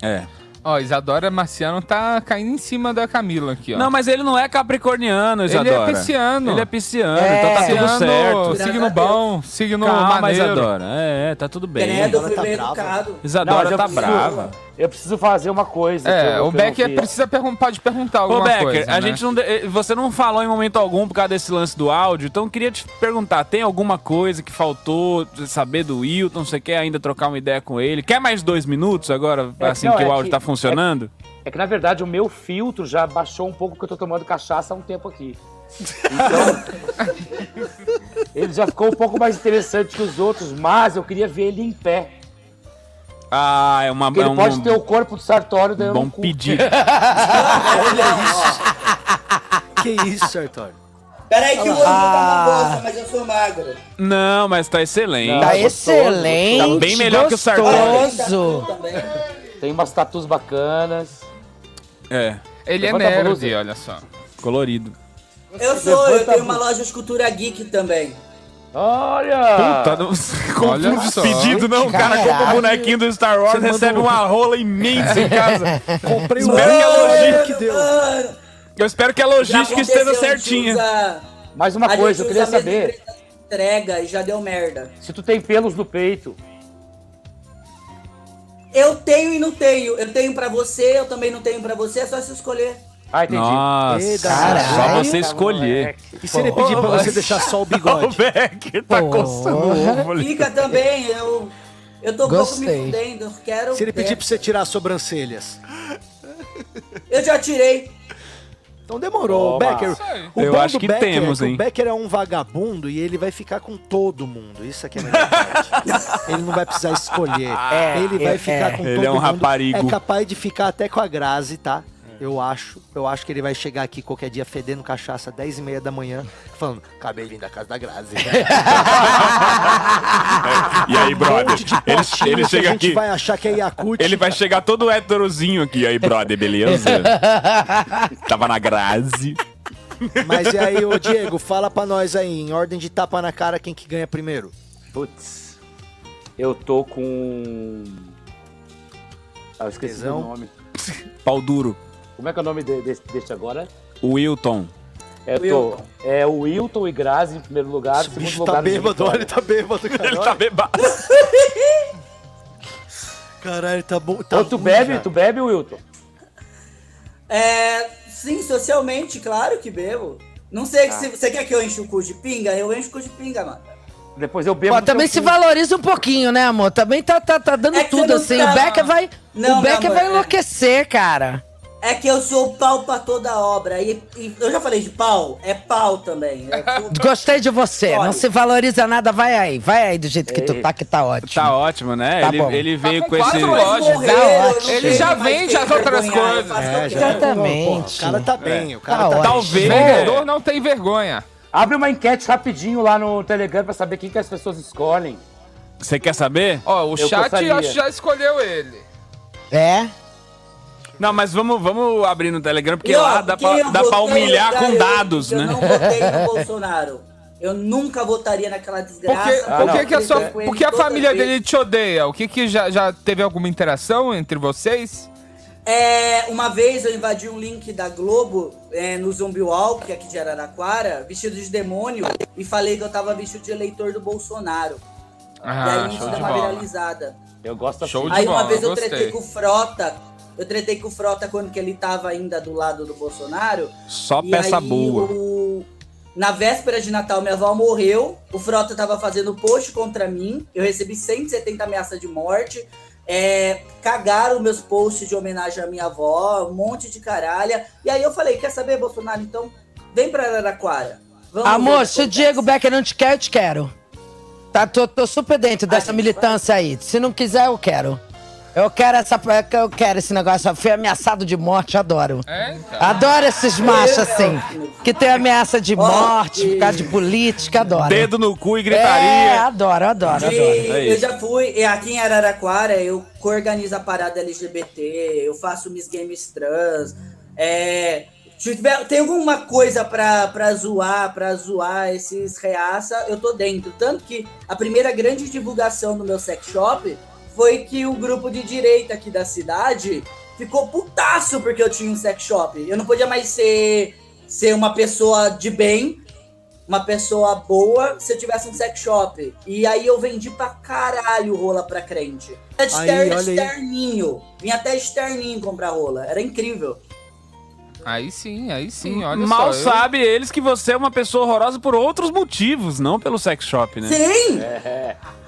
É. Ó, Isadora Marciano tá caindo em cima da Camila aqui, ó. Não, mas ele não é capricorniano, Ele Isadora. é pisciano. Ele é pisciano, É. então tá tudo certo. signo bom, signo Calma, maneiro. Isadora. É, tá tudo bem. Credo, fui tá brava. educado. Isadora Não, tá preciso- brava. Eu preciso fazer uma coisa. que É, eu- o que Becker precisa pergun pode perguntar Ô, alguma Becker, coisa, a né? gente não. eh, Você não falou em momento algum por causa desse lance do áudio, então eu queria te perguntar: tem alguma coisa que faltou de saber do Wilton? Você quer ainda trocar uma ideia com ele? Quer mais dois minutos agora, É, assim não, que é o áudio que- tá funcionando? É que na verdade o meu filtro já baixou um pouco porque eu tô tomando cachaça há um tempo aqui. Então, ele já ficou um pouco mais interessante que os outros, mas eu queria ver ele em pé. Ah, é uma. Porque é ele um pode ter o corpo do Sartório dando bom um cu. pedido. Que isso, Sartório? Peraí que o Olha olho lá. tá uma bosta, mas eu sou magro. Não, mas tá excelente. Tá excelente, Tá bem melhor que o Sartório. gostoso. Tem umas tatus bacanas. É. Ele é Levanta a nerd, olha só. Colorido. Eu sou, eu Levanta tenho a uma loja de escultura geek também. Olha! Puta, não Olha confunde os só. pedidos, não. O cara compra um bonequinho do Star Wars, Você recebe mandou- uma rola imensa em casa. Comprei um Espero que a logística. que deu. Eu espero que a logística esteja certinha. usa- Mais uma a coisa, eu queria saber Entrega e já deu merda. se tu tem pelos no peito. Eu tenho e não tenho. Eu tenho pra você, eu também não tenho pra você, é só se escolher. Ah, entendi. Nossa, Eita, só caralho. você escolher. E se ele pedir pra você deixar só o O bigode? Becker tá coçando o. Fica também, eu. Eu tô um pouco me fudendo. Quero. Se ele pedir pra você tirar as sobrancelhas? Eu já tirei. Então demorou. O Toma. Becker. O Eu acho que Becker temos, é que hein? O Becker é um vagabundo e ele vai ficar com todo mundo. Isso aqui é a parte. Ele não vai precisar escolher. É, ele vai é, ficar é. com Ele todo é um mundo. raparigo. É capaz de ficar até com a Grazi, tá? Eu acho. Eu acho que ele vai chegar aqui qualquer dia fedendo cachaça 10 e meia da manhã, falando, cabelinho da casa da Grazi. E aí, brother? Um monte de Ele, ele que a chega gente aqui. vai achar que é Yakut. Ele vai chegar todo heterozinho aqui. Aí, brother, beleza? Tava na Grazi. Mas e aí, ô Diego, fala pra nós aí, em ordem de tapa na cara, quem que ganha primeiro? Putz. Eu tô com. Ah, eu esqueci Tesão? o nome. Pau duro. Como é que é o nome de- desse, desse agora? Wilton. É, tô, é o Wilton e Grazi em primeiro lugar. Esse segundo bicho lugar, tá bêbado, olha, ele tá bêbado, cara. Ele tá bebado. Caralho, tá bom. Tá Ô, tu ruim bebe? já. Tu bebe, Wilton? É. Sim, socialmente, claro que bebo. Não sei Ah. se você quer que eu enche o cu de pinga? Eu encho o cu de pinga, mano. Depois eu bebo. Pô, também se cu. valoriza um pouquinho, né, amor? Também tá, tá, tá dando É tudo assim. não O tá- Becker vai, Não, o Becker vai é- enlouquecer, cara. É que eu sou pau pra toda obra. E, e eu já falei de pau, é pau também. É tudo- Gostei de você. Olha. Não se valoriza nada, vai aí. Vai aí do jeito que tu tá, que tá ótimo. Tá ótimo, né? Tá ele, bom. ele Tá veio com com esse. quatro Mas lojas. morrer, Tá ótimo. Ele já vende as outras coisas. o É. Exatamente. O cara tá bem, o cara Tá tá, ótimo. Talvez. Vendedor não tem vergonha. Abre uma enquete rapidinho lá no Telegram pra saber quem que as pessoas escolhem. Você quer saber? Ó, o Eu chat gostaria. acho que já escolheu ele. É? Não, mas vamos, vamos abrir no Telegram, porque E, ó, lá dá pra, eu dá pra humilhar com eu- dados, eu né? não votei no Bolsonaro. Eu nunca votaria naquela desgraça. que, Ah, por não. que, a, sua, Com ele por que a família dele te odeia? O que que já, já teve alguma interação entre vocês? É, uma vez eu invadi um link da Globo é, no Zombie Walk, aqui de Araraquara, vestido de demônio, e falei que eu tava vestido de eleitor do Bolsonaro. e aí Ah, isso deu de uma bola. viralizada. Eu gosto Show assim. de Aí uma bola, vez eu gostei. tretei com o Frota. Eu tretei com o Frota quando que ele tava ainda do lado do Bolsonaro. Só E peça aí, boa. o- Na véspera de Natal, minha avó morreu. O Frota tava fazendo post contra mim. Eu recebi 170 ameaças de morte. É, cagaram meus posts de homenagem à minha avó, um monte de caralha. E aí eu falei: quer saber, Bolsonaro? Então vem pra Araraquara. Vamos Amor, se o acontece." Diego Becker não te quer, eu te quero. Tá, tô, tô super dentro dessa militância aí. Se não quiser, eu quero. Eu quero essa. Eu quero esse negócio. Fui ameaçado de morte, adoro. É, então. Adoro esses machos assim. Que tem ameaça de morte, por causa de política, adoro. Dedo no cu e É, gritaria. adoro, adoro, De- adoro. É eu já fui, aqui em Araraquara, eu coorganizo a parada LGBT, eu faço Miss Games Trans. É, tiver- tem alguma coisa pra, pra zoar, pra zoar esses reaça, eu tô dentro. Tanto que a primeira grande divulgação do meu sex shop foi que o grupo de direita aqui da cidade ficou putaço porque eu tinha um sex shop. Eu não podia mais ser, ser uma pessoa de bem, uma pessoa boa, se eu tivesse um sex shop. E aí eu vendi pra caralho rola pra crente. Até externinho. Vinha até externinho comprar rola. Era incrível. Aí sim, aí sim, olha Mal só. eu- sabe eles que você é uma pessoa horrorosa por outros motivos, não pelo sex shop, né? Sim!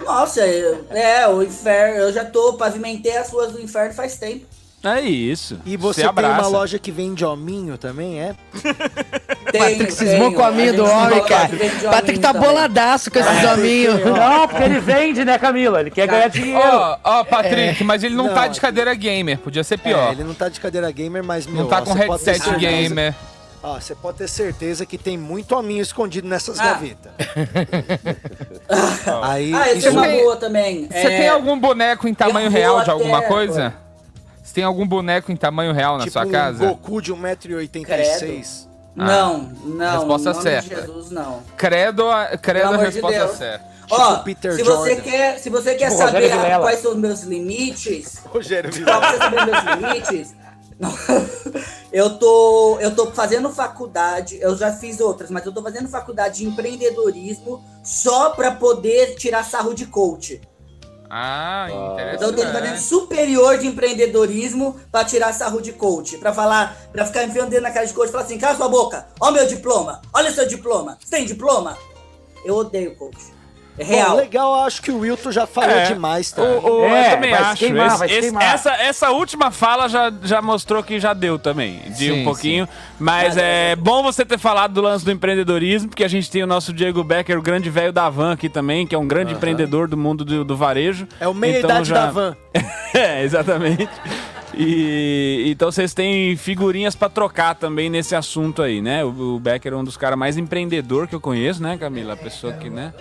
Nossa, eu- é, o inferno. Eu já tô, pavimentei as ruas do inferno faz tempo. É isso. E você Se tem uma loja que vende hominho também, é? Patrick cismou com o hominho do homem, cara. Patrick tá boladaço com esses hominhos. Não, porque ele vende, né, Camila? Ele quer ganhar dinheiro. Ó, ó, Patrick, É. mas ele não, Não, tá de cadeira gamer, podia ser pior. É, ele não tá de cadeira gamer, mas meu, Não tá ó, com headset certeza- gamer. Ó, você pode ter certeza que tem muito hominho escondido nessas Ah. gavetas. Aí, Ah, essa é uma boa também. Você É, tem algum boneco em tamanho eu real de alguma coisa? Você tem algum boneco em tamanho real na tipo sua um casa? Goku de 1,86m. Não, não. Resposta de certa. Jesus, não. Credo, a- credo a amor de resposta Deus. certa. Ó, Peter se você Jordan. quer, se você quer Tipo saber a- Vilela. quais são os meus limites, Rogério só pra você saber meus limites, eu tô, eu tô fazendo faculdade, eu já fiz outras, mas eu tô fazendo faculdade de empreendedorismo só pra poder tirar sarro de coach. Ah, Então eu tô fazendo interessante. superior de empreendedorismo pra tirar sarro de coach. Pra falar, pra ficar enfiando dedo na cara de coach e falar assim, cala sua boca, ó meu diploma, olha seu diploma, você tem diploma? Eu odeio coach. É real. Bom, legal, acho que o Wilton já falou É. demais, tá? O- o- É, eu também acho. queimar, Esse- vai se esse- queimar. essa, essa última fala já, já mostrou que já deu também, de Sim, um pouquinho. Mas é bom você ter falado do lance do empreendedorismo, porque a gente tem o nosso Diego Becker, o grande velho da van aqui também, que é um grande Aham. empreendedor do mundo do, do varejo. É o meia-idade da van. é, exatamente. E então vocês têm figurinhas pra trocar também nesse assunto aí, né? O, o Becker é um dos caras mais empreendedor que eu conheço, né, Camila? A pessoa que, né,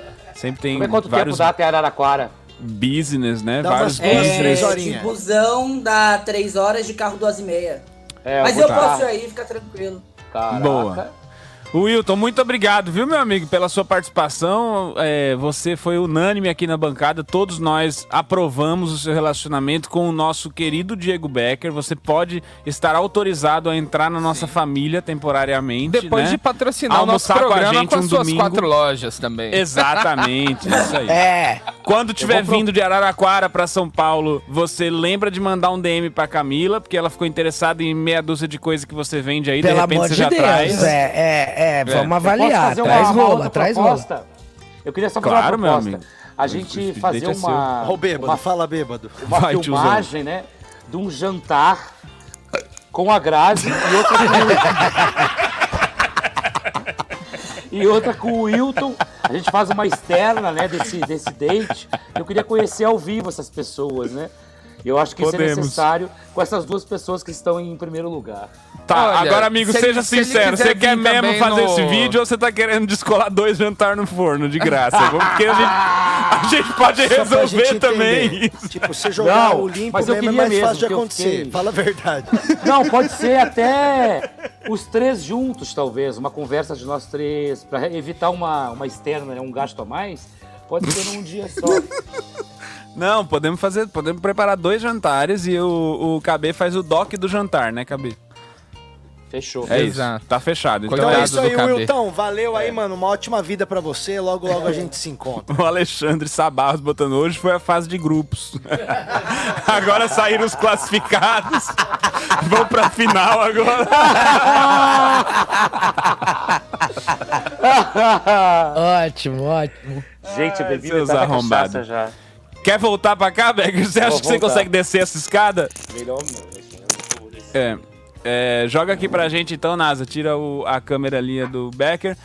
sempre tem Como é quanto vários tempo dá até Araraquara? business, né? Dá vários umas business. três horinhas. de busão dá três horas, de carro duas e meia. É, Mas vou eu de posso ir aí, fica tranquilo. Caraca. Boa. Wilton, muito obrigado, viu, meu amigo, pela sua participação. É, você foi unânime aqui na bancada. Todos nós aprovamos o seu relacionamento com o nosso querido Diego Becker. Você pode estar autorizado a entrar na nossa família temporariamente. Depois né? de patrocinar o nosso Almoçar programa com, a gente um as suas domingo. quatro lojas também. Exatamente, isso aí. É. Quando tiver pro- vindo de Araraquara pra São Paulo, você lembra de mandar um DM pra Camila, porque ela ficou interessada em meia dúzia de coisa que você vende aí, Pelo de repente amor você de já Deus. traz. É, é, é, É. Eu posso avaliar. Traz uma rola, traz proposta? rola. Eu queria só fazer Claro, uma meu proposta. amigo. A gente fazer é uma, o bêbado, uma, fala bêbado. uma Vai, tiozão. filmagem, né? De um jantar com a Grazi e outra com... e outra com o Wilton. A gente faz uma externa, né, desse, desse date. Eu queria conhecer ao vivo essas pessoas, né? Eu acho que isso é Podemos. necessário com essas duas pessoas que estão em primeiro lugar. Tá, Olha, agora, amigo, se seja ele- se sincero. quiser Você quer mesmo fazer no- esse vídeo ou você tá querendo descolar dois jantar no forno de graça? Porque a gente, a gente pode Só resolver gente também. Tipo, você jogar Não, o limpo mas eu mesmo é mais mesmo, fácil de que eu acontecer. fiquei- Fala a verdade. Não, pode ser até os três juntos, talvez. Uma conversa de nós três, para evitar uma, uma externa, né, um gasto a mais. Pode ser num dia só. Não, podemos fazer, podemos preparar dois jantares e o, o KB faz o doc do jantar, né, KB? Fechou. É isso. Exato. Tá fechado. Então Então é isso aí. Wilton. Valeu aí, mano. Uma ótima vida pra você. Logo, logo a gente se encontra. O Alexandre Sabarros botando hoje foi a fase de grupos. agora saíram os classificados. Vão pra final agora. ótimo, ótimo. Gente, eu bebi seus arrombados. cachaça já. Quer voltar pra cá, Becker? Você acha Vou que você voltar. consegue descer essa escada? Melhor não. É. É, joga aqui pra gente então, Nasa. Tira o- a câmera ali do Becker.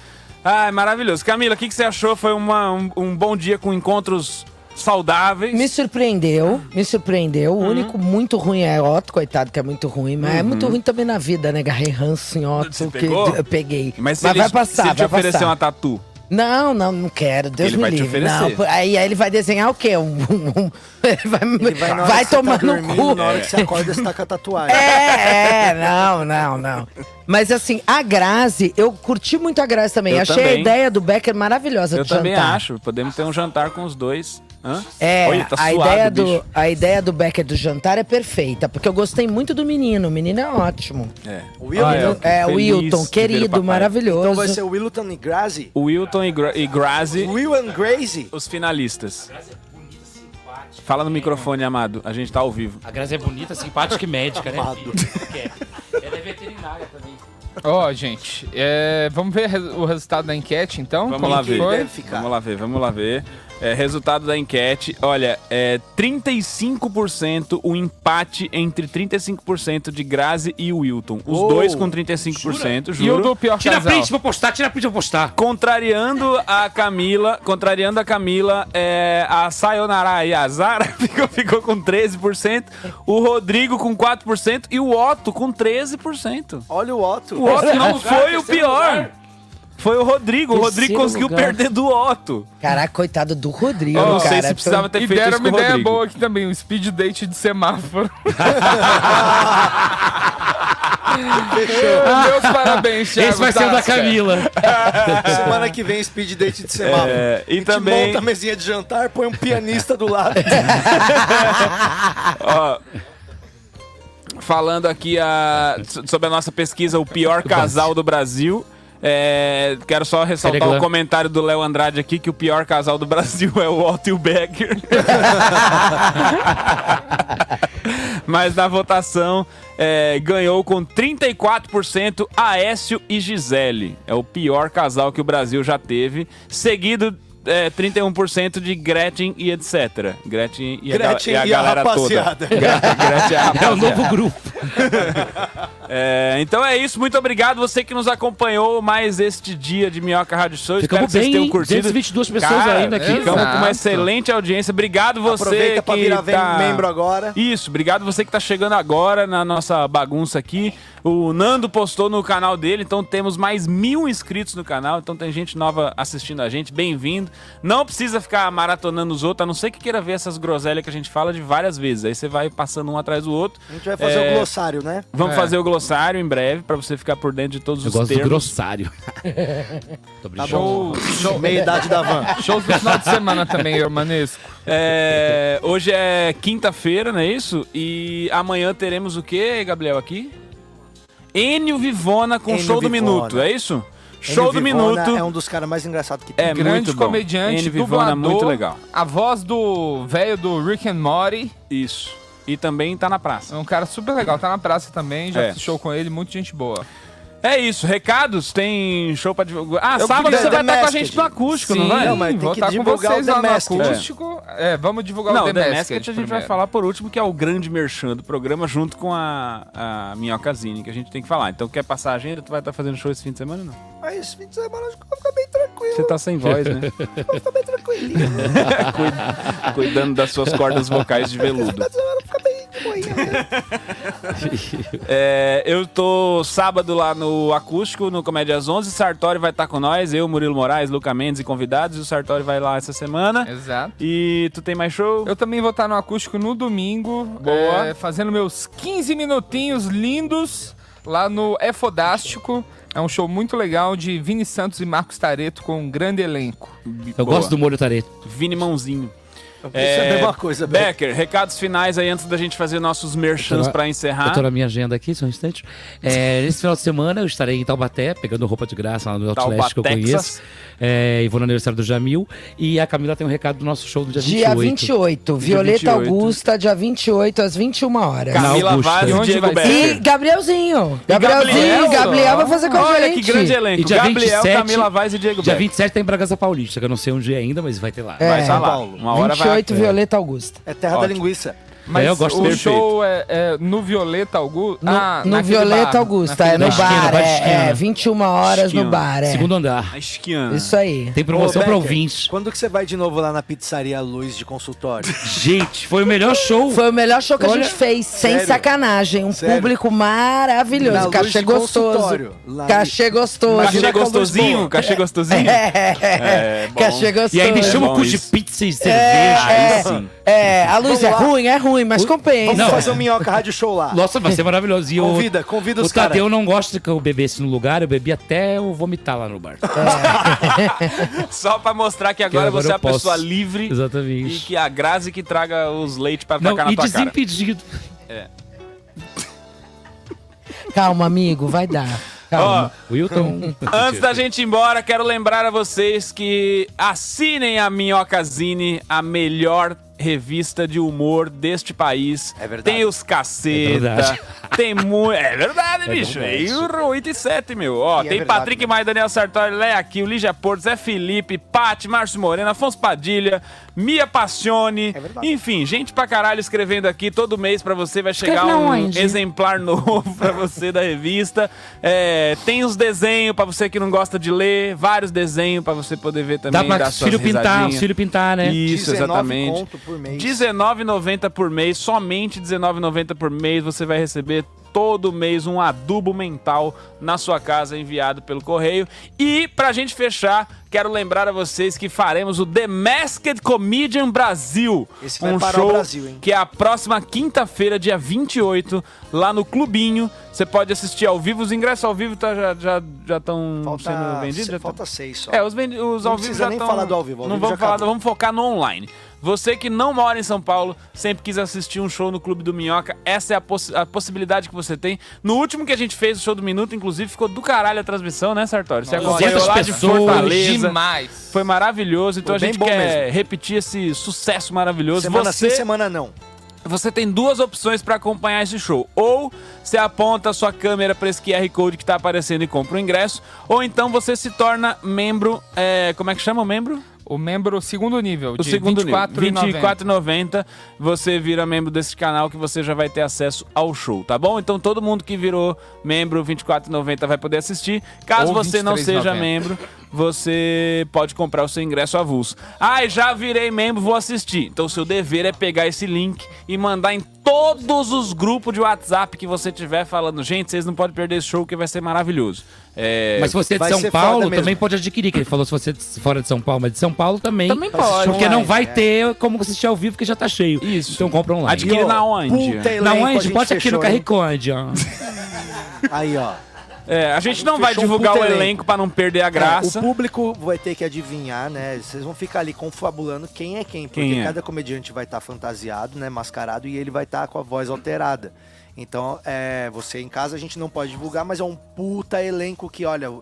Ah, maravilhoso. Camila, o que, que você achou? Foi uma- um, um bom dia com encontros saudáveis? Me surpreendeu, me surpreendeu. Uhum. O único muito ruim é Otto, coitado, que é muito ruim. Mas é Uhum. muito ruim também na vida, né? Garrei ranço em Otto, que pegou? eu peguei. Mas se ele, vai passar, se ele te vai oferecer passar. uma tatu. Não, não, não quero. Deus Ele me vai te livre. oferecer. Não, aí, aí ele vai desenhar o quê? Um, um- um- ele vai, Ele vai, vai você tomar tá no cu. Na hora que você acorda, você tá com a tatuagem. É, é, não, não, não. Mas assim, a Grazi, eu curti muito a Grazi também. Eu Achei também. a ideia do Becker maravilhosa Eu de também jantar. acho. Podemos ter um jantar com os dois Hã? É, Olha, tá a, suado, ideia do, a ideia do Becker do jantar é perfeita, porque eu gostei muito do menino. O menino é ótimo. É. O Wilton. é, o Feliz Wilton, querido, o maravilhoso. Então vai ser o Wilton e Grazi? O Wilton e, Gra e Grazi. Will and Grazi? Os finalistas. Fala no microfone, amado. A gente tá ao vivo. A Grazi é bonita, simpática e médica, né? Amado. Ela é veterinária Ó, gente, é, vamos ver o resultado da enquete, então? Vamos lá ver. Vamos lá ver, vamos lá ver. É, resultado da enquete, olha, é 35% o empate entre 35% de Grazi e Wilton. Os Oh. dois com 35%, juro. E o do pior Tira casal? print pra postar, tira print pra postar. Contrariando a Camila, contrariando a Camila, é, a Sayonara e a Zara ficou, ficou com 13%, o Rodrigo com 4% e o Otto com 13%. Olha o Otto. O Otto não foi o pior. Foi o Rodrigo. O Rodrigo conseguiu lugar. perder do Otto. Caraca, coitado do Rodrigo, Eu não cara. sei se precisava ter E feito deram isso com uma o ideia Rodrigo. boa aqui também, um speed date de semáforo. Fechou. Meus parabéns, Thiago. Esse vai ser o da. Camila. Semana que vem, speed date de semáforo. É, e a gente também- monta a mesinha de jantar, põe um pianista do lado. Ó, falando aqui a, so- sobre a nossa pesquisa, o pior casal do Brasil. é, quero só ressaltar o comentário do Léo Andrade aqui, que o pior casal do Brasil é o Otto e o Becker. Mas na votação é, ganhou com 34% Aécio e Gisele. É o pior casal que o Brasil já teve. Seguido é, 31% de Gretchen e etc. Gretchen e a, Gretchen e a e a galera rapaziada. toda. Gre- Gretchen e a É o novo grupo. É, então é isso, muito obrigado você que nos acompanhou mais este dia de Minhoca Rádio Show. Espero que vocês bem, tenham curtido. 222 pessoas Cara, ainda aqui. Ficamos com uma Exato. excelente audiência. Obrigado você Aproveita pra que virar tá... membro agora. Isso, obrigado você que tá chegando agora na nossa bagunça aqui. O Nando postou no canal dele, então temos mais mil inscritos no canal, então tem gente nova assistindo a gente, bem-vindo. Não precisa ficar maratonando os outros, a não ser que queira ver essas groselhas que a gente fala de várias vezes. Aí você vai passando um atrás do outro. A gente vai fazer É, o glossário, né? Vamos É. fazer o glossário em breve, pra você ficar por dentro de todos Eu os gosto do termos. grossário. Tô Tá brincando. bom. Show, Meia idade da van. shows do final de semana também, Romanesco. É, hoje é quinta-feira, não é isso? E amanhã teremos o que, Gabriel, aqui? Enio Vivona com Enio Show do Vivona. Minuto, é isso? Show do Minuto. É um dos caras mais engraçados que tem. É Grande comediante, Enio Vivona, dublador, muito legal. A voz do velho do Rick and Morty. Isso. E também tá na praça. É um cara super legal, tá na praça também, já É. fiz show com ele, muita gente boa. É isso, recados? Tem show pra divulgar. Ah, Eu sábado você vai estar com a gente no acústico, não Sim, vai? Não, mas tem vou que estar com divulgar vocês o lá no acústico. É, vamos divulgar Não, o The, The Masked, Masked a gente vai primeiro. falar por último, que é o grande merchan do programa, junto com a, a Minhocazine, que a gente tem que falar. Então, quer passar a agenda? Tu vai estar fazendo show esse fim de semana ou não? Mas esse fim de semana acho que eu vou ficar bem tranquilo. Você tá sem voz, né? Eu vou ficar bem tranquilinho. Cuid- Cuidando das suas cordas vocais de veludo. Né? É, eu tô sábado lá no acústico, no Comédias 11. Sartori vai estar com nós, eu, Murilo Moraes, Luca Mendes e convidados. E o Sartori vai lá essa semana. Exato. E tu tem mais show? Eu também vou estar no acústico no domingo, Boa. é, fazendo meus 15 minutinhos lindos lá no É Fodástico. É um show muito legal de Vini Santos e Marcos Tareto com um grande elenco. Eu Boa. gosto do molho tareto. Vini Mãozinho. Isso é a mesma coisa, Becker. Becker, recados finais aí antes da gente fazer nossos merchans pra encerrar. Eu tô na minha agenda aqui, só um instante. É, nesse final de semana eu estarei em Taubaté, pegando roupa de graça lá no Outlet que eu conheço. É, e vou no aniversário do Jamil. E a Camila tem um recado do nosso show do dia 28. Dia 28, Violeta 28. Augusta, dia 28, às 21 horas. Camila. Vaz E e Diego vai Becker. E Gabrielzinho. Gabrielzinho, Gabriel? Gabriel vai fazer com a Olha gente. que grande elenco. E dia Gabriel, 27, Camila Vaz e Diego Dia Becker. 27 tem Bragança Paulista, que eu não sei onde é ainda, mas vai ter lá. É, Vai estar lá. Paulo. Uma hora vai. 28, Violeta Augusta. É terra da Ótimo. linguiça. Mas eu gosto o perfeito. show é, é no Violeta Augusta. No, ah, no Violeta bar, Augusta, naquele é no Na esquina, bar. bar de É, esquina. é 21 horas Esquina. no bar. É. Segundo andar. A esquiana. Isso aí. Tem promoção Ô, para Becker, ouvintes. Quando que você vai de novo lá na pizzaria Luz de consultório? Gente, foi o melhor show. Foi o melhor show que a Olha, gente fez, sem sério? sacanagem. Um Sério? público maravilhoso. Na Cachê gostoso. Cachê gostoso. Cachê a gostosinho? Cachê gostosinho? É, É. Cachê gostoso. E É chama bom o cu de pizza e É, cerveja. é, sim. É, a luz é ruim, é ruim. mas compensa. Vamos fazer um Minhoca Rádio Show lá. Nossa, vai ser maravilhoso. E o- Convida, convida os O Tadeu caras. não gosta que eu bebesse no lugar, eu bebi até eu vomitar lá no bar. Só pra mostrar que agora, Que agora você é a pessoa livre. Exatamente. E que a Grazi que traga os leites pra Não, tacar na e tua cara. desimpedido. É. Calma, amigo, vai dar. Calma. Wilton. Antes da gente ir embora, quero lembrar a vocês que assinem a Minhocazine, a melhor revista de humor deste país. É verdade. Tem os É caceta, verdade. tem muito. É verdade, É bicho. verdade. E o 8 e 7, meu. Ó, E é tem verdade Patrick Maia, Daniel Sartori, Léa Kiel, Lígia Porto, Zé Felipe, Pati, Márcio Moreno, Afonso Padilha, Mia Passione. Enfim, gente pra caralho escrevendo aqui. Todo mês pra você vai chegar Escreve um aonde? exemplar novo pra você da revista. É, tem os desenhos pra você que não gosta de ler, vários desenhos pra você poder ver também. Dá pra filhos pintar, filhos pintar, né? Isso, 19 exatamente. conto por mês. R$19,90 por mês, somente R$19,90 por mês. Você vai receber todo mês um adubo mental na sua casa enviado pelo correio. E pra gente fechar, quero lembrar a vocês que faremos o The Masked Comedian Brasil. Esse vai um parar o show Brasil, hein? que é a próxima quinta-feira, dia 28, lá no Clubinho. Você pode assistir ao vivo. Os ingressos ao vivo tá, já estão já, já sendo vendidos? se- Já falta tá- seis só. É, os, vendi- os Não ao vivo já nem tão- falar do ao vivo, ao não vivo vamos falar, acabou. vamos focar no online. Você que não mora em São Paulo, sempre quis assistir um show no Clube do Minhoca, essa é a, possi- a possibilidade que você tem. No último que a gente fez, o show do Minuto, inclusive, ficou do caralho a transmissão, né, Sartori? Você acompanhou lá de 200 Fortaleza. Demais. Foi maravilhoso. Então Foi a gente quer mesmo. repetir esse sucesso maravilhoso. Semana você... sim, semana não. Você tem duas opções para acompanhar esse show. Ou você aponta a sua câmera para esse QR Code que tá aparecendo e compra o ingresso. Ou então você se torna membro. é, como é que chama o membro? O membro segundo nível, O de segundo nível, 24,90. 24,90. Você vira membro desse canal que você já vai ter acesso ao show, tá bom? Então todo mundo que virou membro 24,90 vai poder assistir. Caso Ou você não seja 23,90. membro, você pode comprar o seu ingresso avulso. Ah, já virei membro, vou assistir. Então o seu dever é pegar esse link e mandar em todos os grupos de WhatsApp que você tiver falando, gente, vocês não podem perder esse show que vai ser maravilhoso. É, Mas se você é de vai São Paulo, também pode adquirir. Que ele falou se você é de fora de São Paulo, mas de São Paulo também. Também pode. Porque não Online, vai é. ter como assistir ao vivo, porque já tá cheio. Isso. Então compra online. Adquire na onde? puta Na onde? Pode aqui no? Carriconde, ó. Aí, ó. É, a gente não vai um divulgar o puta elenco pra não perder a graça. É, o público vai ter que adivinhar, né? Vocês vão ficar ali confabulando quem é quem, porque Quem é? cada comediante vai estar fantasiado, né? Mascarado, e ele vai estar com a voz alterada. Então, é, você em casa a gente não pode divulgar, mas é um puta elenco que, olha,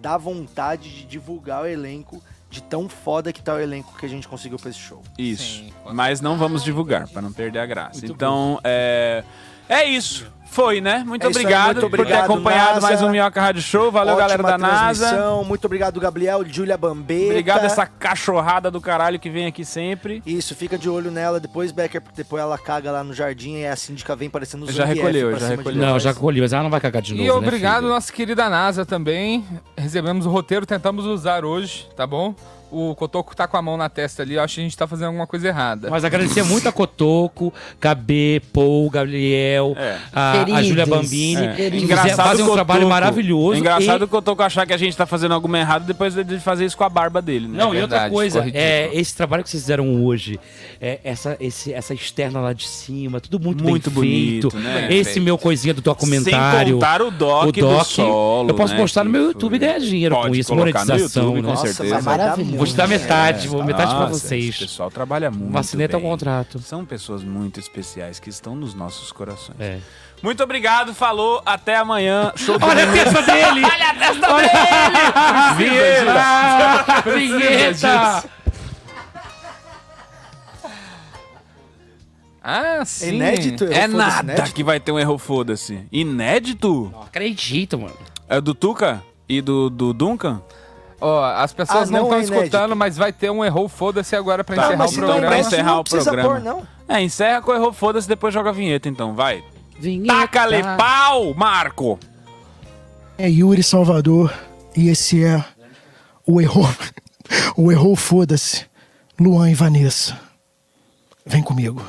dá vontade de divulgar o elenco de tão foda que tá o elenco que a gente conseguiu pra esse show. Isso. Mas não vamos divulgar, pra não perder a graça. então, é. É isso. Foi, né? Muito É isso aí, obrigado, muito por ter obrigado, acompanhado NASA. mais um Minhoca Rádio Show. Valeu, Ótima galera da NASA. Muito obrigado, Gabriel, Júlia Bambeta. Obrigado essa cachorrada do caralho que vem aqui sempre. Isso, fica de olho nela depois, Becker, porque depois ela caga lá no jardim e a síndica vem parecendo o Já recolheu, já recolheu. Não, já colhi, mas ela não vai cagar de novo. E né, obrigado, filho? nossa querida NASA também. Recebemos o roteiro, tentamos usar hoje, tá bom? O Cotoco tá com a mão na testa ali, eu acho que a gente tá fazendo alguma coisa errada. Mas agradecer muito a Cotoco, KB, Paul, Gabriel, É. a, a. Júlia Bambini. É. que Engraçado fazem um que o trabalho maravilhoso. Engraçado e- tô com achar que a gente tá fazendo alguma errada depois de fazer isso com a barba dele. Né? Não, e outra coisa, é, esse trabalho que vocês fizeram hoje, é, essa, esse, essa externa lá de cima, tudo muito, Muito bem bonito, feito. né? Esse Feito. meu coisinha do documentário. Sem contar o doc do solo, Eu posso né, postar no que meu YouTube e ganhar dinheiro Pode com isso, monetização. YouTube, com né? certeza. vai dar Maravilhoso. Vou te dar metade, vou metade pra Nossa, vocês. Esse pessoal trabalha muito. Vacineta ao bem. contrato. São pessoas muito especiais que estão nos nossos corações. É. Muito obrigado, falou, até amanhã. Show Olha a testa dele! Olha a testa dele! Vinheta! Vinheta! Ah, sim. Inédito? É Erro, nada inédito. que vai ter um erro foda-se. Inédito? Não acredito, mano. É do Tuca e do, do Duncan? Ó, as pessoas Ah, não não estão é escutando, mas vai ter um errou foda-se agora pra Tá, encerrar mas o se não programa. pra inédito, encerrar não o precisa programa. pôr, não. É, encerra com o erro foda-se depois joga a vinheta, então, vai. Vinheta. Taca-lhe pau, Marco! É Yuri Salvador e esse é o errou. O errou, foda-se. Luan e Vanessa. Vem comigo.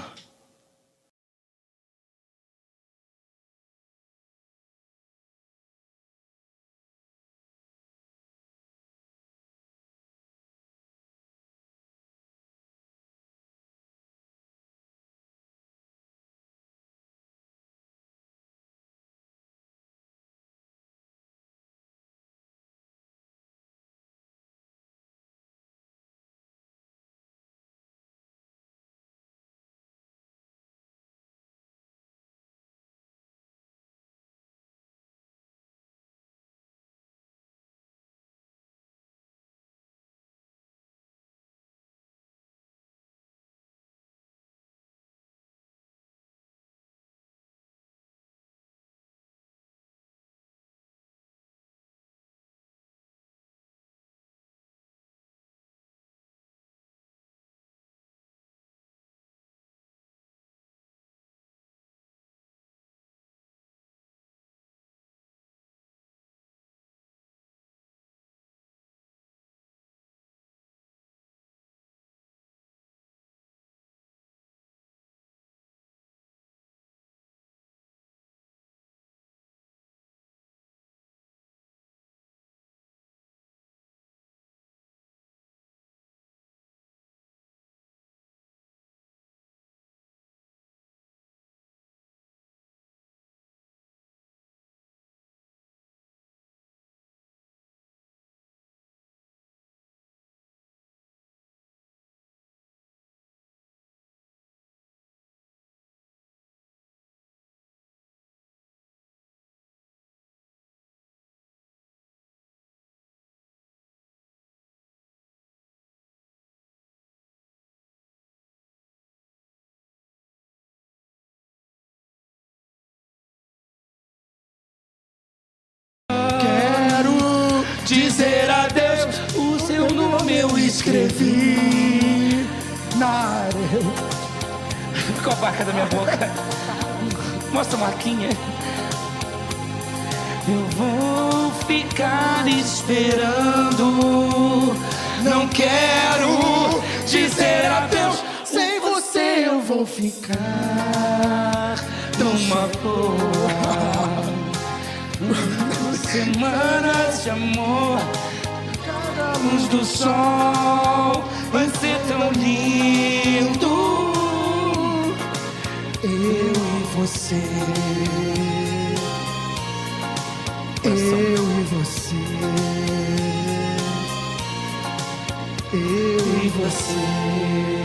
Dizer adeus. O seu nome eu escrevi na areia. Ficou a barca da minha boca. Mostra a marquinha. Eu vou ficar esperando. Não quero dizer adeus. Sem você eu vou ficar numa boa. Semanas de amor. Cada luz do sol vai ser tão lindo. Eu e você. Eu e você. Eu e você.